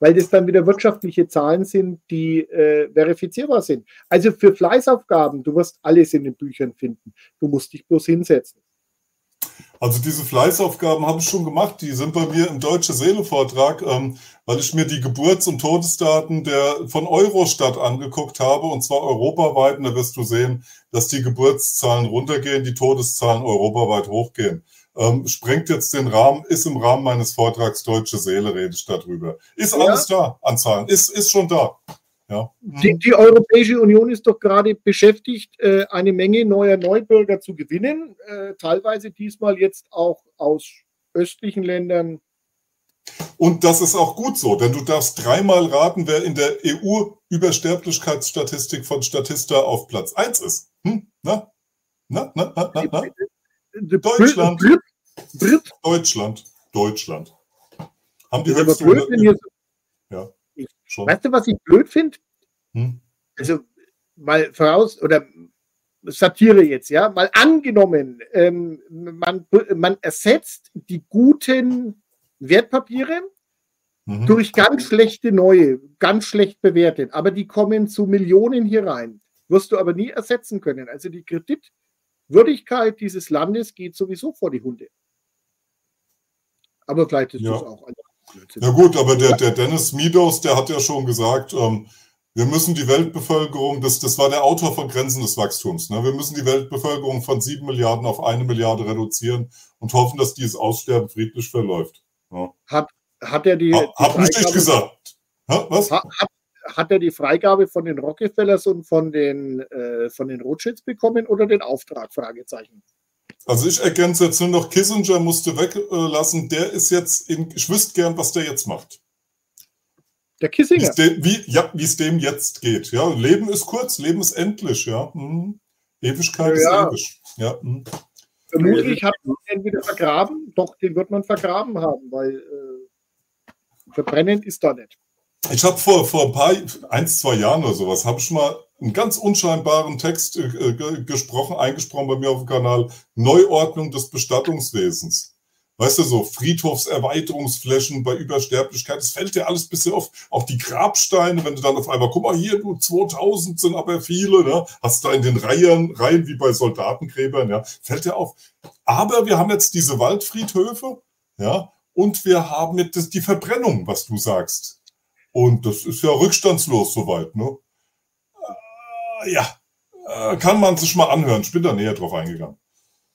weil das dann wieder wirtschaftliche Zahlen sind, die äh, verifizierbar sind. Also für Fleißaufgaben, du wirst alles in den Büchern finden. Du musst dich bloß hinsetzen. Also diese Fleißaufgaben habe ich schon gemacht. Die sind bei mir im Deutsche Seele Vortrag, ähm, weil ich mir die Geburts- und Todesdaten der von Eurostat angeguckt habe und zwar europaweit. Und da wirst du sehen, dass die Geburtszahlen runtergehen, die Todeszahlen europaweit hochgehen. Ähm, sprengt jetzt den Rahmen, ist im Rahmen meines Vortrags Deutsche Seele, rede ich darüber. Ist ja. alles da an Zahlen, ist, ist schon da. Ja. Die, die, Europäische Union ist doch gerade beschäftigt, äh, eine Menge neuer Neubürger zu gewinnen, äh, teilweise diesmal jetzt auch aus östlichen Ländern. Und das ist auch gut so, denn du darfst dreimal raten, wer in der EU-Übersterblichkeitsstatistik von Statista auf Platz 1 ist. Hm? Na? Na, na, na, na, na? Deutschland. Brit. Deutschland. Deutschland. Haben die höchste blöd, Ja. Schon. Weißt du, was ich blöd finde? Hm? Also, mal voraus, oder Satire jetzt, ja, mal angenommen, ähm, man, man ersetzt die guten Wertpapiere mhm. durch ganz schlechte neue, ganz schlecht bewertet, aber die kommen zu Millionen hier rein. Wirst du aber nie ersetzen können. Also die Kreditwürdigkeit dieses Landes geht sowieso vor die Hunde. Aber vielleicht ist ja. das auch ein ja gut, aber der, der Dennis Meadows, der hat ja schon gesagt, ähm, wir müssen die Weltbevölkerung, das, das war der Autor von Grenzen des Wachstums, ne? wir müssen die Weltbevölkerung von sieben Milliarden auf eine Milliarde reduzieren und hoffen, dass dieses Aussterben friedlich verläuft. Ja. Hat, hat er die. Ha, die hab nicht gesagt. Ha, was? Hat, hat er die Freigabe von den Rockefellers und von den, äh, von den Rothschilds bekommen oder den Auftrag? Fragezeichen. Also ich ergänze jetzt nur noch, Kissinger musste weglassen. Der ist jetzt in, ich wüsste gern, was der jetzt macht. Der Kissinger? Dem, wie, ja, wie es dem jetzt geht. Ja, Leben ist kurz, Leben ist endlich, ja. Mhm. Ewigkeit ja. ist ewig. Ja. Mhm. Vermutlich hat man den wieder vergraben, doch den wird man vergraben haben, weil äh, verbrennen ist da nicht. Ich habe vor, vor ein paar, eins, zwei Jahren oder sowas, habe ich mal einen ganz unscheinbaren Text äh, gesprochen, eingesprochen bei mir auf dem Kanal, Neuordnung des Bestattungswesens. Weißt du, so Friedhofserweiterungsflächen bei Übersterblichkeit, das fällt dir alles bisschen auf. Auch die Grabsteine, wenn du dann auf einmal, guck mal hier, du 2000 sind aber viele, ne? hast da in den Reihen, Reihen wie bei Soldatengräbern, ja, fällt dir auf. Aber wir haben jetzt diese Waldfriedhöfe, ja, und wir haben jetzt die Verbrennung, was du sagst. Und das ist ja rückstandslos soweit, ne? Äh, ja, äh, kann man sich mal anhören. Ich bin da näher drauf eingegangen.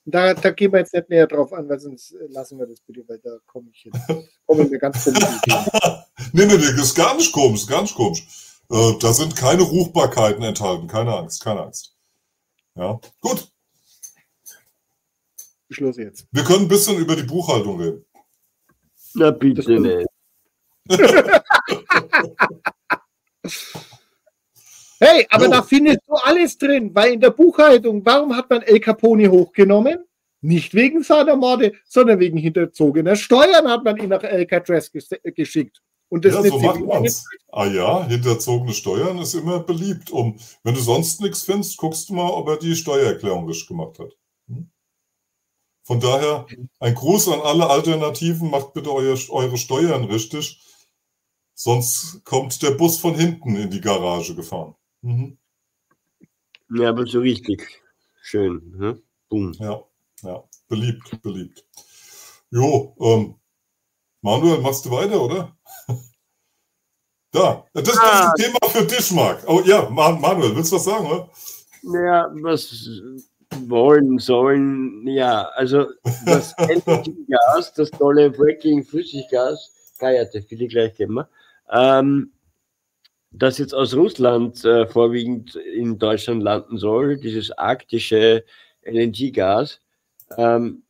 Da, da gehen wir jetzt nicht näher drauf an, weil sonst lassen wir das bitte, weil da komme ich jetzt. Kommen wir ganz komisch. nee, nee, nee, das ist gar nicht komisch, gar nicht komisch. Äh, da sind keine Ruchbarkeiten enthalten, keine Angst, keine Angst. Ja, gut. Schluss jetzt. Wir können ein bisschen über die Buchhaltung reden. Na bitte nicht. Hey, aber so. da findest du alles drin, weil in der Buchhaltung, warum hat man El Capone hochgenommen? Nicht wegen seiner Morde, sondern wegen hinterzogener Steuern hat man ihn nach Alcatraz geschickt. Und das ja, so macht man's. Ah ja, hinterzogene Steuern ist immer beliebt. Um, wenn du sonst nichts findest, guckst du mal, ob er die Steuererklärung richtig gemacht hat. Hm? Von daher ein Gruß an alle Alternativen, macht bitte euer, eure Steuern richtig, sonst kommt der Bus von hinten in die Garage gefahren. Mhm. Ja, aber so richtig schön. Ne? Boom. Ja, ja, beliebt, beliebt. Jo, ähm, Manuel, machst du weiter, oder? da, das, das ist ein Thema für dich, Marc. Oh ja, Manuel, willst du was sagen, oder? Naja, was wollen sollen, ja, also das Gas, das tolle Breaking Flüssiggas, geierte viele gleich immer, ähm, das jetzt aus Russland äh, vorwiegend in Deutschland landen soll, dieses arktische LNG-Gas. Ähm,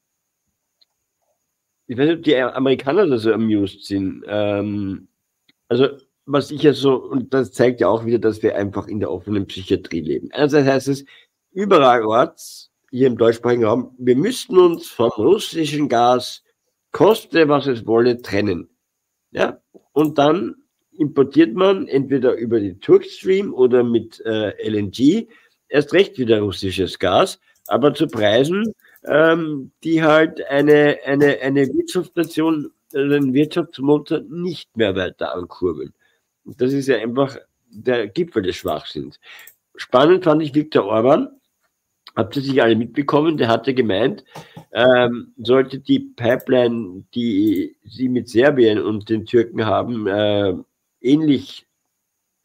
ich weiß nicht, ob die Amerikaner da so amused sind. Ähm, also, was ich ja so, und das zeigt ja auch wieder, dass wir einfach in der offenen Psychiatrie leben. Einerseits heißt es, überall orts, hier im deutschsprachigen Raum, wir müssten uns vom russischen Gas, koste was es wolle, trennen. Ja, und dann importiert man entweder über die Turkstream oder mit äh, LNG erst recht wieder russisches Gas, aber zu Preisen, ähm, die halt eine, eine, eine Wirtschaftsnation, einen Wirtschaftsmotor nicht mehr weiter ankurbeln. Das ist ja einfach der Gipfel des Schwachsinns. Spannend fand ich Viktor Orban, habt ihr sicher alle mitbekommen, der hatte gemeint, ähm, sollte die Pipeline, die sie mit Serbien und den Türken haben, äh, ähnlich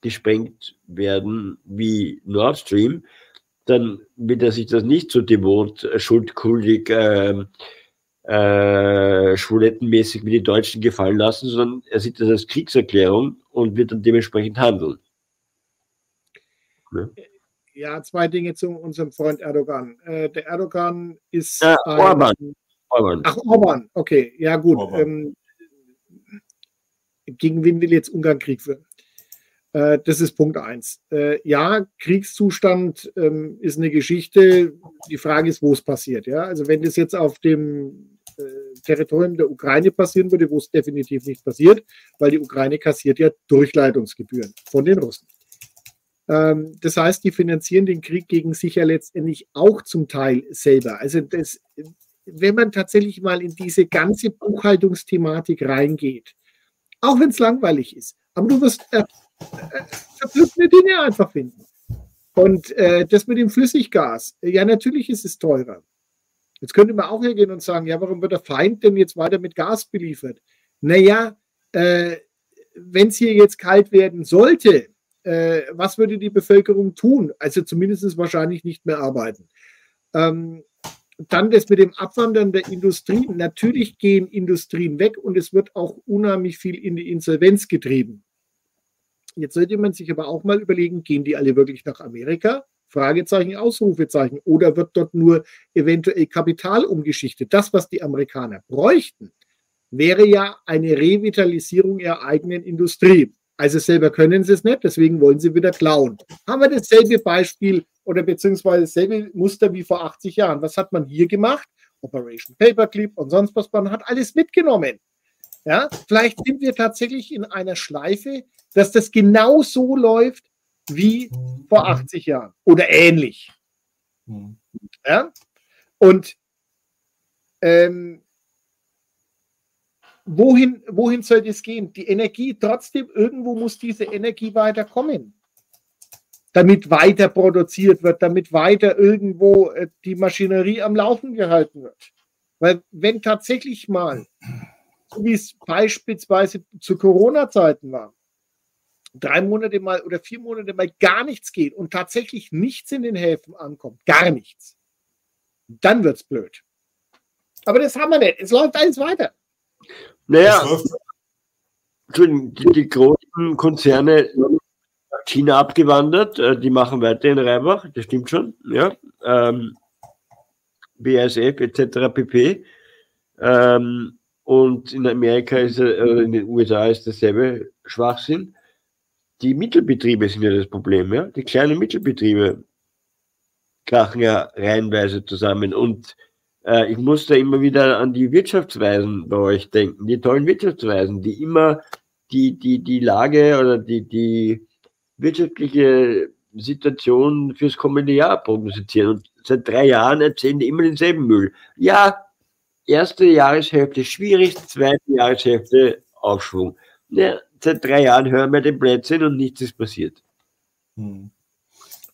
gesprengt werden wie Nord Stream, dann wird er sich das nicht so devot, äh, schuldkuldig, äh, äh, schwulettenmäßig wie die Deutschen gefallen lassen, sondern er sieht das als Kriegserklärung und wird dann dementsprechend handeln. Ne? Ja, zwei Dinge zu unserem Freund Erdogan. Äh, der Erdogan ist. Äh, Orban. Orban. Ach, Orban, okay, ja, gut. Ähm, gegen wen will jetzt Ungarn Krieg führen? Äh, das ist Punkt eins. Äh, ja, Kriegszustand ähm, ist eine Geschichte. Die Frage ist, wo es passiert. Ja, also wenn das jetzt auf dem äh, Territorium der Ukraine passieren würde, wo es definitiv nicht passiert, weil die Ukraine kassiert ja Durchleitungsgebühren von den Russen. Ähm, das heißt, die finanzieren den Krieg gegen sich ja letztendlich auch zum Teil selber. Also das, wenn man tatsächlich mal in diese ganze Buchhaltungsthematik reingeht, auch wenn es langweilig ist, aber du wirst äh, verblüffende Dinge einfach finden. Und äh, das mit dem Flüssiggas, ja, natürlich ist es teurer. Jetzt könnte man auch hergehen und sagen, ja, warum wird der Feind denn jetzt weiter mit Gas beliefert? Naja, äh, wenn es hier jetzt kalt werden sollte, äh, was würde die Bevölkerung tun? Also zumindest wahrscheinlich nicht mehr arbeiten. Ähm, dann das mit dem Abwandern der Industrie. Natürlich gehen Industrien weg und es wird auch unheimlich viel in die Insolvenz getrieben. Jetzt sollte man sich aber auch mal überlegen, gehen die alle wirklich nach Amerika? Fragezeichen, Ausrufezeichen. Oder wird dort nur eventuell Kapital umgeschichtet? Das, was die Amerikaner bräuchten, wäre ja eine Revitalisierung ihrer eigenen Industrie. Also selber können sie es nicht, deswegen wollen sie wieder klauen. Haben wir dasselbe Beispiel oder beziehungsweise dasselbe Muster wie vor 80 Jahren. Was hat man hier gemacht? Operation Paperclip und sonst was. Man hat alles mitgenommen. Ja, vielleicht sind wir tatsächlich in einer Schleife, dass das genau so läuft wie vor 80 Jahren oder ähnlich. Ja? Und ähm, wohin, wohin soll das gehen? Die Energie, trotzdem, irgendwo muss diese Energie weiterkommen. Damit weiter produziert wird, damit weiter irgendwo äh, die Maschinerie am Laufen gehalten wird. Weil wenn tatsächlich mal, so wie es beispielsweise zu Corona-Zeiten war, drei Monate mal oder vier Monate mal gar nichts geht und tatsächlich nichts in den Häfen ankommt, gar nichts, dann wird es blöd. Aber das haben wir nicht. Es läuft alles weiter. Naja, die, die großen Konzerne China abgewandert, äh, die machen weiter in Reibach, das stimmt schon, ja. Ähm, BASF etc. pp. Ähm, und in Amerika ist äh, in den USA ist dasselbe Schwachsinn die Mittelbetriebe sind ja das Problem, ja. Die kleinen Mittelbetriebe krachen ja reihenweise zusammen. Und äh, ich muss da immer wieder an die Wirtschaftsweisen bei euch denken, die tollen Wirtschaftsweisen, die immer die, die, die Lage oder die, die wirtschaftliche Situation fürs kommende Jahr prognostizieren. Und seit drei Jahren erzählen die immer denselben Müll. Ja, erste Jahreshälfte schwierig, zweite Jahreshälfte Aufschwung. Ja, seit drei Jahren hören wir den Blödsinn und nichts ist passiert. Hm.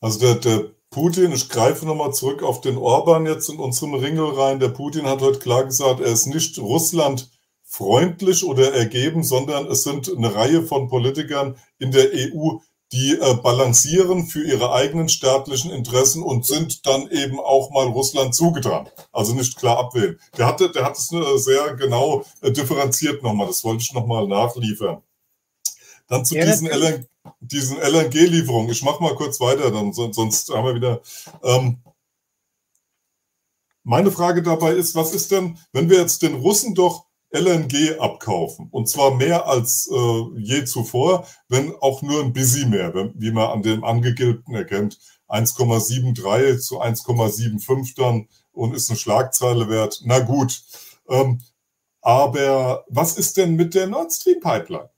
Also der, der Putin, ich greife nochmal zurück auf den Orban jetzt in unserem Ringel rein. Der Putin hat heute klar gesagt, er ist nicht Russland freundlich oder ergeben, sondern es sind eine Reihe von Politikern in der EU, die äh, balancieren für ihre eigenen staatlichen Interessen und sind dann eben auch mal Russland zugetan. Also nicht klar abwählen. Der hatte, der hat es äh, sehr genau äh, differenziert nochmal. Das wollte ich nochmal nachliefern. Dann zu ja, diesen, LN, diesen LNG-Lieferungen. Ich mache mal kurz weiter, dann sonst haben wir wieder. Ähm, meine Frage dabei ist, was ist denn, wenn wir jetzt den Russen doch LNG abkaufen und zwar mehr als äh, je zuvor, wenn auch nur ein bisschen mehr, wie man an dem Angegilbten erkennt, 1,73 zu 1,75 dann und ist eine Schlagzeile wert. Na gut. Ähm, aber was ist denn mit der Nord Stream Pipeline?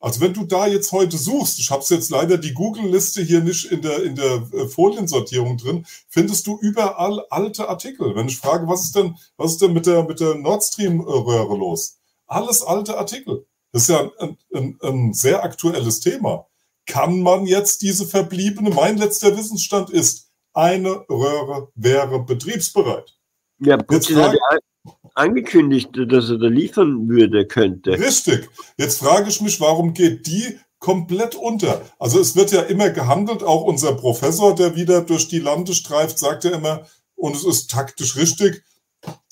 Also wenn du da jetzt heute suchst, ich habe jetzt leider die Google-Liste hier nicht in der, in der äh, Foliensortierung drin, findest du überall alte Artikel. Wenn ich frage, was ist denn, was ist denn mit der, mit der Nord Stream-Röhre los? Alles alte Artikel. Das ist ja ein, ein, ein sehr aktuelles Thema. Kann man jetzt diese verbliebene, mein letzter Wissensstand ist, eine Röhre wäre betriebsbereit. Ja, Putin hat ja angekündigt, dass er da liefern würde, könnte. Richtig. Jetzt frage ich mich, warum geht die komplett unter? Also es wird ja immer gehandelt, auch unser Professor, der wieder durch die Lande streift, sagt ja immer, und es ist taktisch richtig,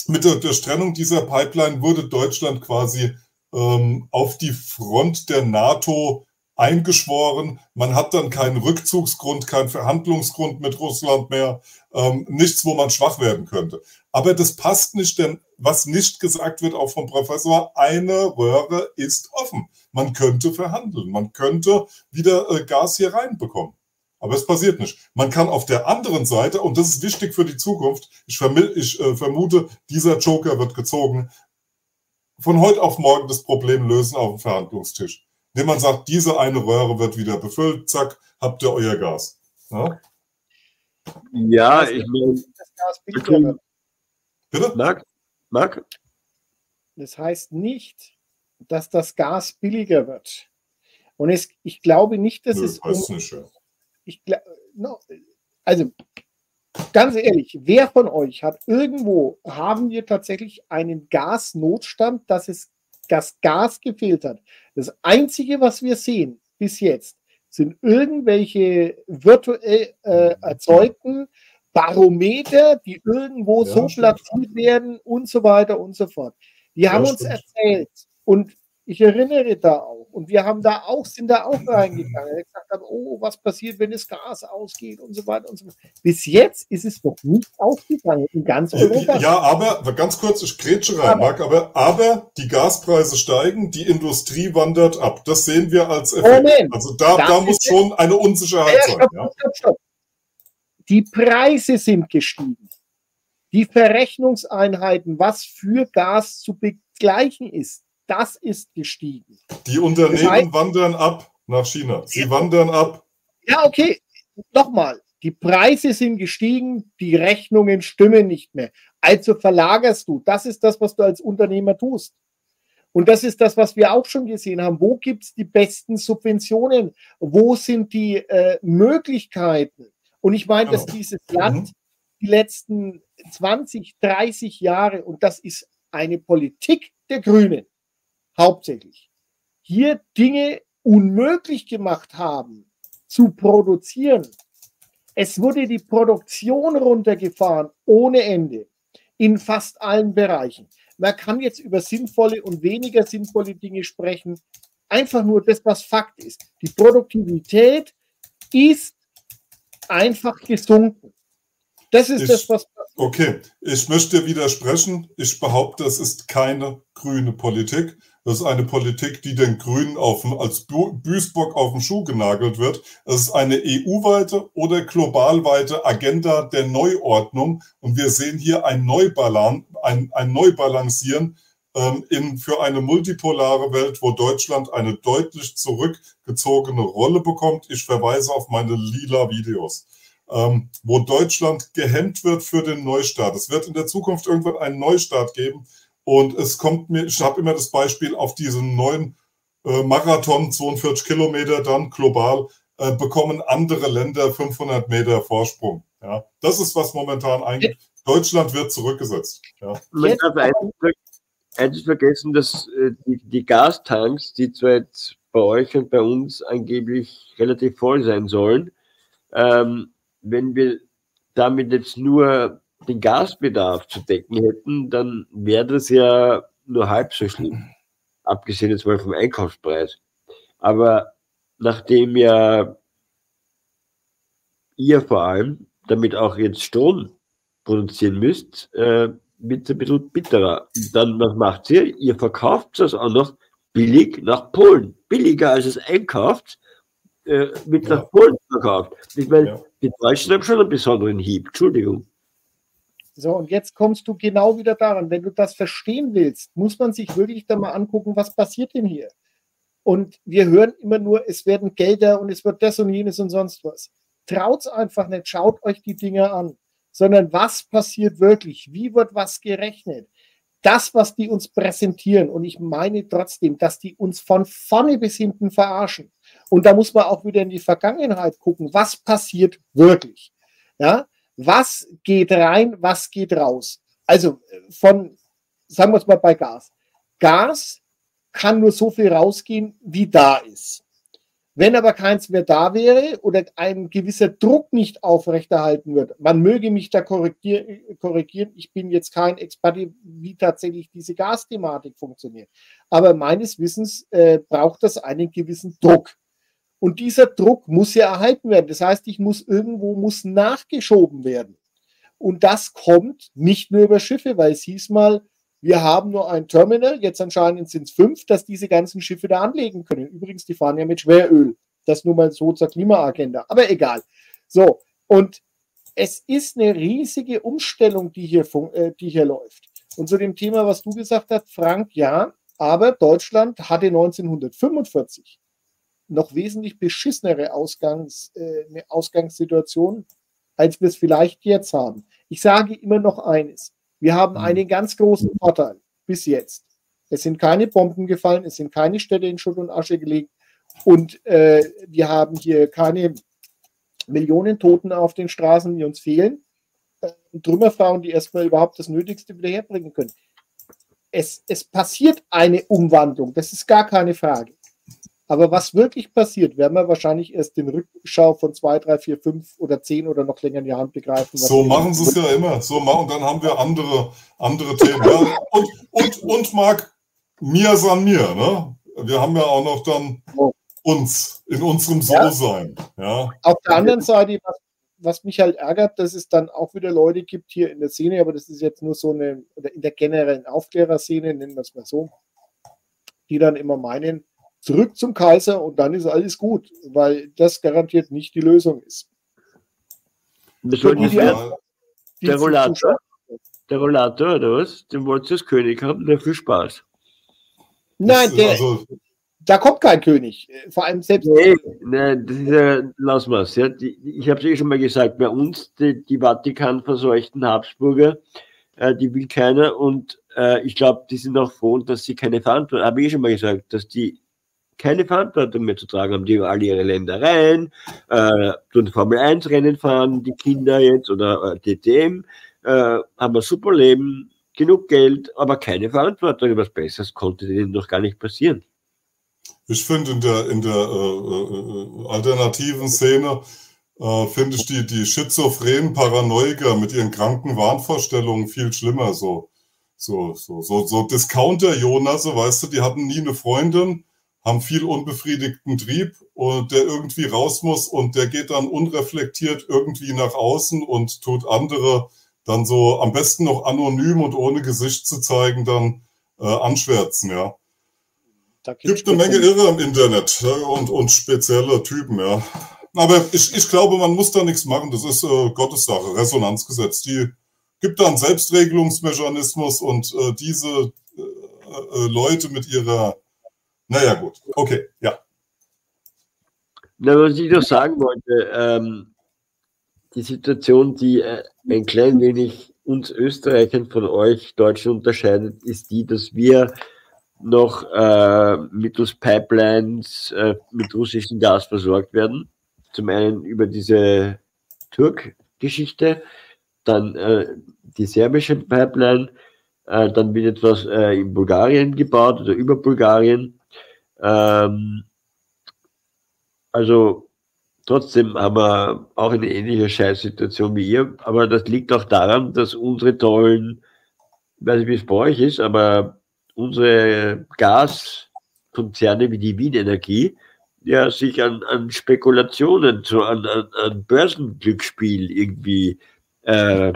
mit der Durchtrennung dieser Pipeline wurde Deutschland quasi ähm, auf die Front der NATO eingeschworen. Man hat dann keinen Rückzugsgrund, keinen Verhandlungsgrund mit Russland mehr, ähm, nichts, wo man schwach werden könnte. Aber das passt nicht, denn was nicht gesagt wird, auch vom Professor, eine Röhre ist offen. Man könnte verhandeln, man könnte wieder äh, Gas hier reinbekommen. Aber es passiert nicht. Man kann auf der anderen Seite, und das ist wichtig für die Zukunft, ich, ich äh, vermute, dieser Joker wird gezogen, von heute auf morgen das Problem lösen auf dem Verhandlungstisch. Indem man sagt, diese eine Röhre wird wieder befüllt, zack, habt ihr euer Gas. Ja, ja ich meine, das Gas billiger Bitte? Marc? Marc? Das heißt nicht, dass das Gas billiger wird. Und es, ich glaube nicht, dass Nö, es. Um, nicht, ja. ich, no, also, ganz ehrlich, wer von euch hat irgendwo, haben wir tatsächlich einen Gasnotstand, dass es das Gas gefehlt hat? Das Einzige, was wir sehen bis jetzt, sind irgendwelche virtuell äh, erzeugten Barometer, die irgendwo ja, so platziert werden und so weiter und so fort. Die ja, haben uns stimmt. erzählt und ich erinnere da auch. Und wir haben da auch, sind da auch reingegangen. Gesagt hat, oh, was passiert, wenn das Gas ausgeht und so weiter und so fort. Bis jetzt ist es noch nicht ausgegangen in ganz Europa. Ja, aber ganz kurz, ich grätsche rein, Marc, aber, aber die Gaspreise steigen, die Industrie wandert ab. Das sehen wir als Effekt. Moment, also da, da muss schon eine Unsicherheit ja, sein. Ja. Stopp, stopp. Die Preise sind gestiegen. Die Verrechnungseinheiten, was für Gas zu begleichen ist, das ist gestiegen. Die Unternehmen das heißt, wandern ab nach China. Sie wandern ab. Ja, okay. Nochmal. Die Preise sind gestiegen, die Rechnungen stimmen nicht mehr. Also verlagerst du. Das ist das, was du als Unternehmer tust. Und das ist das, was wir auch schon gesehen haben. Wo gibt es die besten Subventionen? Wo sind die äh, Möglichkeiten? Und ich meine, dass genau. dieses Land mhm. die letzten 20, 30 Jahre, und das ist eine Politik der Grünen, hauptsächlich, hier Dinge unmöglich gemacht haben zu produzieren. Es wurde die Produktion runtergefahren ohne Ende in fast allen Bereichen. Man kann jetzt über sinnvolle und weniger sinnvolle Dinge sprechen. Einfach nur das, was Fakt ist. Die Produktivität ist einfach gesunken. Das ist ich, das, was. Okay, ich möchte widersprechen. Ich behaupte, es ist keine grüne Politik. Das ist eine Politik, die den Grünen auf, als Büßbock auf den Schuh genagelt wird. Es ist eine EU-weite oder globalweite Agenda der Neuordnung. Und wir sehen hier ein, Neubalan, ein, ein Neubalancieren in, für eine multipolare Welt, wo Deutschland eine deutlich zurückgezogene Rolle bekommt. Ich verweise auf meine lila Videos. Ähm, wo Deutschland gehemmt wird für den Neustart. Es wird in der Zukunft irgendwann einen Neustart geben, und es kommt mir, ich habe immer das Beispiel auf diesen neuen äh, Marathon, 42 Kilometer dann global, äh, bekommen andere Länder 500 Meter Vorsprung. Ja, das ist was momentan eigentlich. Deutschland wird zurückgesetzt. Ja. Eins vergessen, dass äh, die, die Gastanks, die zwar jetzt bei euch und bei uns angeblich relativ voll sein sollen, ähm, wenn wir damit jetzt nur den Gasbedarf zu decken hätten, dann wäre das ja nur halb so schlimm. Abgesehen jetzt mal vom Einkaufspreis. Aber nachdem ja ihr vor allem damit auch jetzt Strom produzieren müsst, äh, wird es ein bisschen bitterer. Dann, was macht ihr? Ihr verkauft es auch noch billig nach Polen. Billiger als es einkauft, äh, wird ja. nach Polen verkauft. Ich meine, ja. die Deutschen haben schon einen besonderen Hieb. Entschuldigung. So, und jetzt kommst du genau wieder daran. Wenn du das verstehen willst, muss man sich wirklich da mal angucken, was passiert denn hier? Und wir hören immer nur, es werden Gelder und es wird das und jenes und sonst was. Traut's einfach nicht, schaut euch die Dinge an, sondern was passiert wirklich? Wie wird was gerechnet? Das, was die uns präsentieren, und ich meine trotzdem, dass die uns von vorne bis hinten verarschen. Und da muss man auch wieder in die Vergangenheit gucken, was passiert wirklich. Ja, was geht rein, was geht raus? Also von, sagen wir es mal bei Gas. Gas kann nur so viel rausgehen, wie da ist. Wenn aber keins mehr da wäre oder ein gewisser Druck nicht aufrechterhalten wird, man möge mich da korrigieren, ich bin jetzt kein Experte, wie tatsächlich diese Gasthematik funktioniert. Aber meines Wissens äh, braucht das einen gewissen Druck. Und dieser Druck muss ja erhalten werden. Das heißt, ich muss irgendwo muss nachgeschoben werden. Und das kommt nicht nur über Schiffe, weil es hieß mal, wir haben nur ein Terminal, jetzt anscheinend sind es fünf, dass diese ganzen Schiffe da anlegen können. Übrigens, die fahren ja mit Schweröl. Das nur mal so zur Klimaagenda. Aber egal. So, und es ist eine riesige Umstellung, die hier, äh, die hier läuft. Und zu dem Thema, was du gesagt hast, Frank, ja, aber Deutschland hatte 1945 noch wesentlich beschissenere Ausgangs, äh, Ausgangssituation, als wir es vielleicht jetzt haben. Ich sage immer noch eines. Wir haben mhm. einen ganz großen Vorteil bis jetzt. Es sind keine Bomben gefallen, es sind keine Städte in Schutt und Asche gelegt und äh, wir haben hier keine Millionen Toten auf den Straßen, die uns fehlen. Äh, Trümmerfrauen, die erstmal überhaupt das Nötigste wieder herbringen können. Es, es passiert eine Umwandlung, das ist gar keine Frage. Aber was wirklich passiert, werden wir wahrscheinlich erst den Rückschau von zwei, drei, vier, fünf oder zehn oder noch länger in die Hand begreifen. So machen sie es ja immer. So machen, dann haben wir andere, andere Themen. Ja. Und, und, und Marc, mir san mir. Ne? Wir haben ja auch noch dann uns in unserem So-Sein. Ja. Auf der anderen Seite, was, was mich halt ärgert, dass es dann auch wieder Leute gibt hier in der Szene, aber das ist jetzt nur so eine, oder in der generellen Aufklärerszene, nennen wir es mal so, die dann immer meinen, zurück zum Kaiser und dann ist alles gut, weil das garantiert nicht die Lösung ist. Das die, die, die, der Rollator, der Rollator oder was? Den wollt ihr als König haben, der viel Spaß. Nein, der, also, da kommt kein König, vor allem selbst. Nee, nee das ist ja, lass mal ja, Ich habe es eh schon mal gesagt, bei uns, die, die Vatikan verseuchten Habsburger, äh, die will keiner und äh, ich glaube, die sind auch froh, dass sie keine Verantwortung, habe ich eh schon mal gesagt, dass die keine Verantwortung mehr zu tragen haben. Die alle ihre Ländereien, äh, tun Formel 1 Rennen fahren, die Kinder jetzt oder äh, DTM, äh, haben ein super Leben, genug Geld, aber keine Verantwortung. Was Besseres konnte denen noch gar nicht passieren. Ich finde in der, in der äh, äh, alternativen Szene, äh, finde ich die, die schizophrenen Paranoiker mit ihren kranken Wahnvorstellungen viel schlimmer. So, so, so, so, so Discounter-Jonas, so, weißt du, die hatten nie eine Freundin, haben viel unbefriedigten Trieb und der irgendwie raus muss und der geht dann unreflektiert irgendwie nach außen und tut andere dann so am besten noch anonym und ohne Gesicht zu zeigen dann äh, anschwärzen, ja. Gibt eine Menge Irre im Internet ja, und, und spezielle Typen, ja. Aber ich, ich glaube, man muss da nichts machen. Das ist äh, Gottes Sache, Resonanzgesetz. Die gibt da einen Selbstregelungsmechanismus und äh, diese äh, äh Leute mit ihrer naja, gut. Okay, ja. Na, was ich noch sagen wollte, ähm, die Situation, die äh, ein klein wenig uns Österreichern von euch Deutschen unterscheidet, ist die, dass wir noch äh, mittels Pipelines äh, mit russischem Gas versorgt werden. Zum einen über diese Türk-Geschichte, dann äh, die serbische Pipeline, äh, dann wird etwas äh, in Bulgarien gebaut oder über Bulgarien ähm, also trotzdem haben wir auch eine ähnliche Scheißsituation wie ihr, aber das liegt auch daran, dass unsere tollen, weiß nicht, wie es bei euch ist, aber unsere Gaskonzerne wie die Wien Energie ja sich an, an Spekulationen, so an, an, an Börsenglücksspiel irgendwie äh,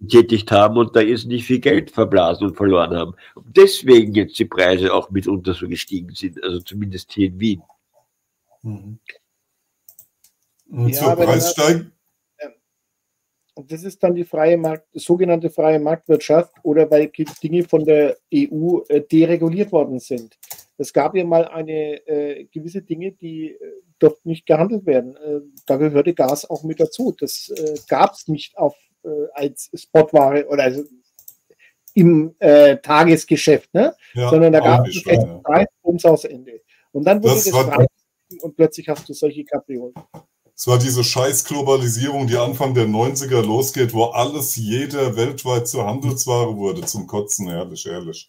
getätigt haben und da ist nicht viel Geld verblasen und verloren haben. Und deswegen jetzt die Preise auch mitunter so gestiegen sind, also zumindest hier in Wien. Mhm. Und ja, zur Preissteigerung? Und das ist dann die freie Markt, sogenannte freie Marktwirtschaft oder weil Dinge von der EU äh, dereguliert worden sind. Es gab ja mal eine äh, gewisse Dinge, die äh, dort nicht gehandelt werden. Äh, da gehörte Gas auch mit dazu. Das äh, gab es nicht auf äh, als Spotware oder also im äh, Tagesgeschäft, ne? Ja, sondern da gab es einen Preis ums Ende. Und dann wurde das, das frei und plötzlich hast du solche Kapriolen. Es war diese Scheiß-Globalisierung, die Anfang der 90er losgeht, wo alles jeder weltweit zur Handelsware wurde, zum Kotzen, ehrlich, ehrlich.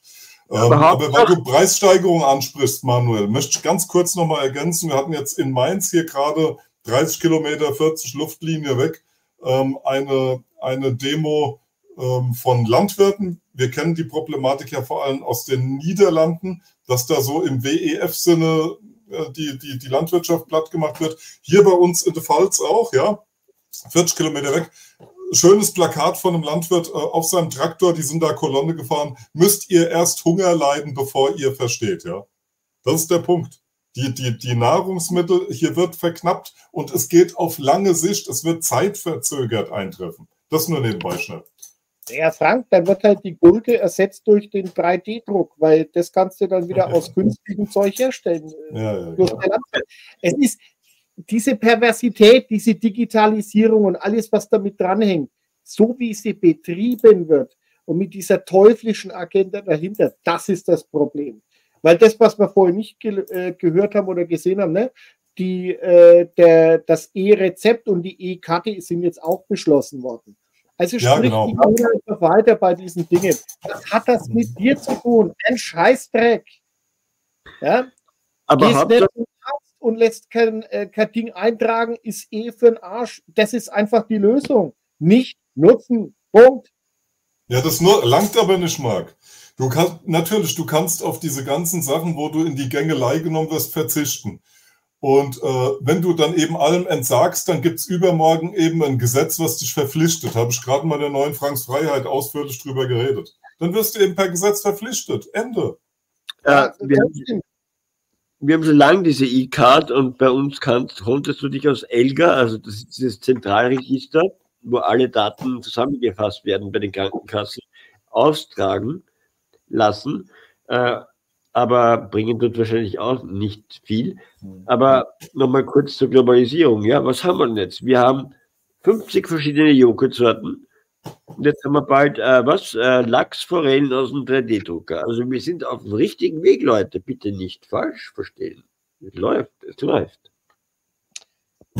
Ähm, aber weil du Preissteigerung ansprichst, Manuel, möchte ich ganz kurz nochmal ergänzen. Wir hatten jetzt in Mainz hier gerade 30 Kilometer, 40 Luftlinie weg, ähm, eine, eine Demo ähm, von Landwirten. Wir kennen die Problematik ja vor allem aus den Niederlanden, dass da so im WEF-Sinne äh, die, die, die Landwirtschaft platt gemacht wird. Hier bei uns in der Pfalz auch, ja, 40 Kilometer weg. Schönes Plakat von einem Landwirt äh, auf seinem Traktor, die sind da Kolonne gefahren. Müsst ihr erst Hunger leiden, bevor ihr versteht, ja. Das ist der Punkt. Die, die, die Nahrungsmittel, hier wird verknappt und es geht auf lange Sicht, es wird zeitverzögert eintreffen. Das nur nebenbei schnell. Ja, Frank, dann wird halt die Gurke ersetzt durch den 3D-Druck, weil das kannst du dann wieder aus günstigem Zeug herstellen. Ja, ja, es ist diese Perversität, diese Digitalisierung und alles, was damit dranhängt, so wie sie betrieben wird und mit dieser teuflischen Agenda dahinter, das ist das Problem. Weil das, was wir vorhin nicht ge äh, gehört haben oder gesehen haben, ne, die, äh, der, das E-Rezept und die E-Karte sind jetzt auch beschlossen worden. Also sprich ja, genau. die einfach weiter bei diesen Dingen. Was hat das mit dir zu tun? Ein Scheißdreck. Ja? Aber Gehst nicht zum Arzt und lässt kein, äh, kein Ding eintragen, ist eh für den Arsch. Das ist einfach die Lösung. Nicht nutzen. Punkt. Ja, das nur, langt aber nicht, Marc. Du kannst, natürlich, du kannst auf diese ganzen Sachen, wo du in die Gängelei genommen wirst, verzichten. Und äh, wenn du dann eben allem entsagst, dann gibt's übermorgen eben ein Gesetz, was dich verpflichtet. Habe ich gerade mal in der neuen Franks Freiheit ausführlich drüber geredet. Dann wirst du eben per Gesetz verpflichtet. Ende. Ja, wir, haben, wir haben schon lange diese E-Card und bei uns kannst, konntest du dich aus ELGA, also das ist dieses Zentralregister, wo alle Daten zusammengefasst werden bei den Krankenkassen, austragen lassen. Äh, aber bringen tut wahrscheinlich auch nicht viel. Mhm. Aber nochmal kurz zur Globalisierung. Ja, was haben wir denn jetzt? Wir haben 50 verschiedene Joghurtsorten. Und jetzt haben wir bald, äh, was? Äh, Lachsforellen aus dem 3D-Drucker. Also wir sind auf dem richtigen Weg, Leute. Bitte nicht falsch verstehen. Es läuft, es läuft.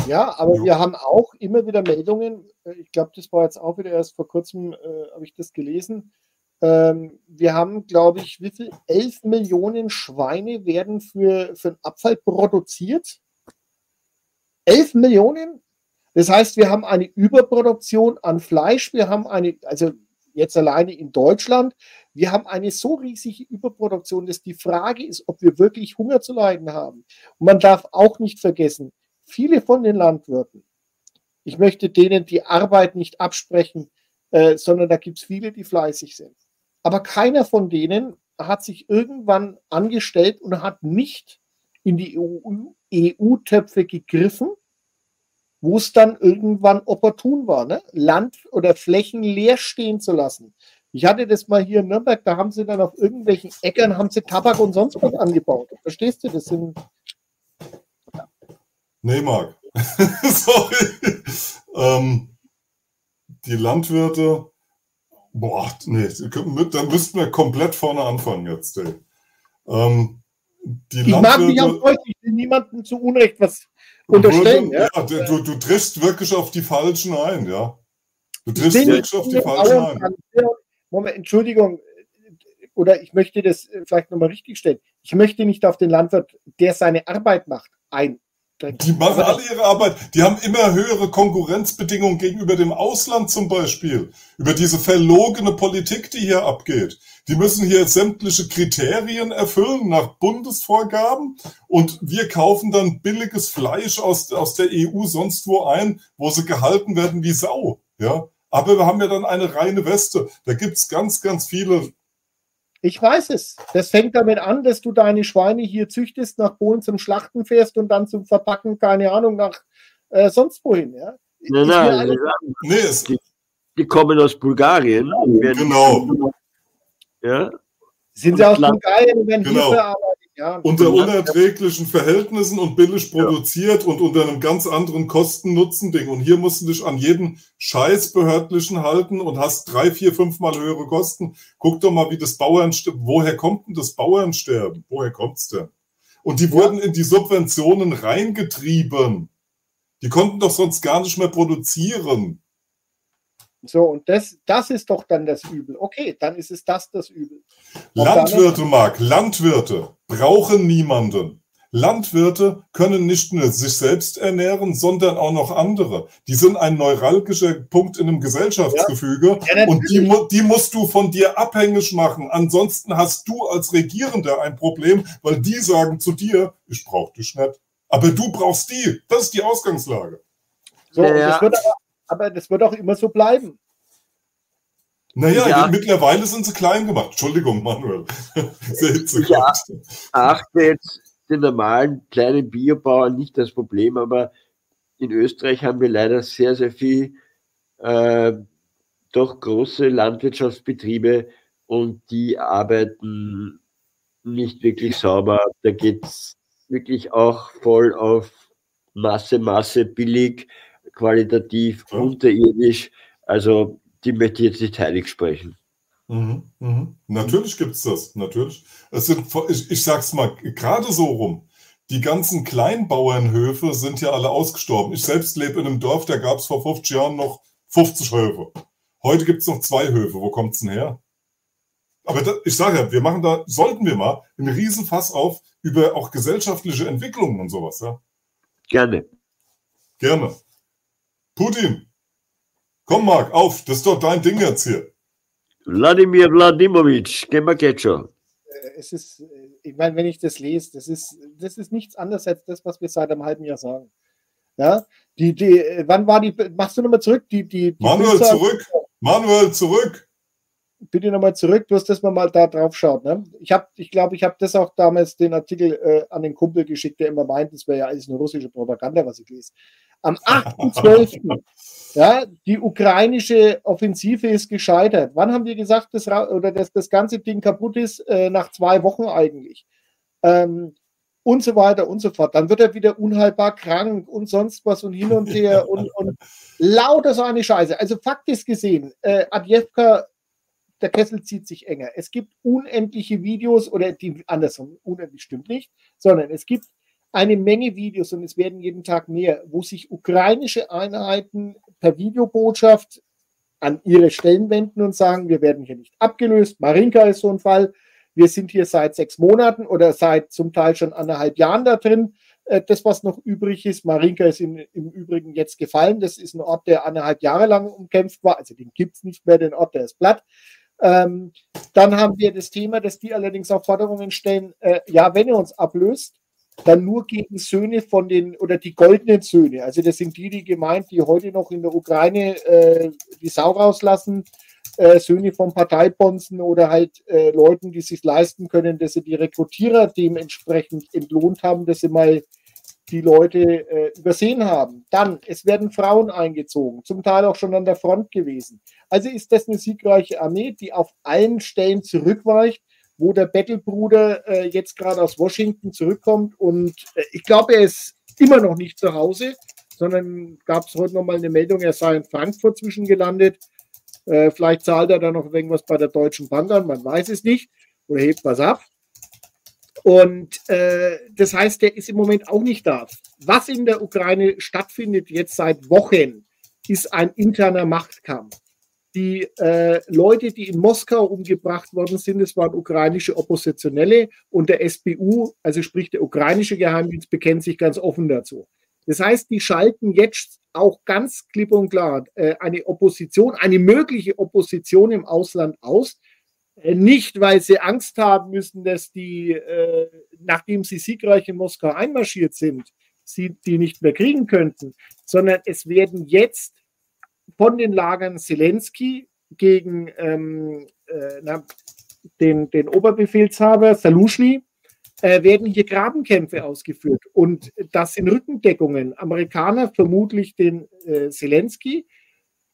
Ja, aber wir haben auch immer wieder Meldungen. Äh, ich glaube, das war jetzt auch wieder erst vor kurzem, äh, habe ich das gelesen ähm, wir haben, glaube ich, wie viel? 11 Millionen Schweine werden für, für den Abfall produziert. 11 Millionen? Das heißt, wir haben eine Überproduktion an Fleisch. Wir haben eine, also jetzt alleine in Deutschland, wir haben eine so riesige Überproduktion, dass die Frage ist, ob wir wirklich Hunger zu leiden haben. Und man darf auch nicht vergessen, viele von den Landwirten, ich möchte denen die Arbeit nicht absprechen, äh, sondern da gibt es viele, die fleißig sind. Aber keiner von denen hat sich irgendwann angestellt und hat nicht in die EU-Töpfe gegriffen, wo es dann irgendwann opportun war, ne? Land oder Flächen leer stehen zu lassen. Ich hatte das mal hier in Nürnberg, da haben sie dann auf irgendwelchen Äckern haben sie Tabak und sonst was angebaut. Verstehst du? Das sind. Nee, Marc. Sorry. Ähm, die Landwirte Boah, nee, dann müssten wir komplett vorne anfangen jetzt, ey. Ähm, die ich mag mich auch deutlich niemandem zu Unrecht was unterstellen. Würde, ja, ja du, du triffst wirklich auf die Falschen ein, ja. Du triffst wirklich auf die Falschen ein. Moment, Entschuldigung, oder ich möchte das vielleicht nochmal richtig stellen. Ich möchte nicht auf den Landwirt, der seine Arbeit macht, ein. Die machen alle ihre Arbeit. Die haben immer höhere Konkurrenzbedingungen gegenüber dem Ausland zum Beispiel. Über diese verlogene Politik, die hier abgeht. Die müssen hier sämtliche Kriterien erfüllen nach Bundesvorgaben und wir kaufen dann billiges Fleisch aus, aus der EU sonst wo ein, wo sie gehalten werden wie Sau. Ja, aber wir haben ja dann eine reine Weste. Da gibt's ganz, ganz viele ich weiß es. Das fängt damit an, dass du deine Schweine hier züchtest, nach Polen zum Schlachten fährst und dann zum Verpacken, keine Ahnung, nach äh, sonst wohin. Ja? Nein, nein, nee, die, die, kommen aus Bulgarien. Genau. Ja. Sind sie aus Bulgarien und werden genau. hier verarbeitet? Ja, unter unerträglichen Verhältnissen und billig produziert ja. und unter einem ganz anderen Kosten-Nutzen-Ding. Und hier musst du dich an jeden Scheiß behördlichen halten und hast drei, vier, fünfmal höhere Kosten. Guck doch mal, wie das Bauernsterben, woher kommt denn das Bauernsterben? Woher kommt's denn? Und die wurden in die Subventionen reingetrieben. Die konnten doch sonst gar nicht mehr produzieren. So, und das, das ist doch dann das Übel. Okay, dann ist es das das Übel. Landwirte, Marc, Landwirte brauchen niemanden. Landwirte können nicht nur sich selbst ernähren, sondern auch noch andere. Die sind ein neuralgischer Punkt in einem Gesellschaftsgefüge ja. Ja, und die, die, musst du von dir abhängig machen. Ansonsten hast du als Regierender ein Problem, weil die sagen zu dir, ich brauche dich nicht. Aber du brauchst die. Das ist die Ausgangslage. So, ja. das wird aber, aber das wird auch immer so bleiben. Naja, ja. mittlerweile sind sie klein gemacht. Entschuldigung, Manuel. Sehr ich achte jetzt den normalen kleinen Biobauern nicht das Problem, aber in Österreich haben wir leider sehr, sehr viel äh, doch große Landwirtschaftsbetriebe und die arbeiten nicht wirklich sauber. Da geht es wirklich auch voll auf Masse, Masse, billig, qualitativ, unterirdisch. Also die möchte ich jetzt nicht heilig sprechen. Mhm, mhm. Natürlich gibt es das, natürlich. Es sind, ich, ich sag's mal gerade so rum. Die ganzen Kleinbauernhöfe sind ja alle ausgestorben. Ich selbst lebe in einem Dorf, da gab es vor 50 Jahren noch 50 Höfe. Heute gibt es noch zwei Höfe. Wo kommt es denn her? Aber da, ich sage ja, wir machen da, sollten wir mal einen Riesenfass auf über auch gesellschaftliche Entwicklungen und sowas. Ja? Gerne. Gerne. Putin, komm Marc, auf, das ist doch dein Ding jetzt hier. Wladimir Wladimirovich, Gemakecho. Äh, es ist, äh, ich meine, wenn ich das lese, das ist, das ist nichts anderes als das, was wir seit einem halben Jahr sagen. Ja, die, die, äh, wann war die, machst du nochmal zurück? Die, die, die Manuel Pizza, zurück, Manuel zurück. Bitte nochmal zurück, du hast das mal da drauf schaut. Ne? Ich glaube, ich, glaub, ich habe das auch damals den Artikel äh, an den Kumpel geschickt, der immer meint, das wäre ja alles eine russische Propaganda, was ich lese. Am 8.12. Ja, die ukrainische Offensive ist gescheitert. Wann haben wir gesagt, dass, oder dass das ganze Ding kaputt ist? Äh, nach zwei Wochen eigentlich. Ähm, und so weiter und so fort. Dann wird er wieder unheilbar krank und sonst was und hin und her und, und lauter so eine Scheiße. Also faktisch gesehen, äh, Adjevka, der Kessel zieht sich enger. Es gibt unendliche Videos oder die andersrum, unendlich stimmt nicht, sondern es gibt eine Menge Videos und es werden jeden Tag mehr, wo sich ukrainische Einheiten per Videobotschaft an ihre Stellen wenden und sagen, wir werden hier nicht abgelöst. Marinka ist so ein Fall. Wir sind hier seit sechs Monaten oder seit zum Teil schon anderthalb Jahren da drin. Äh, das, was noch übrig ist, Marinka ist in, im Übrigen jetzt gefallen. Das ist ein Ort, der anderthalb Jahre lang umkämpft war. Also den gibt es nicht mehr, den Ort, der ist platt. Ähm, dann haben wir das Thema, dass die allerdings auch Forderungen stellen, äh, ja, wenn ihr uns ablöst, dann nur gegen Söhne von den oder die goldenen Söhne. Also das sind die, die gemeint, die heute noch in der Ukraine äh, die Sau rauslassen, äh, Söhne von Parteibonzen oder halt äh, Leuten, die sich leisten können, dass sie die Rekrutierer dementsprechend entlohnt haben, dass sie mal die Leute äh, übersehen haben. Dann, es werden Frauen eingezogen, zum Teil auch schon an der Front gewesen. Also ist das eine siegreiche Armee, die auf allen Stellen zurückweicht wo der Battlebruder äh, jetzt gerade aus Washington zurückkommt. Und äh, ich glaube, er ist immer noch nicht zu Hause, sondern gab es heute nochmal eine Meldung, er sei in Frankfurt zwischengelandet. Äh, vielleicht zahlt er da noch irgendwas bei der Deutschen Bank an, man weiß es nicht. Oder hebt was ab. Und äh, das heißt, er ist im Moment auch nicht da. Was in der Ukraine stattfindet jetzt seit Wochen, ist ein interner Machtkampf die äh, Leute, die in Moskau umgebracht worden sind, es waren ukrainische Oppositionelle und der SBU, also sprich der ukrainische Geheimdienst, bekennt sich ganz offen dazu. Das heißt, die schalten jetzt auch ganz klipp und klar äh, eine Opposition, eine mögliche Opposition im Ausland aus. Äh, nicht, weil sie Angst haben müssen, dass die, äh, nachdem sie siegreich in Moskau einmarschiert sind, sie die nicht mehr kriegen könnten, sondern es werden jetzt von den Lagern Zelensky gegen ähm, äh, na, den, den Oberbefehlshaber Salushny äh, werden hier Grabenkämpfe ausgeführt. Und das sind Rückendeckungen. Amerikaner vermutlich den äh, Zelensky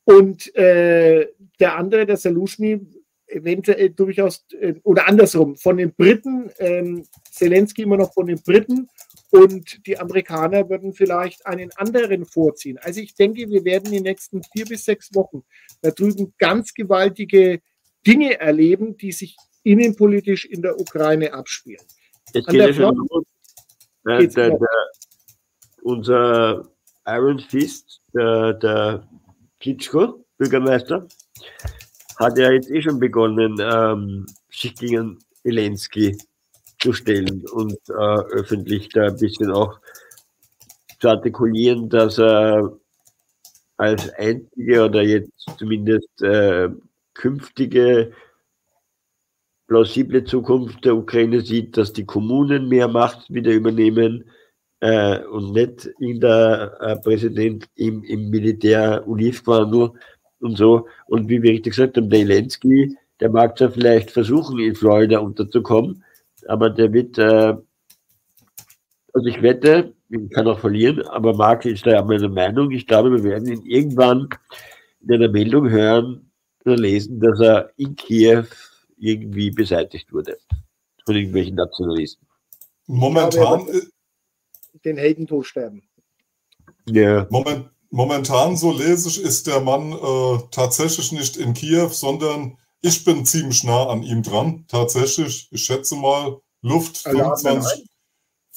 und äh, der andere, der Salushny, eventuell durchaus, äh, oder andersrum, von den Briten, ähm, Zelensky immer noch von den Briten und die Amerikaner würden vielleicht einen anderen vorziehen. Also ich denke, wir werden die nächsten vier bis sechs Wochen da drüben ganz gewaltige Dinge erleben, die sich innenpolitisch in der Ukraine abspielen. An der Front, der, der, der, unser Iron Fist, der, der Klitschko, Bürgermeister, hat ja jetzt eh schon begonnen, ähm, sich gegen Zelensky zu stellen und äh, öffentlich da ein bisschen auch zu artikulieren, dass er als einzige oder jetzt zumindest äh, künftige plausible Zukunft der Ukraine sieht, dass die Kommunen mehr Macht wieder übernehmen äh, und nicht in der äh, Präsident im, im Militär Olivquandel und so. Und wie wir richtig gesagt haben, der Zelensky, der mag zwar vielleicht versuchen, in Florida unterzukommen, aber der wird, äh, also ich wette, ich kann auch verlieren, aber Mark ist da meiner Meinung. Ich glaube, wir werden ihn irgendwann in einer Meldung hören oder lesen, dass er in Kiew irgendwie beseitigt wurde von irgendwelchen Nationalisten. Momentan. Den Heldentod sterben. Ja. Moment, momentan, so lese ich, ist der Mann äh, tatsächlich nicht in Kiew, sondern ich bin ziemlich nah an ihm dran. Tatsächlich, ich schätze mal, Luft 25.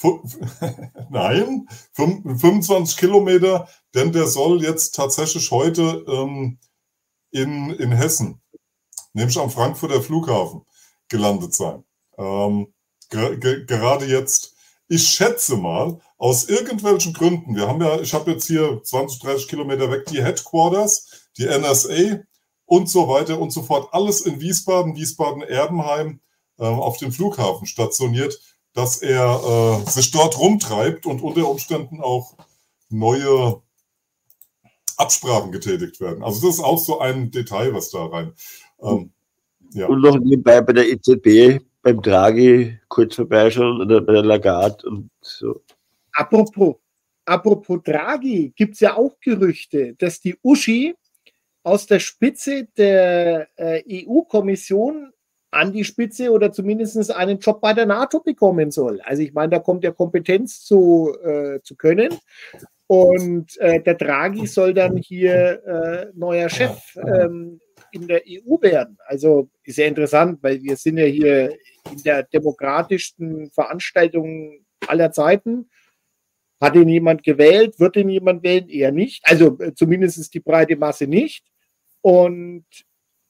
Nein, 25 Kilometer, denn der soll jetzt tatsächlich heute ähm, in, in Hessen, nämlich am Frankfurter Flughafen, gelandet sein. Ähm, ge gerade jetzt, ich schätze mal, aus irgendwelchen Gründen, wir haben ja, ich habe jetzt hier 20, 30 Kilometer weg die Headquarters, die NSA und so weiter und so fort, alles in Wiesbaden, Wiesbaden-Erbenheim äh, auf dem Flughafen stationiert dass er äh, sich dort rumtreibt und unter Umständen auch neue Absprachen getätigt werden. Also das ist auch so ein Detail, was da rein. Ähm, ja. Und noch nebenbei bei der EZB, beim Draghi kurz vorbeischauen oder bei der Lagarde und so. Apropos, apropos Draghi, gibt es ja auch Gerüchte, dass die Uschi aus der Spitze der äh, EU-Kommission an die Spitze oder zumindest einen Job bei der NATO bekommen soll. Also ich meine, da kommt ja Kompetenz zu, äh, zu können. Und äh, der Draghi soll dann hier äh, neuer Chef ähm, in der EU werden. Also ist ja interessant, weil wir sind ja hier in der demokratischsten Veranstaltung aller Zeiten. Hat ihn jemand gewählt? Wird ihn jemand wählen? Eher nicht. Also äh, zumindest die breite Masse nicht. Und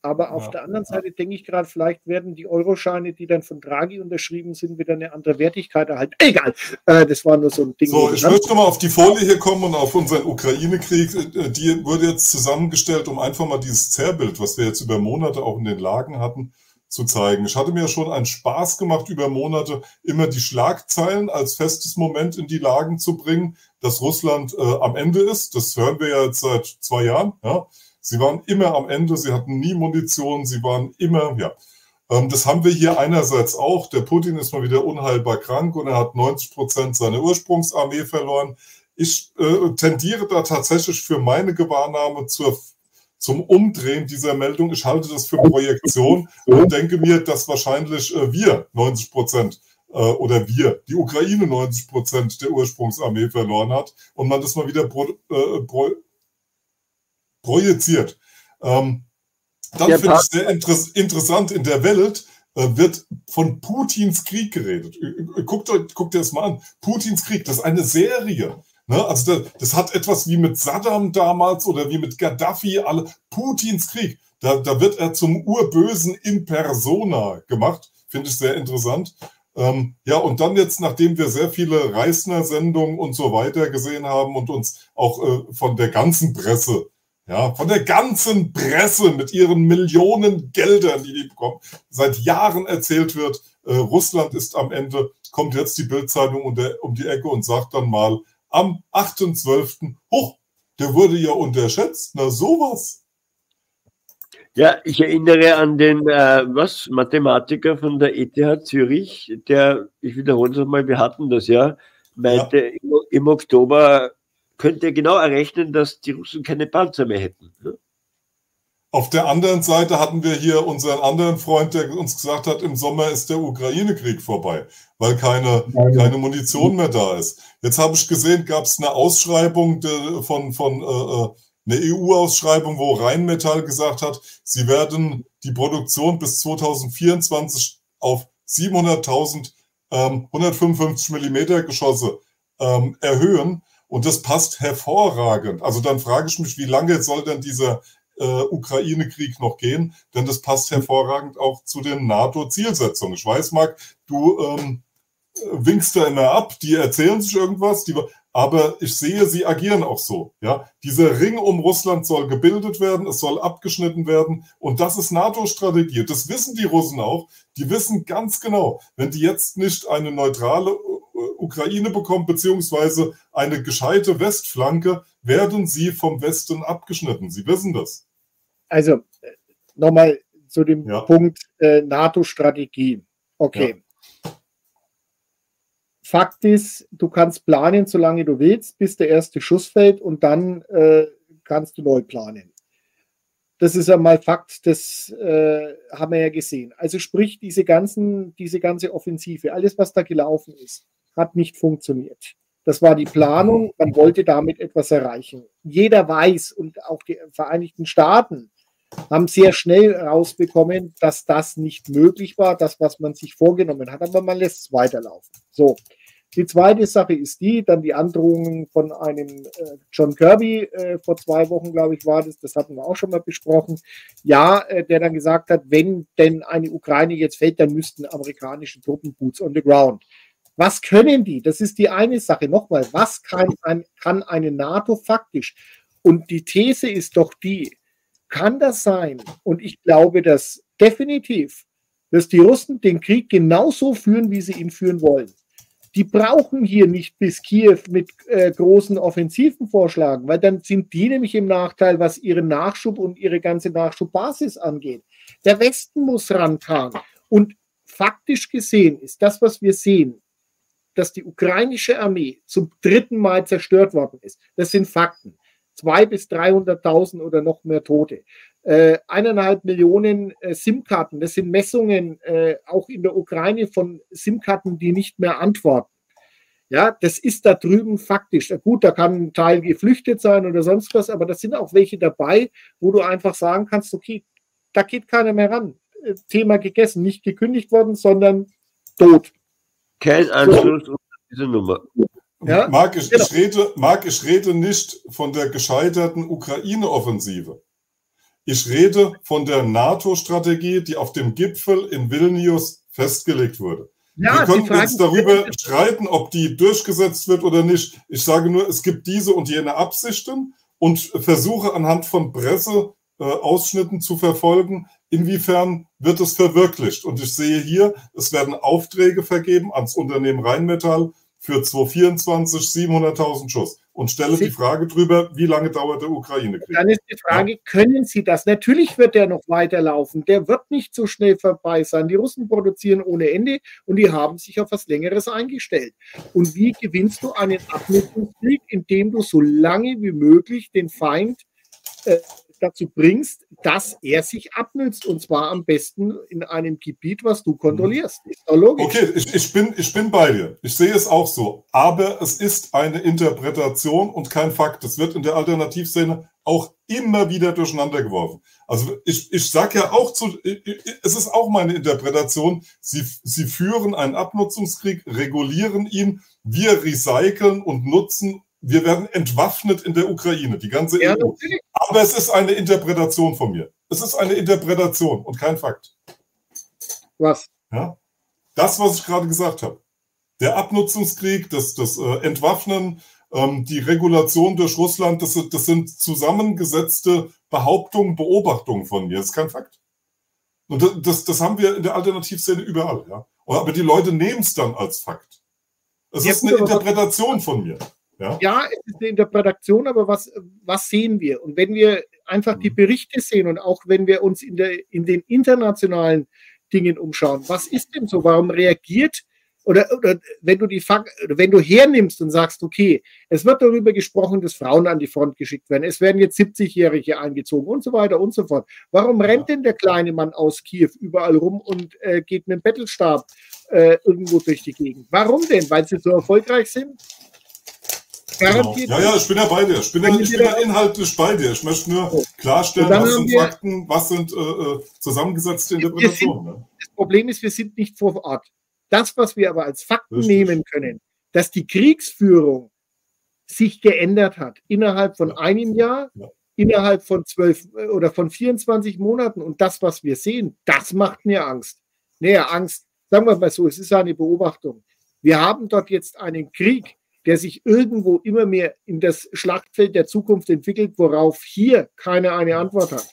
aber auf ja. der anderen Seite denke ich gerade, vielleicht werden die Euroscheine, die dann von Draghi unterschrieben sind, wieder eine andere Wertigkeit erhalten. Egal, äh, das war nur so ein Ding. So, ich möchte mal auf die Folie hier kommen und auf unseren Ukraine-Krieg. Äh, die wurde jetzt zusammengestellt, um einfach mal dieses Zerrbild, was wir jetzt über Monate auch in den Lagen hatten, zu zeigen. Ich hatte mir schon einen Spaß gemacht, über Monate immer die Schlagzeilen als festes Moment in die Lagen zu bringen, dass Russland äh, am Ende ist. Das hören wir ja jetzt seit zwei Jahren. Ja Sie waren immer am Ende, sie hatten nie Munition, sie waren immer, ja. Ähm, das haben wir hier einerseits auch. Der Putin ist mal wieder unheilbar krank und er hat 90 Prozent seiner Ursprungsarmee verloren. Ich äh, tendiere da tatsächlich für meine Gewahrnahme zur, zum Umdrehen dieser Meldung. Ich halte das für Projektion und denke mir, dass wahrscheinlich äh, wir 90 Prozent äh, oder wir, die Ukraine 90 Prozent der Ursprungsarmee verloren hat und man das mal wieder pro, äh, pro, projiziert. Ähm, dann finde ich sehr inter interessant, in der Welt äh, wird von Putins Krieg geredet. Guckt euch guckt das mal an. Putins Krieg, das ist eine Serie. Ne? Also das, das, hat etwas wie mit Saddam damals oder wie mit Gaddafi, alle Putins Krieg. Da, da wird er zum Urbösen in Persona gemacht. Finde ich sehr interessant. Ähm, ja, und dann jetzt, nachdem wir sehr viele Reisner-Sendungen und so weiter gesehen haben und uns auch äh, von der ganzen Presse ja, von der ganzen Presse mit ihren Millionen Geldern, die die bekommen, seit Jahren erzählt wird, äh, Russland ist am Ende, kommt jetzt die Bildzeitung um, um die Ecke und sagt dann mal am 8.12., hoch, der wurde ja unterschätzt, na sowas. Ja, ich erinnere an den äh, was Mathematiker von der ETH Zürich, der, ich wiederhole es nochmal, wir hatten das ja, meinte ja. Im, im Oktober könnt ihr genau errechnen, dass die Russen keine Panzer mehr hätten. Ne? Auf der anderen Seite hatten wir hier unseren anderen Freund, der uns gesagt hat, im Sommer ist der Ukraine-Krieg vorbei, weil keine, keine Munition mehr da ist. Jetzt habe ich gesehen, gab es eine Ausschreibung von, von äh, äh eine EU-Ausschreibung, wo Rheinmetall gesagt hat, sie werden die Produktion bis 2024 auf 700.000 ähm, 155 Millimeter Geschosse ähm, erhöhen. Und das passt hervorragend. Also dann frage ich mich, wie lange soll denn dieser äh, Ukraine-Krieg noch gehen? Denn das passt hervorragend auch zu den NATO-Zielsetzungen. Ich weiß, Marc, du ähm, winkst da immer ab, die erzählen sich irgendwas, die, aber ich sehe, sie agieren auch so. Ja, dieser Ring um Russland soll gebildet werden, es soll abgeschnitten werden und das ist NATO-Strategie. Das wissen die Russen auch. Die wissen ganz genau, wenn die jetzt nicht eine neutrale Ukraine bekommen beziehungsweise eine gescheite Westflanke, werden sie vom Westen abgeschnitten. Sie wissen das. Also äh, nochmal zu dem ja. Punkt äh, NATO-Strategie. Okay. Ja. Fakt ist, du kannst planen, solange du willst, bis der erste Schuss fällt und dann äh, kannst du neu planen. Das ist einmal Fakt, das äh, haben wir ja gesehen. Also sprich, diese, ganzen, diese ganze Offensive, alles, was da gelaufen ist, hat nicht funktioniert. Das war die Planung, man wollte damit etwas erreichen. Jeder weiß und auch die Vereinigten Staaten haben sehr schnell rausbekommen, dass das nicht möglich war, das, was man sich vorgenommen hat, aber man lässt es weiterlaufen. So, die zweite Sache ist die, dann die Androhungen von einem äh, John Kirby äh, vor zwei Wochen, glaube ich, war das, das hatten wir auch schon mal besprochen. Ja, äh, der dann gesagt hat, wenn denn eine Ukraine jetzt fällt, dann müssten amerikanische Truppen Boots on the ground. Was können die? Das ist die eine Sache. Nochmal, was kann, ein, kann eine NATO faktisch? Und die These ist doch die, kann das sein? Und ich glaube das definitiv, dass die Russen den Krieg genauso führen, wie sie ihn führen wollen die brauchen hier nicht bis Kiew mit äh, großen Offensiven vorschlagen, weil dann sind die nämlich im Nachteil, was ihren Nachschub und ihre ganze Nachschubbasis angeht. Der Westen muss ranfahren. Und faktisch gesehen ist das, was wir sehen, dass die ukrainische Armee zum dritten Mal zerstört worden ist. Das sind Fakten. Zwei bis 300.000 oder noch mehr Tote. Äh, eineinhalb Millionen äh, SIM-Karten. Das sind Messungen äh, auch in der Ukraine von SIM-Karten, die nicht mehr antworten. Ja, das ist da drüben faktisch. Gut, da kann ein Teil geflüchtet sein oder sonst was, aber das sind auch welche dabei, wo du einfach sagen kannst, okay, da geht keiner mehr ran. Äh, Thema gegessen, nicht gekündigt worden, sondern tot. Kein Anschluss so. diese Nummer. Ja? Marc, ich, genau. ich, rede, Marc, ich rede nicht von der gescheiterten Ukraine-Offensive. Ich rede von der NATO-Strategie, die auf dem Gipfel in Vilnius festgelegt wurde. Ja, Wir können jetzt darüber streiten, ob die durchgesetzt wird oder nicht. Ich sage nur, es gibt diese und jene Absichten und versuche anhand von Presseausschnitten zu verfolgen, inwiefern wird es verwirklicht. Und ich sehe hier, es werden Aufträge vergeben ans Unternehmen Rheinmetall für 2024 700.000 Schuss und stelle Sie, die Frage drüber, wie lange dauert der Ukraine-Krieg? Dann ist die Frage, ja. können Sie das? Natürlich wird der noch weiterlaufen. Der wird nicht so schnell vorbei sein. Die Russen produzieren ohne Ende und die haben sich auf was Längeres eingestellt. Und wie gewinnst du einen Abnutzungskrieg, indem du so lange wie möglich den Feind äh, dazu bringst, dass er sich abnützt und zwar am besten in einem Gebiet, was du kontrollierst. Ist doch logisch. Okay, ich, ich, bin, ich bin bei dir. Ich sehe es auch so. Aber es ist eine Interpretation und kein Fakt. Es wird in der Alternativszene auch immer wieder durcheinander geworfen. Also ich, ich sage ja auch zu, es ist auch meine Interpretation, sie, sie führen einen Abnutzungskrieg, regulieren ihn, wir recyceln und nutzen wir werden entwaffnet in der Ukraine, die ganze ja, EU. Aber es ist eine Interpretation von mir. Es ist eine Interpretation und kein Fakt. Was? Ja? Das, was ich gerade gesagt habe. Der Abnutzungskrieg, das, das äh, Entwaffnen, ähm, die Regulation durch Russland, das, das sind zusammengesetzte Behauptungen, Beobachtungen von mir. Das ist kein Fakt. Und das, das, das haben wir in der Alternativszene überall. Ja? Aber die Leute nehmen es dann als Fakt. Es ja, ist eine Interpretation von mir. Ja? ja, es ist eine Interpretation, aber was, was sehen wir? Und wenn wir einfach die mhm. Berichte sehen und auch wenn wir uns in, der, in den internationalen Dingen umschauen, was ist denn so? Warum reagiert oder, oder wenn du die wenn du hernimmst und sagst, okay, es wird darüber gesprochen, dass Frauen an die Front geschickt werden, es werden jetzt 70-Jährige eingezogen und so weiter und so fort. Warum rennt denn der kleine Mann aus Kiew überall rum und äh, geht mit dem Bettelstab äh, irgendwo durch die Gegend? Warum denn? Weil sie so erfolgreich sind? Genau. Ja, ja, ich bin ja bei dir. Ich bin ja, ich bin ja inhaltlich bei dir. Ich möchte nur klarstellen, was sind Fakten, was sind äh, äh zusammengesetzte Interpretationen. Sind, ne? das Problem ist, wir sind nicht vor Ort. Das, was wir aber als Fakten Richtig. nehmen können, dass die Kriegsführung sich geändert hat innerhalb von einem Jahr, ja. innerhalb von zwölf äh, oder von 24 Monaten. Und das, was wir sehen, das macht mir Angst. Näher Angst, sagen wir mal so, es ist eine Beobachtung. Wir haben dort jetzt einen Krieg, der sich irgendwo immer mehr in das Schlachtfeld der Zukunft entwickelt, worauf hier keiner eine Antwort hat.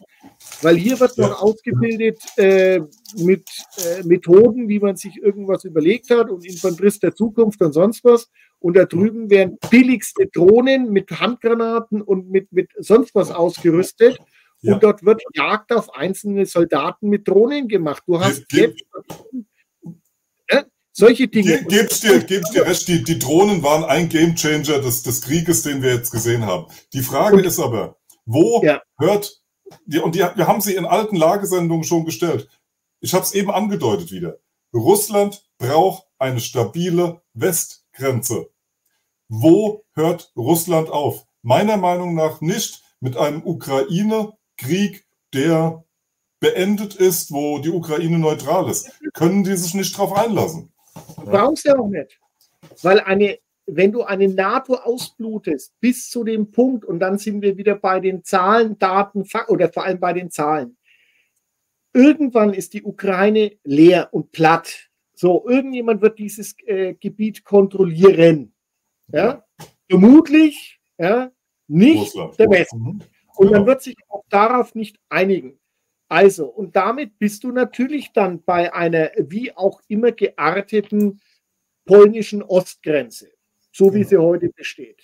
Weil hier wird noch ausgebildet äh, mit äh, Methoden, wie man sich irgendwas überlegt hat und Infanterist der Zukunft und sonst was. Und da drüben werden billigste Drohnen mit Handgranaten und mit, mit sonst was ausgerüstet. Ja. Und dort wird Jagd auf einzelne Soldaten mit Drohnen gemacht. Du hast jetzt solche Dinge. Ge geb's dir, geb's dir recht, die, die Drohnen waren ein Gamechanger des, des Krieges, den wir jetzt gesehen haben. Die Frage und, ist aber, wo ja. hört, die, und die, wir haben sie in alten Lagesendungen schon gestellt. Ich habe es eben angedeutet wieder. Russland braucht eine stabile Westgrenze. Wo hört Russland auf? Meiner Meinung nach nicht mit einem Ukraine-Krieg, der beendet ist, wo die Ukraine neutral ist. Können die sich nicht darauf einlassen? Du brauchst ja auch nicht. Weil eine, wenn du eine NATO ausblutest bis zu dem Punkt, und dann sind wir wieder bei den Zahlen, Daten oder vor allem bei den Zahlen. Irgendwann ist die Ukraine leer und platt. So, irgendjemand wird dieses äh, Gebiet kontrollieren. Ja? Vermutlich ja, nicht Russland. der Westen. Mhm. Und man wird sich auch darauf nicht einigen. Also, und damit bist du natürlich dann bei einer wie auch immer gearteten polnischen Ostgrenze, so wie sie heute besteht.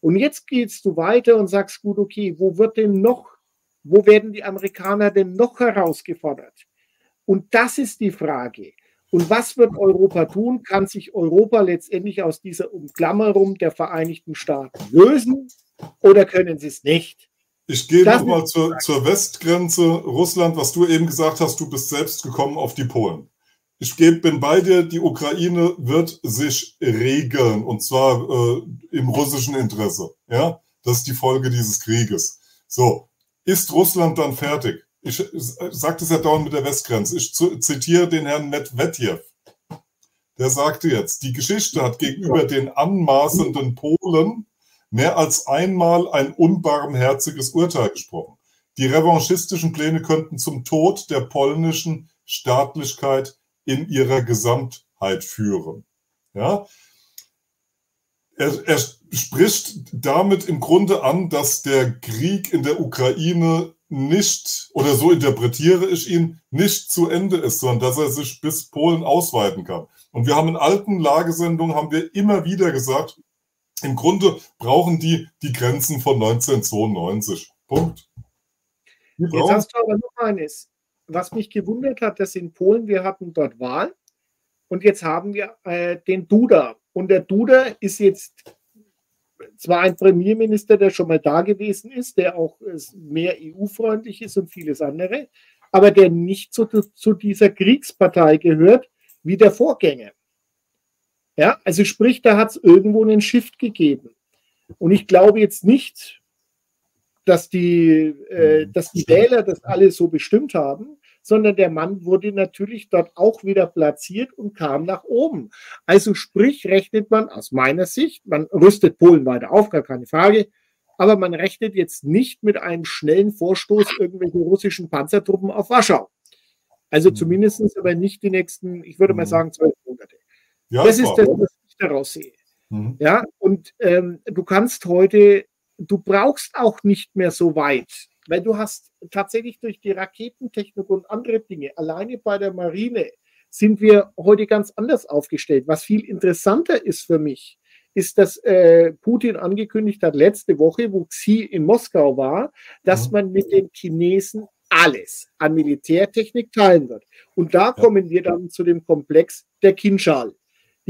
Und jetzt gehst du weiter und sagst, gut, okay, wo wird denn noch, wo werden die Amerikaner denn noch herausgefordert? Und das ist die Frage. Und was wird Europa tun? Kann sich Europa letztendlich aus dieser Umklammerung der Vereinigten Staaten lösen oder können sie es nicht? Ich gehe nochmal zur, zur Westgrenze Russland, was du eben gesagt hast, du bist selbst gekommen auf die Polen. Ich bin bei dir, die Ukraine wird sich regeln und zwar äh, im russischen Interesse. Ja, das ist die Folge dieses Krieges. So, ist Russland dann fertig? Ich sagte es ja dauernd mit der Westgrenze. Ich zitiere den Herrn Medvedev. Der sagte jetzt, die Geschichte hat gegenüber den anmaßenden Polen mehr als einmal ein unbarmherziges Urteil gesprochen. Die revanchistischen Pläne könnten zum Tod der polnischen Staatlichkeit in ihrer Gesamtheit führen. Ja? Er, er spricht damit im Grunde an, dass der Krieg in der Ukraine nicht, oder so interpretiere ich ihn, nicht zu Ende ist, sondern dass er sich bis Polen ausweiten kann. Und wir haben in alten Lagesendungen, haben wir immer wieder gesagt, im Grunde brauchen die die Grenzen von 1992. Punkt. Jetzt hast du aber noch eines. Was mich gewundert hat, dass in Polen, wir hatten dort Wahl und jetzt haben wir äh, den Duda. Und der Duda ist jetzt zwar ein Premierminister, der schon mal da gewesen ist, der auch äh, mehr EU-freundlich ist und vieles andere, aber der nicht zu, zu dieser Kriegspartei gehört wie der Vorgänger. Ja, also sprich, da hat es irgendwo einen Shift gegeben. Und ich glaube jetzt nicht, dass die, äh, mhm. dass die Wähler das alle so bestimmt haben, sondern der Mann wurde natürlich dort auch wieder platziert und kam nach oben. Also sprich, rechnet man aus meiner Sicht, man rüstet Polen weiter auf, gar keine Frage, aber man rechnet jetzt nicht mit einem schnellen Vorstoß irgendwelcher russischen Panzertruppen auf Warschau. Also mhm. zumindest aber nicht die nächsten, ich würde mal mhm. sagen, zwölf Monate. Ja, das ist das, was ich daraus sehe. Mhm. Ja, und ähm, du kannst heute, du brauchst auch nicht mehr so weit, weil du hast tatsächlich durch die Raketentechnik und andere Dinge, alleine bei der Marine, sind wir heute ganz anders aufgestellt. Was viel interessanter ist für mich, ist, dass äh, Putin angekündigt hat letzte Woche, wo Xi in Moskau war, dass mhm. man mit den Chinesen alles an Militärtechnik teilen wird. Und da ja. kommen wir dann zu dem Komplex der Kinschal.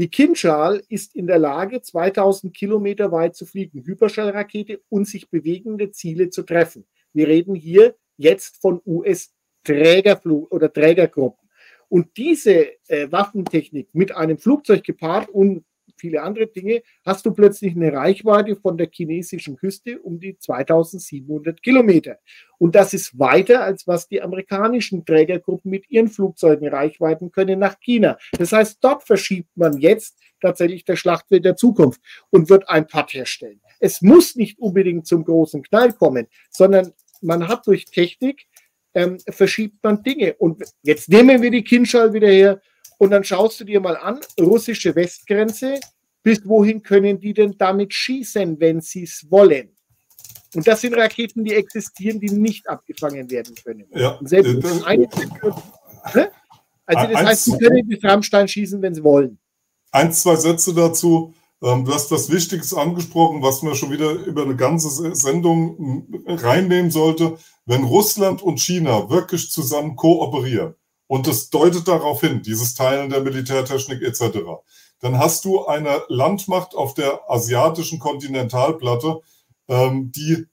Die Kinschal ist in der Lage, 2000 Kilometer weit zu fliegen, Hyperschallrakete und sich bewegende Ziele zu treffen. Wir reden hier jetzt von US-Trägerflug oder Trägergruppen. Und diese äh, Waffentechnik mit einem Flugzeug gepaart und viele andere Dinge, hast du plötzlich eine Reichweite von der chinesischen Küste um die 2700 Kilometer. Und das ist weiter, als was die amerikanischen Trägergruppen mit ihren Flugzeugen Reichweiten können nach China. Das heißt, dort verschiebt man jetzt tatsächlich der Schlachtfeld der Zukunft und wird ein Pad herstellen. es muss nicht unbedingt zum großen Knall kommen, sondern man hat durch Technik ähm, verschiebt man Dinge. Und jetzt nehmen wir die Kindschall wieder her und dann schaust du dir mal an, russische Westgrenze, bis wohin können die denn damit schießen, wenn sie es wollen? Und das sind Raketen, die existieren, die nicht abgefangen werden können. Ja, und selbst das, eine, ne? Also das heißt, sie können die Rammstein schießen, wenn sie wollen. Ein, zwei Sätze dazu. Ähm, du hast was Wichtiges angesprochen, was man schon wieder über eine ganze Sendung reinnehmen sollte. Wenn Russland und China wirklich zusammen kooperieren, und das deutet darauf hin, dieses Teilen der Militärtechnik etc., dann hast du eine Landmacht auf der asiatischen Kontinentalplatte, ähm, die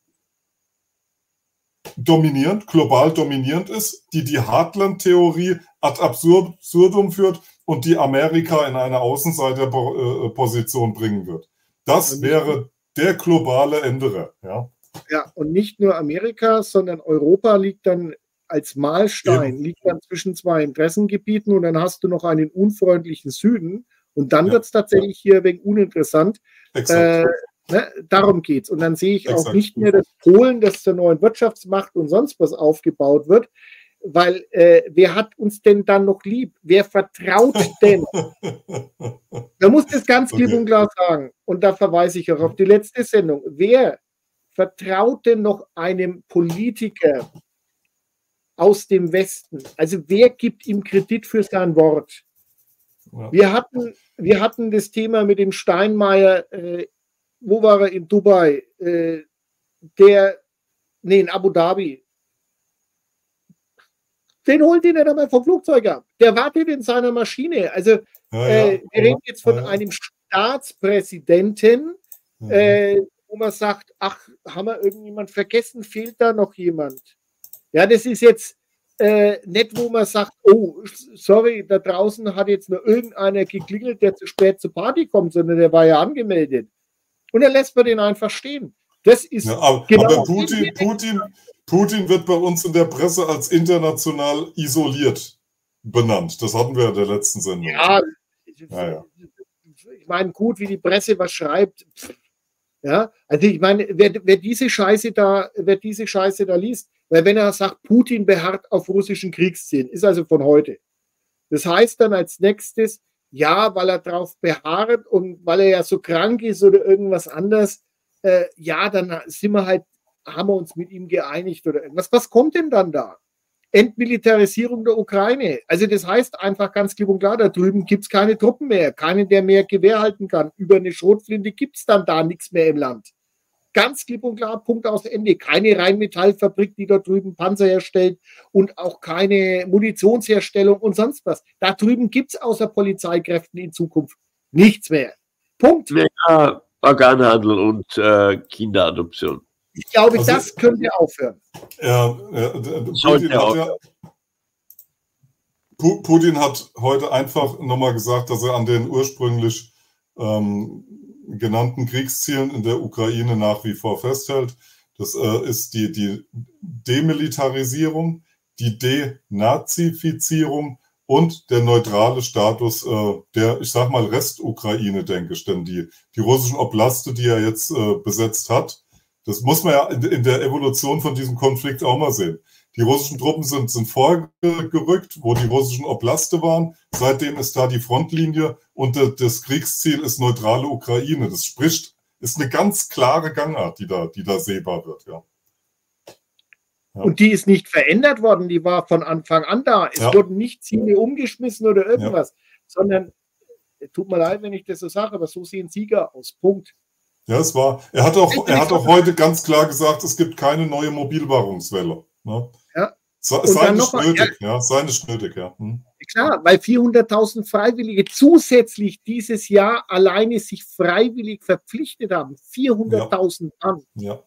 dominierend, global dominierend ist, die die Heartland-Theorie ad absurdum führt und die Amerika in eine Außenseiterposition bringen wird. Das wäre der globale Änderer. Ja. ja, und nicht nur Amerika, sondern Europa liegt dann als Mahlstein, Eben. liegt dann zwischen zwei Interessengebieten und dann hast du noch einen unfreundlichen Süden und dann ja. wird es tatsächlich hier wegen uninteressant. Äh, ne, darum geht es. Und dann sehe ich Exakt. auch nicht mehr das Polen, das zur neuen Wirtschaftsmacht und sonst was aufgebaut wird, weil äh, wer hat uns denn dann noch lieb? Wer vertraut denn? da muss das ganz klipp okay. und klar sagen. Und da verweise ich auch auf die letzte Sendung. Wer vertraut denn noch einem Politiker aus dem Westen? Also wer gibt ihm Kredit für sein Wort? Ja. Wir, hatten, wir hatten das Thema mit dem Steinmeier, äh, wo war er in Dubai? Äh, der, nee, in Abu Dhabi, den holt ihn nicht einmal vom Flugzeug ab. Der wartet in seiner Maschine. Also, ja, äh, ja. wir reden jetzt von einem Staatspräsidenten, mhm. äh, wo man sagt: Ach, haben wir irgendjemand vergessen? Fehlt da noch jemand? Ja, das ist jetzt äh, nicht, wo man sagt: Oh, sorry, da draußen hat jetzt nur irgendeiner geklingelt, der zu spät zur Party kommt, sondern der war ja angemeldet. Und dann lässt man den einfach stehen. Das ist ja, aber, genau aber Putin, Putin, Putin wird bei uns in der Presse als international isoliert benannt. Das hatten wir in der letzten Sendung. Ja, ja, ja. ich meine, gut, wie die Presse was schreibt. Ja, also ich meine, wer, wer, diese Scheiße da, wer diese Scheiße da liest, weil wenn er sagt, Putin beharrt auf russischen Kriegszielen, ist also von heute. Das heißt dann als nächstes, ja, weil er drauf beharrt und weil er ja so krank ist oder irgendwas anderes, äh, ja, dann sind wir halt, haben wir uns mit ihm geeinigt oder irgendwas. Was kommt denn dann da? Entmilitarisierung der Ukraine. Also das heißt einfach ganz klipp und klar, da drüben gibt es keine Truppen mehr, keinen, der mehr Gewehr halten kann. Über eine Schrotflinte gibt es dann da nichts mehr im Land. Ganz klipp und klar, Punkt aus Ende. Keine Rheinmetallfabrik, die da drüben Panzer herstellt und auch keine Munitionsherstellung und sonst was. Da drüben gibt es außer Polizeikräften in Zukunft nichts mehr. Punkt. Ja, Organhandel und äh, Kinderadoption. Ich glaube, also, das könnte aufhören. Ja, ja Putin, hat ja, Putin hat heute einfach nochmal gesagt, dass er an den ursprünglich ähm, genannten Kriegszielen in der Ukraine nach wie vor festhält. Das äh, ist die, die Demilitarisierung, die Denazifizierung und der neutrale Status äh, der, ich sag mal, Restukraine, denke ich. Denn die, die russischen Oblaste, die er jetzt äh, besetzt hat, das muss man ja in, in, der Evolution von diesem Konflikt auch mal sehen. Die russischen Truppen sind, sind vorgerückt, wo die russischen Oblaste waren. Seitdem ist da die Frontlinie und äh, das Kriegsziel ist neutrale Ukraine. Das spricht, ist eine ganz klare Gangart, die da, die da sehbar wird, ja. Und die ist nicht verändert worden, die war von Anfang an da. Es ja. wurden nicht Ziele umgeschmissen oder irgendwas, ja. sondern, tut mir leid, wenn ich das so sage, aber so sehen Sieger aus. Punkt. Ja, es war, er hat auch, er hat auch heute ganz klar gesagt, es gibt keine neue Mobilwahrungswelle. Ne? Ja. Sei nicht nötig, ja. ja, sei nicht nötig, ja. Hm. Klar, weil 400.000 Freiwillige zusätzlich dieses Jahr alleine sich freiwillig verpflichtet haben. 400.000 Mann. Ja.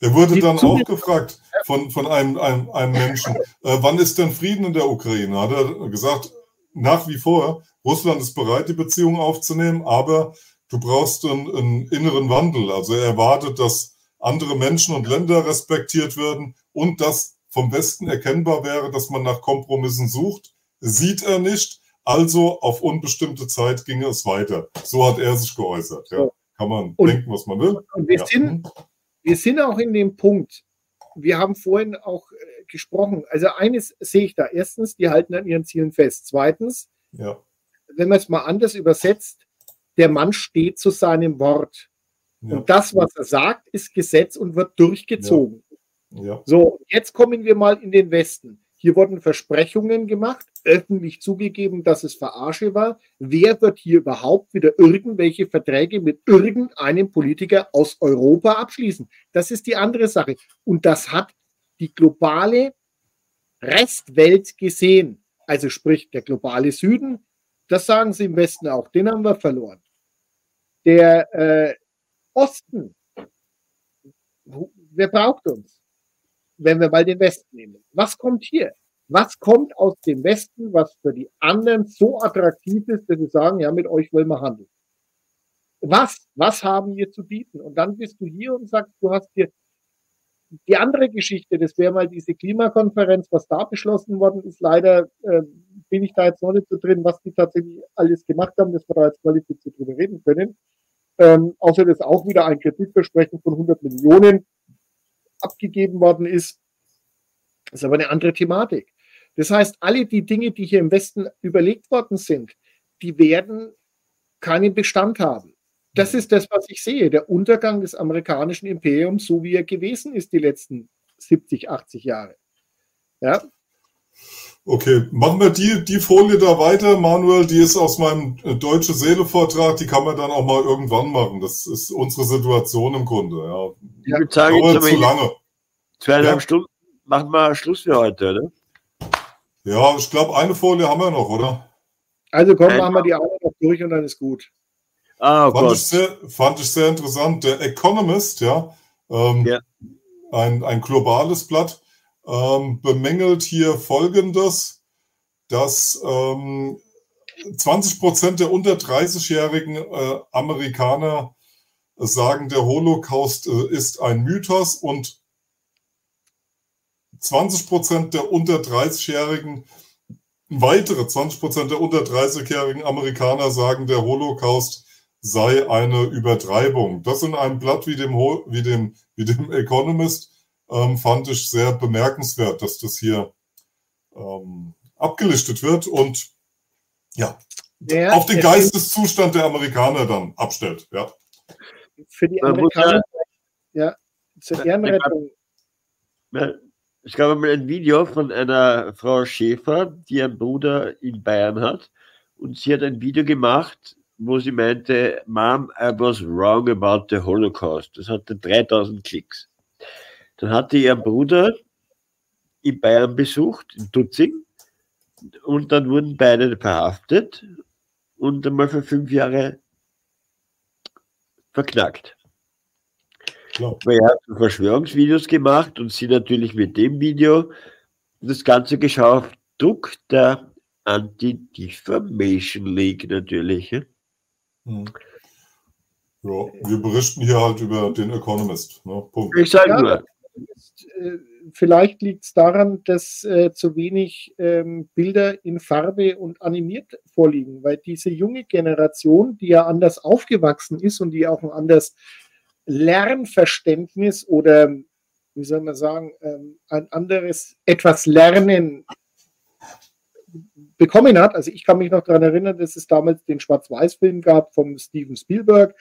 Er wurde dann auch gefragt von, von einem, einem, einem Menschen, äh, wann ist denn Frieden in der Ukraine? Hat er gesagt, nach wie vor, Russland ist bereit, die Beziehungen aufzunehmen, aber du brauchst einen, einen inneren Wandel. Also er erwartet, dass andere Menschen und Länder respektiert werden und dass vom Westen erkennbar wäre, dass man nach Kompromissen sucht. Sieht er nicht. Also auf unbestimmte Zeit ginge es weiter. So hat er sich geäußert. Ja. kann man Und- denken, was man will. Und wir, Ja. sind, wir sind auch in dem Punkt, wir haben vorhin auch äh, gesprochen, also eines sehe ich da. Erstens, die halten an ihren Zielen fest. Zweitens, Ja, wenn man es mal anders übersetzt, der Mann steht zu seinem Wort. ja, Und das, was er sagt, ist Gesetz und wird durchgezogen. Ja. So, jetzt kommen wir mal in den Westen. Hier wurden Versprechungen gemacht, öffentlich zugegeben, dass es Verarsche war. Wer wird hier überhaupt wieder irgendwelche Verträge mit irgendeinem Politiker aus Europa abschließen? Das ist die andere Sache. Und das hat die globale Restwelt gesehen. Also sprich der globale Süden, das sagen sie im Westen auch, den haben wir verloren. Der äh, Osten, wer braucht uns? Wenn wir mal den Westen nehmen. Was kommt hier? Was kommt aus dem Westen, was für die anderen so attraktiv ist, dass sie sagen, ja, mit euch wollen wir handeln? Was? Was haben wir zu bieten? Und dann bist du hier und sagst, du hast hier die andere Geschichte, das wäre mal diese Klimakonferenz, was da beschlossen worden ist. Leider äh, bin ich da jetzt noch nicht so drin, was die tatsächlich alles gemacht haben, dass wir da jetzt qualifiziert drüber reden können. Ähm, außer dass auch wieder ein Kreditversprechen von 100 Millionen abgegeben worden ist. Das ist aber eine andere Thematik. Das heißt, alle die Dinge, die hier im Westen überlegt worden sind, die werden keinen Bestand haben. Das ist das, was ich sehe. Der Untergang des amerikanischen Imperiums, so wie er gewesen ist die letzten 70, 80 Jahre. Ja, Okay, machen wir die, die Folie da weiter, Manuel. Die ist aus meinem äh, Deutsche Seele-Vortrag. Die kann man dann auch mal irgendwann machen. Das ist unsere Situation im Grunde. Ja. Ich würde sagen, Dauert jetzt zu lange. zweieinhalb Ja. Stunden. Machen wir Schluss für heute, oder? Ja, ich glaube, eine Folie haben wir noch, oder? also komm, Ein- machen wir die Arbeit noch durch und dann ist gut. Ah, oh Fand ich, Gott. sehr, fand ich sehr interessant. Der Economist, ja, ähm, Ja. Ein, ein globales Blatt, ähm, bemängelt hier Folgendes, dass ähm, 20 Prozent der unter 30-jährigen äh, Amerikaner sagen, der Holocaust äh, ist ein Mythos und 20 Prozent der unter 30-jährigen, weitere 20 Prozent der unter 30-jährigen Amerikaner sagen, der Holocaust sei eine Übertreibung. Das in einem Blatt wie dem, wie dem, wie dem Economist ähm, fand ich sehr bemerkenswert, dass das hier ähm, abgelistet wird und ja, Ja, auf den es Geisteszustand der Amerikaner dann abstellt. Ja. Für die Amerikaner, ja, zur Ehrenrettung. Es gab einmal ein Video von einer Frau Schäfer, die einen Bruder in Bayern hat. Und sie hat ein Video gemacht, wo sie meinte, Mom, I was wrong about the Holocaust. Das hatte 3000 Klicks. Dann hatte ihr Bruder in Bayern besucht, in Tutzing. Und dann wurden beide verhaftet und einmal für fünf Jahre verknackt. Klar. Weil er hat Verschwörungsvideos gemacht und sie natürlich mit dem Video das Ganze geschaut auf Druck der Anti-Defamation League natürlich. ja. Hm. Ja, wir berichten hier halt über den Economist. Ne? Punkt. Ich sage Ja, nur, äh, vielleicht liegt es daran, dass äh, zu wenig ähm, Bilder in Farbe und animiert vorliegen, weil diese junge Generation, die ja anders aufgewachsen ist und die auch ein anderes Lernverständnis oder, wie soll man sagen, ähm, ein anderes etwas Lernen bekommen hat. Also ich kann mich noch daran erinnern, dass es damals den Schwarz-Weiß-Film gab vom Steven Spielberg,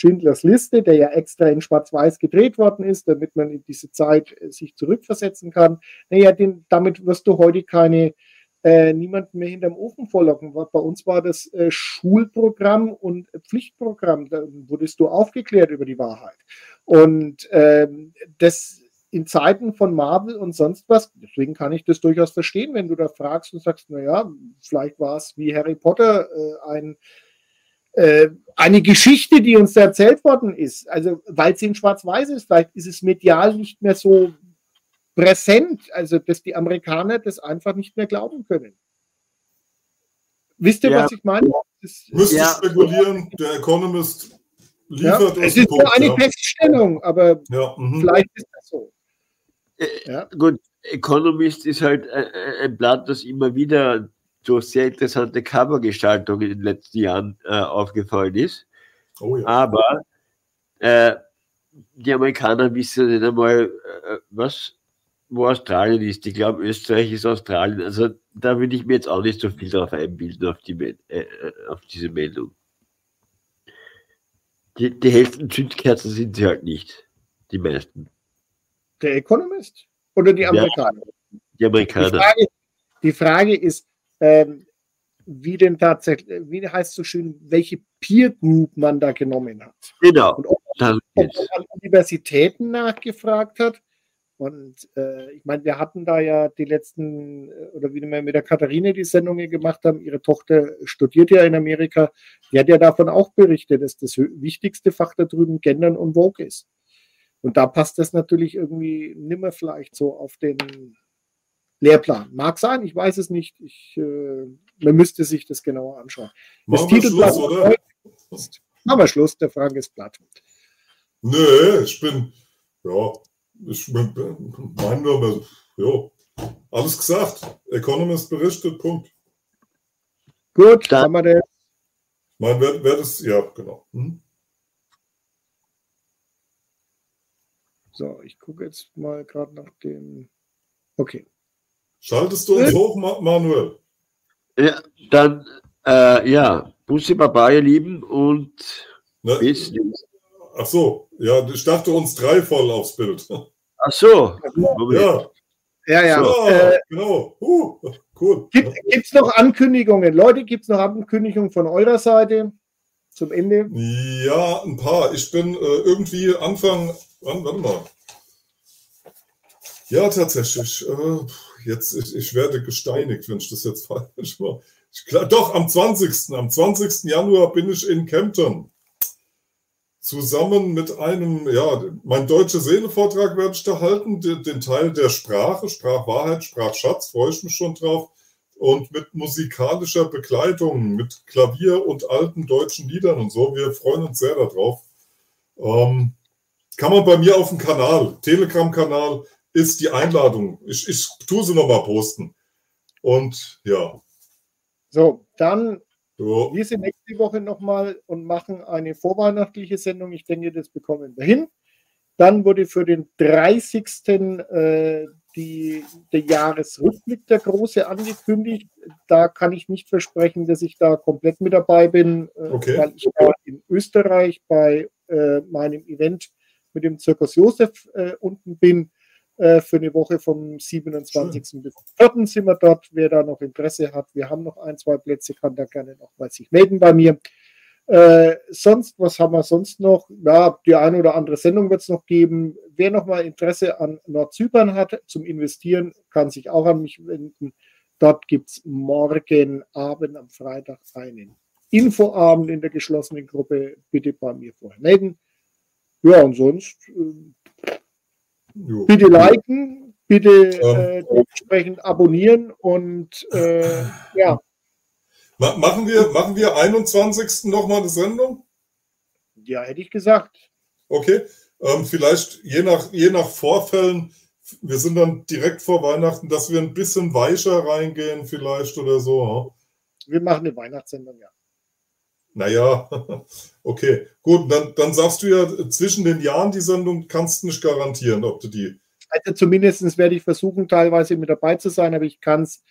Schindlers Liste, der ja extra in Schwarz-Weiß gedreht worden ist, damit man in diese Zeit äh, sich zurückversetzen kann. Naja, den, damit wirst du heute keine äh, niemanden mehr hinterm Ofen vorlocken. Bei uns war das äh, Schulprogramm und Pflichtprogramm. Da wurdest du aufgeklärt über die Wahrheit. Und ähm, das in Zeiten von Marvel und sonst was, deswegen kann ich das durchaus verstehen, wenn du da fragst und sagst, naja, vielleicht war es wie Harry Potter äh, ein äh, eine Geschichte, die uns da erzählt worden ist. Also, weil sie in Schwarz-Weiß ist, vielleicht ist es medial nicht mehr so präsent, also dass die Amerikaner das einfach nicht mehr glauben können. Wisst ihr, Ja. was ich meine? Das, Müsste Ja. spekulieren, der Economist ja, liefert uns es ist nur Punkt, eine ja. Feststellung, aber Ja, mhm. vielleicht ist das so. Äh, Ja. gut, Economist ist halt äh, äh, ein Blatt, das immer wieder durch sehr interessante Covergestaltung in den letzten Jahren äh, aufgefallen ist. Oh ja. Aber Äh, die Amerikaner wissen nicht einmal, äh, was, wo Australien ist. Ich glaube, Österreich ist Australien. Also da würde ich mir jetzt auch nicht so viel darauf einbilden, auf, die, äh, auf diese Meldung. Die, die Hälfte Zündkerzen sind sie halt nicht. Die meisten. Der Economist oder die Amerikaner? Ja, die Amerikaner. Die Frage, die Frage ist, ähm, wie denn tatsächlich, wie heißt so schön, welche Peer Group man da genommen hat. Genau. Und ob, man an Universitäten nachgefragt hat. Und äh, ich meine, wir hatten da ja die letzten, äh, oder wie wir mit der Katharine die Sendungen gemacht haben, ihre Tochter studiert ja in Amerika, die hat ja davon auch berichtet, dass das wichtigste Fach da drüben Gendern und Vogue ist. Und da passt das natürlich irgendwie nimmer vielleicht so auf den Lehrplan. Mag sein, ich weiß es nicht. Ich, äh, man müsste sich das genauer anschauen. Das Machen wir Schluss, oder? Machen wir Schluss, der Frank ist platt. Nö, ich bin, ja, ich meine nur, ja, alles gesagt. Economist berichtet, Punkt. Gut, dann haben wir das. Mein, wer, wer das, ja, genau. Hm? So, ich gucke jetzt mal gerade nach dem. Okay. Schaltest du uns hoch, Manuel? Ja, dann, äh, ja, Bussi Baba, ihr Lieben, und Na, bis. Ach so, ja, ich dachte uns drei voll aufs Bild. Ach so. Ja. Ja, ja. So, Äh, genau. Uh, cool. gibt es noch Ankündigungen? Leute, gibt es noch Ankündigungen von eurer Seite zum Ende? Ja, ein paar. Ich bin äh, irgendwie Anfang, wann, warte mal. Ja, tatsächlich. Äh, jetzt, ich, ich werde gesteinigt, wenn ich das jetzt falsch mache. Ich, glaub, doch, am 20. Am 20. Januar bin ich in Kempten. Zusammen mit einem, ja, mein deutsche Seele-Vortrag werde ich da halten, den, den Teil der Sprache, Sprachwahrheit, Sprachschatz, freue ich mich schon drauf. Und mit musikalischer Begleitung, mit Klavier und alten deutschen Liedern und so. Wir freuen uns sehr darauf. Ähm, kann man bei mir auf dem Kanal, Telegram-Kanal, ist die Einladung. Ich, ich tue sie nochmal posten. Und ja. So, dann, So, wir sind nächste Woche nochmal und machen eine vorweihnachtliche Sendung. Ich denke, das bekommen wir hin. Dann wurde für den 30. Äh, die, der Jahresrückblick der große angekündigt. Da kann ich nicht versprechen, dass ich da komplett mit dabei bin, äh, Okay. weil ich war in Österreich bei äh, meinem Event mit dem Zirkus Josef äh, unten bin. Äh, für eine Woche vom 27. bis 4. sind wir dort. Wer da noch Interesse hat, wir haben noch ein, zwei Plätze, kann da gerne noch mal sich melden bei mir. Äh, sonst, was haben wir sonst noch? Ja, die eine oder andere Sendung wird es noch geben. Wer noch mal Interesse an Nordzypern hat zum Investieren, kann sich auch an mich wenden. Dort gibt es morgen Abend am Freitag einen Infoabend in der geschlossenen Gruppe. Bitte bei mir vorher melden. Ja, und sonst äh, jo. bitte liken, bitte Ähm. äh, dementsprechend abonnieren und äh, ja, Ma machen, wir, machen wir 21. nochmal eine Sendung? ja, hätte ich gesagt. Okay. Ähm, vielleicht je nach, je nach Vorfällen, wir sind dann direkt vor Weihnachten, dass wir ein bisschen weicher reingehen, vielleicht oder so. Wir machen eine Weihnachtssendung, ja. Naja, okay. Gut, dann, dann sagst du ja, zwischen den Jahren die Sendung kannst du nicht garantieren, ob du die. Also zumindest werde ich versuchen, teilweise mit dabei zu sein, aber ich kann es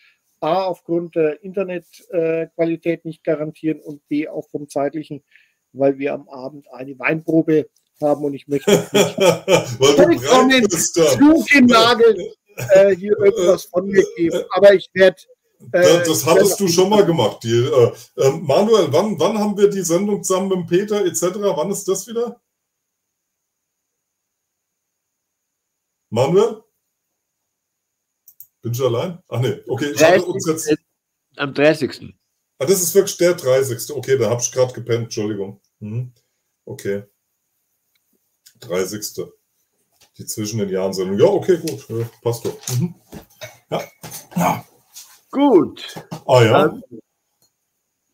A aufgrund der Internetqualität nicht garantieren und B auch vom zeitlichen, weil wir am Abend eine Weinprobe haben und ich möchte nicht vollkommen zugenagelt äh, hier irgendwas von mir geben. Aber ich werde Das, Äh, das hattest du schon mal gemacht. Die, äh, äh, Manuel, wann, wann haben wir die Sendung zusammen mit Peter etc.? Wann ist das wieder? Manuel? Bin ich allein? Ach nee, okay, ich hatte uns jetzt. Am 30. Ah, das ist wirklich der 30. Okay, da habe ich gerade gepennt, Entschuldigung. Mhm. Okay. 30. Die zwischen den Jahren Sendung. Ja, okay, gut. Ja, passt doch. Mhm. Gut. Ah ja. Dann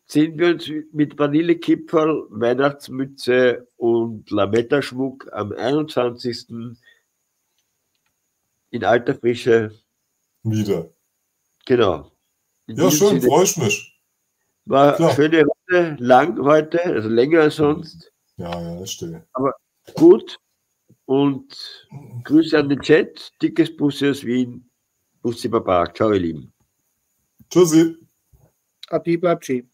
sehen wir uns mit Vanillekipferl, Weihnachtsmütze und Lametta-Schmuck am 21. in alter Frische. Wieder. Genau. In Ja, schön, freue ich mich. War klar. schöne Runde, lang heute, also länger als sonst. Ja, ja, ich stehe. Gut. Und Grüße an den Chat. Dickes Busse aus Wien. Bussi Baba. Ciao, ihr Lieben. Tschüssi. Adi bleibt schön.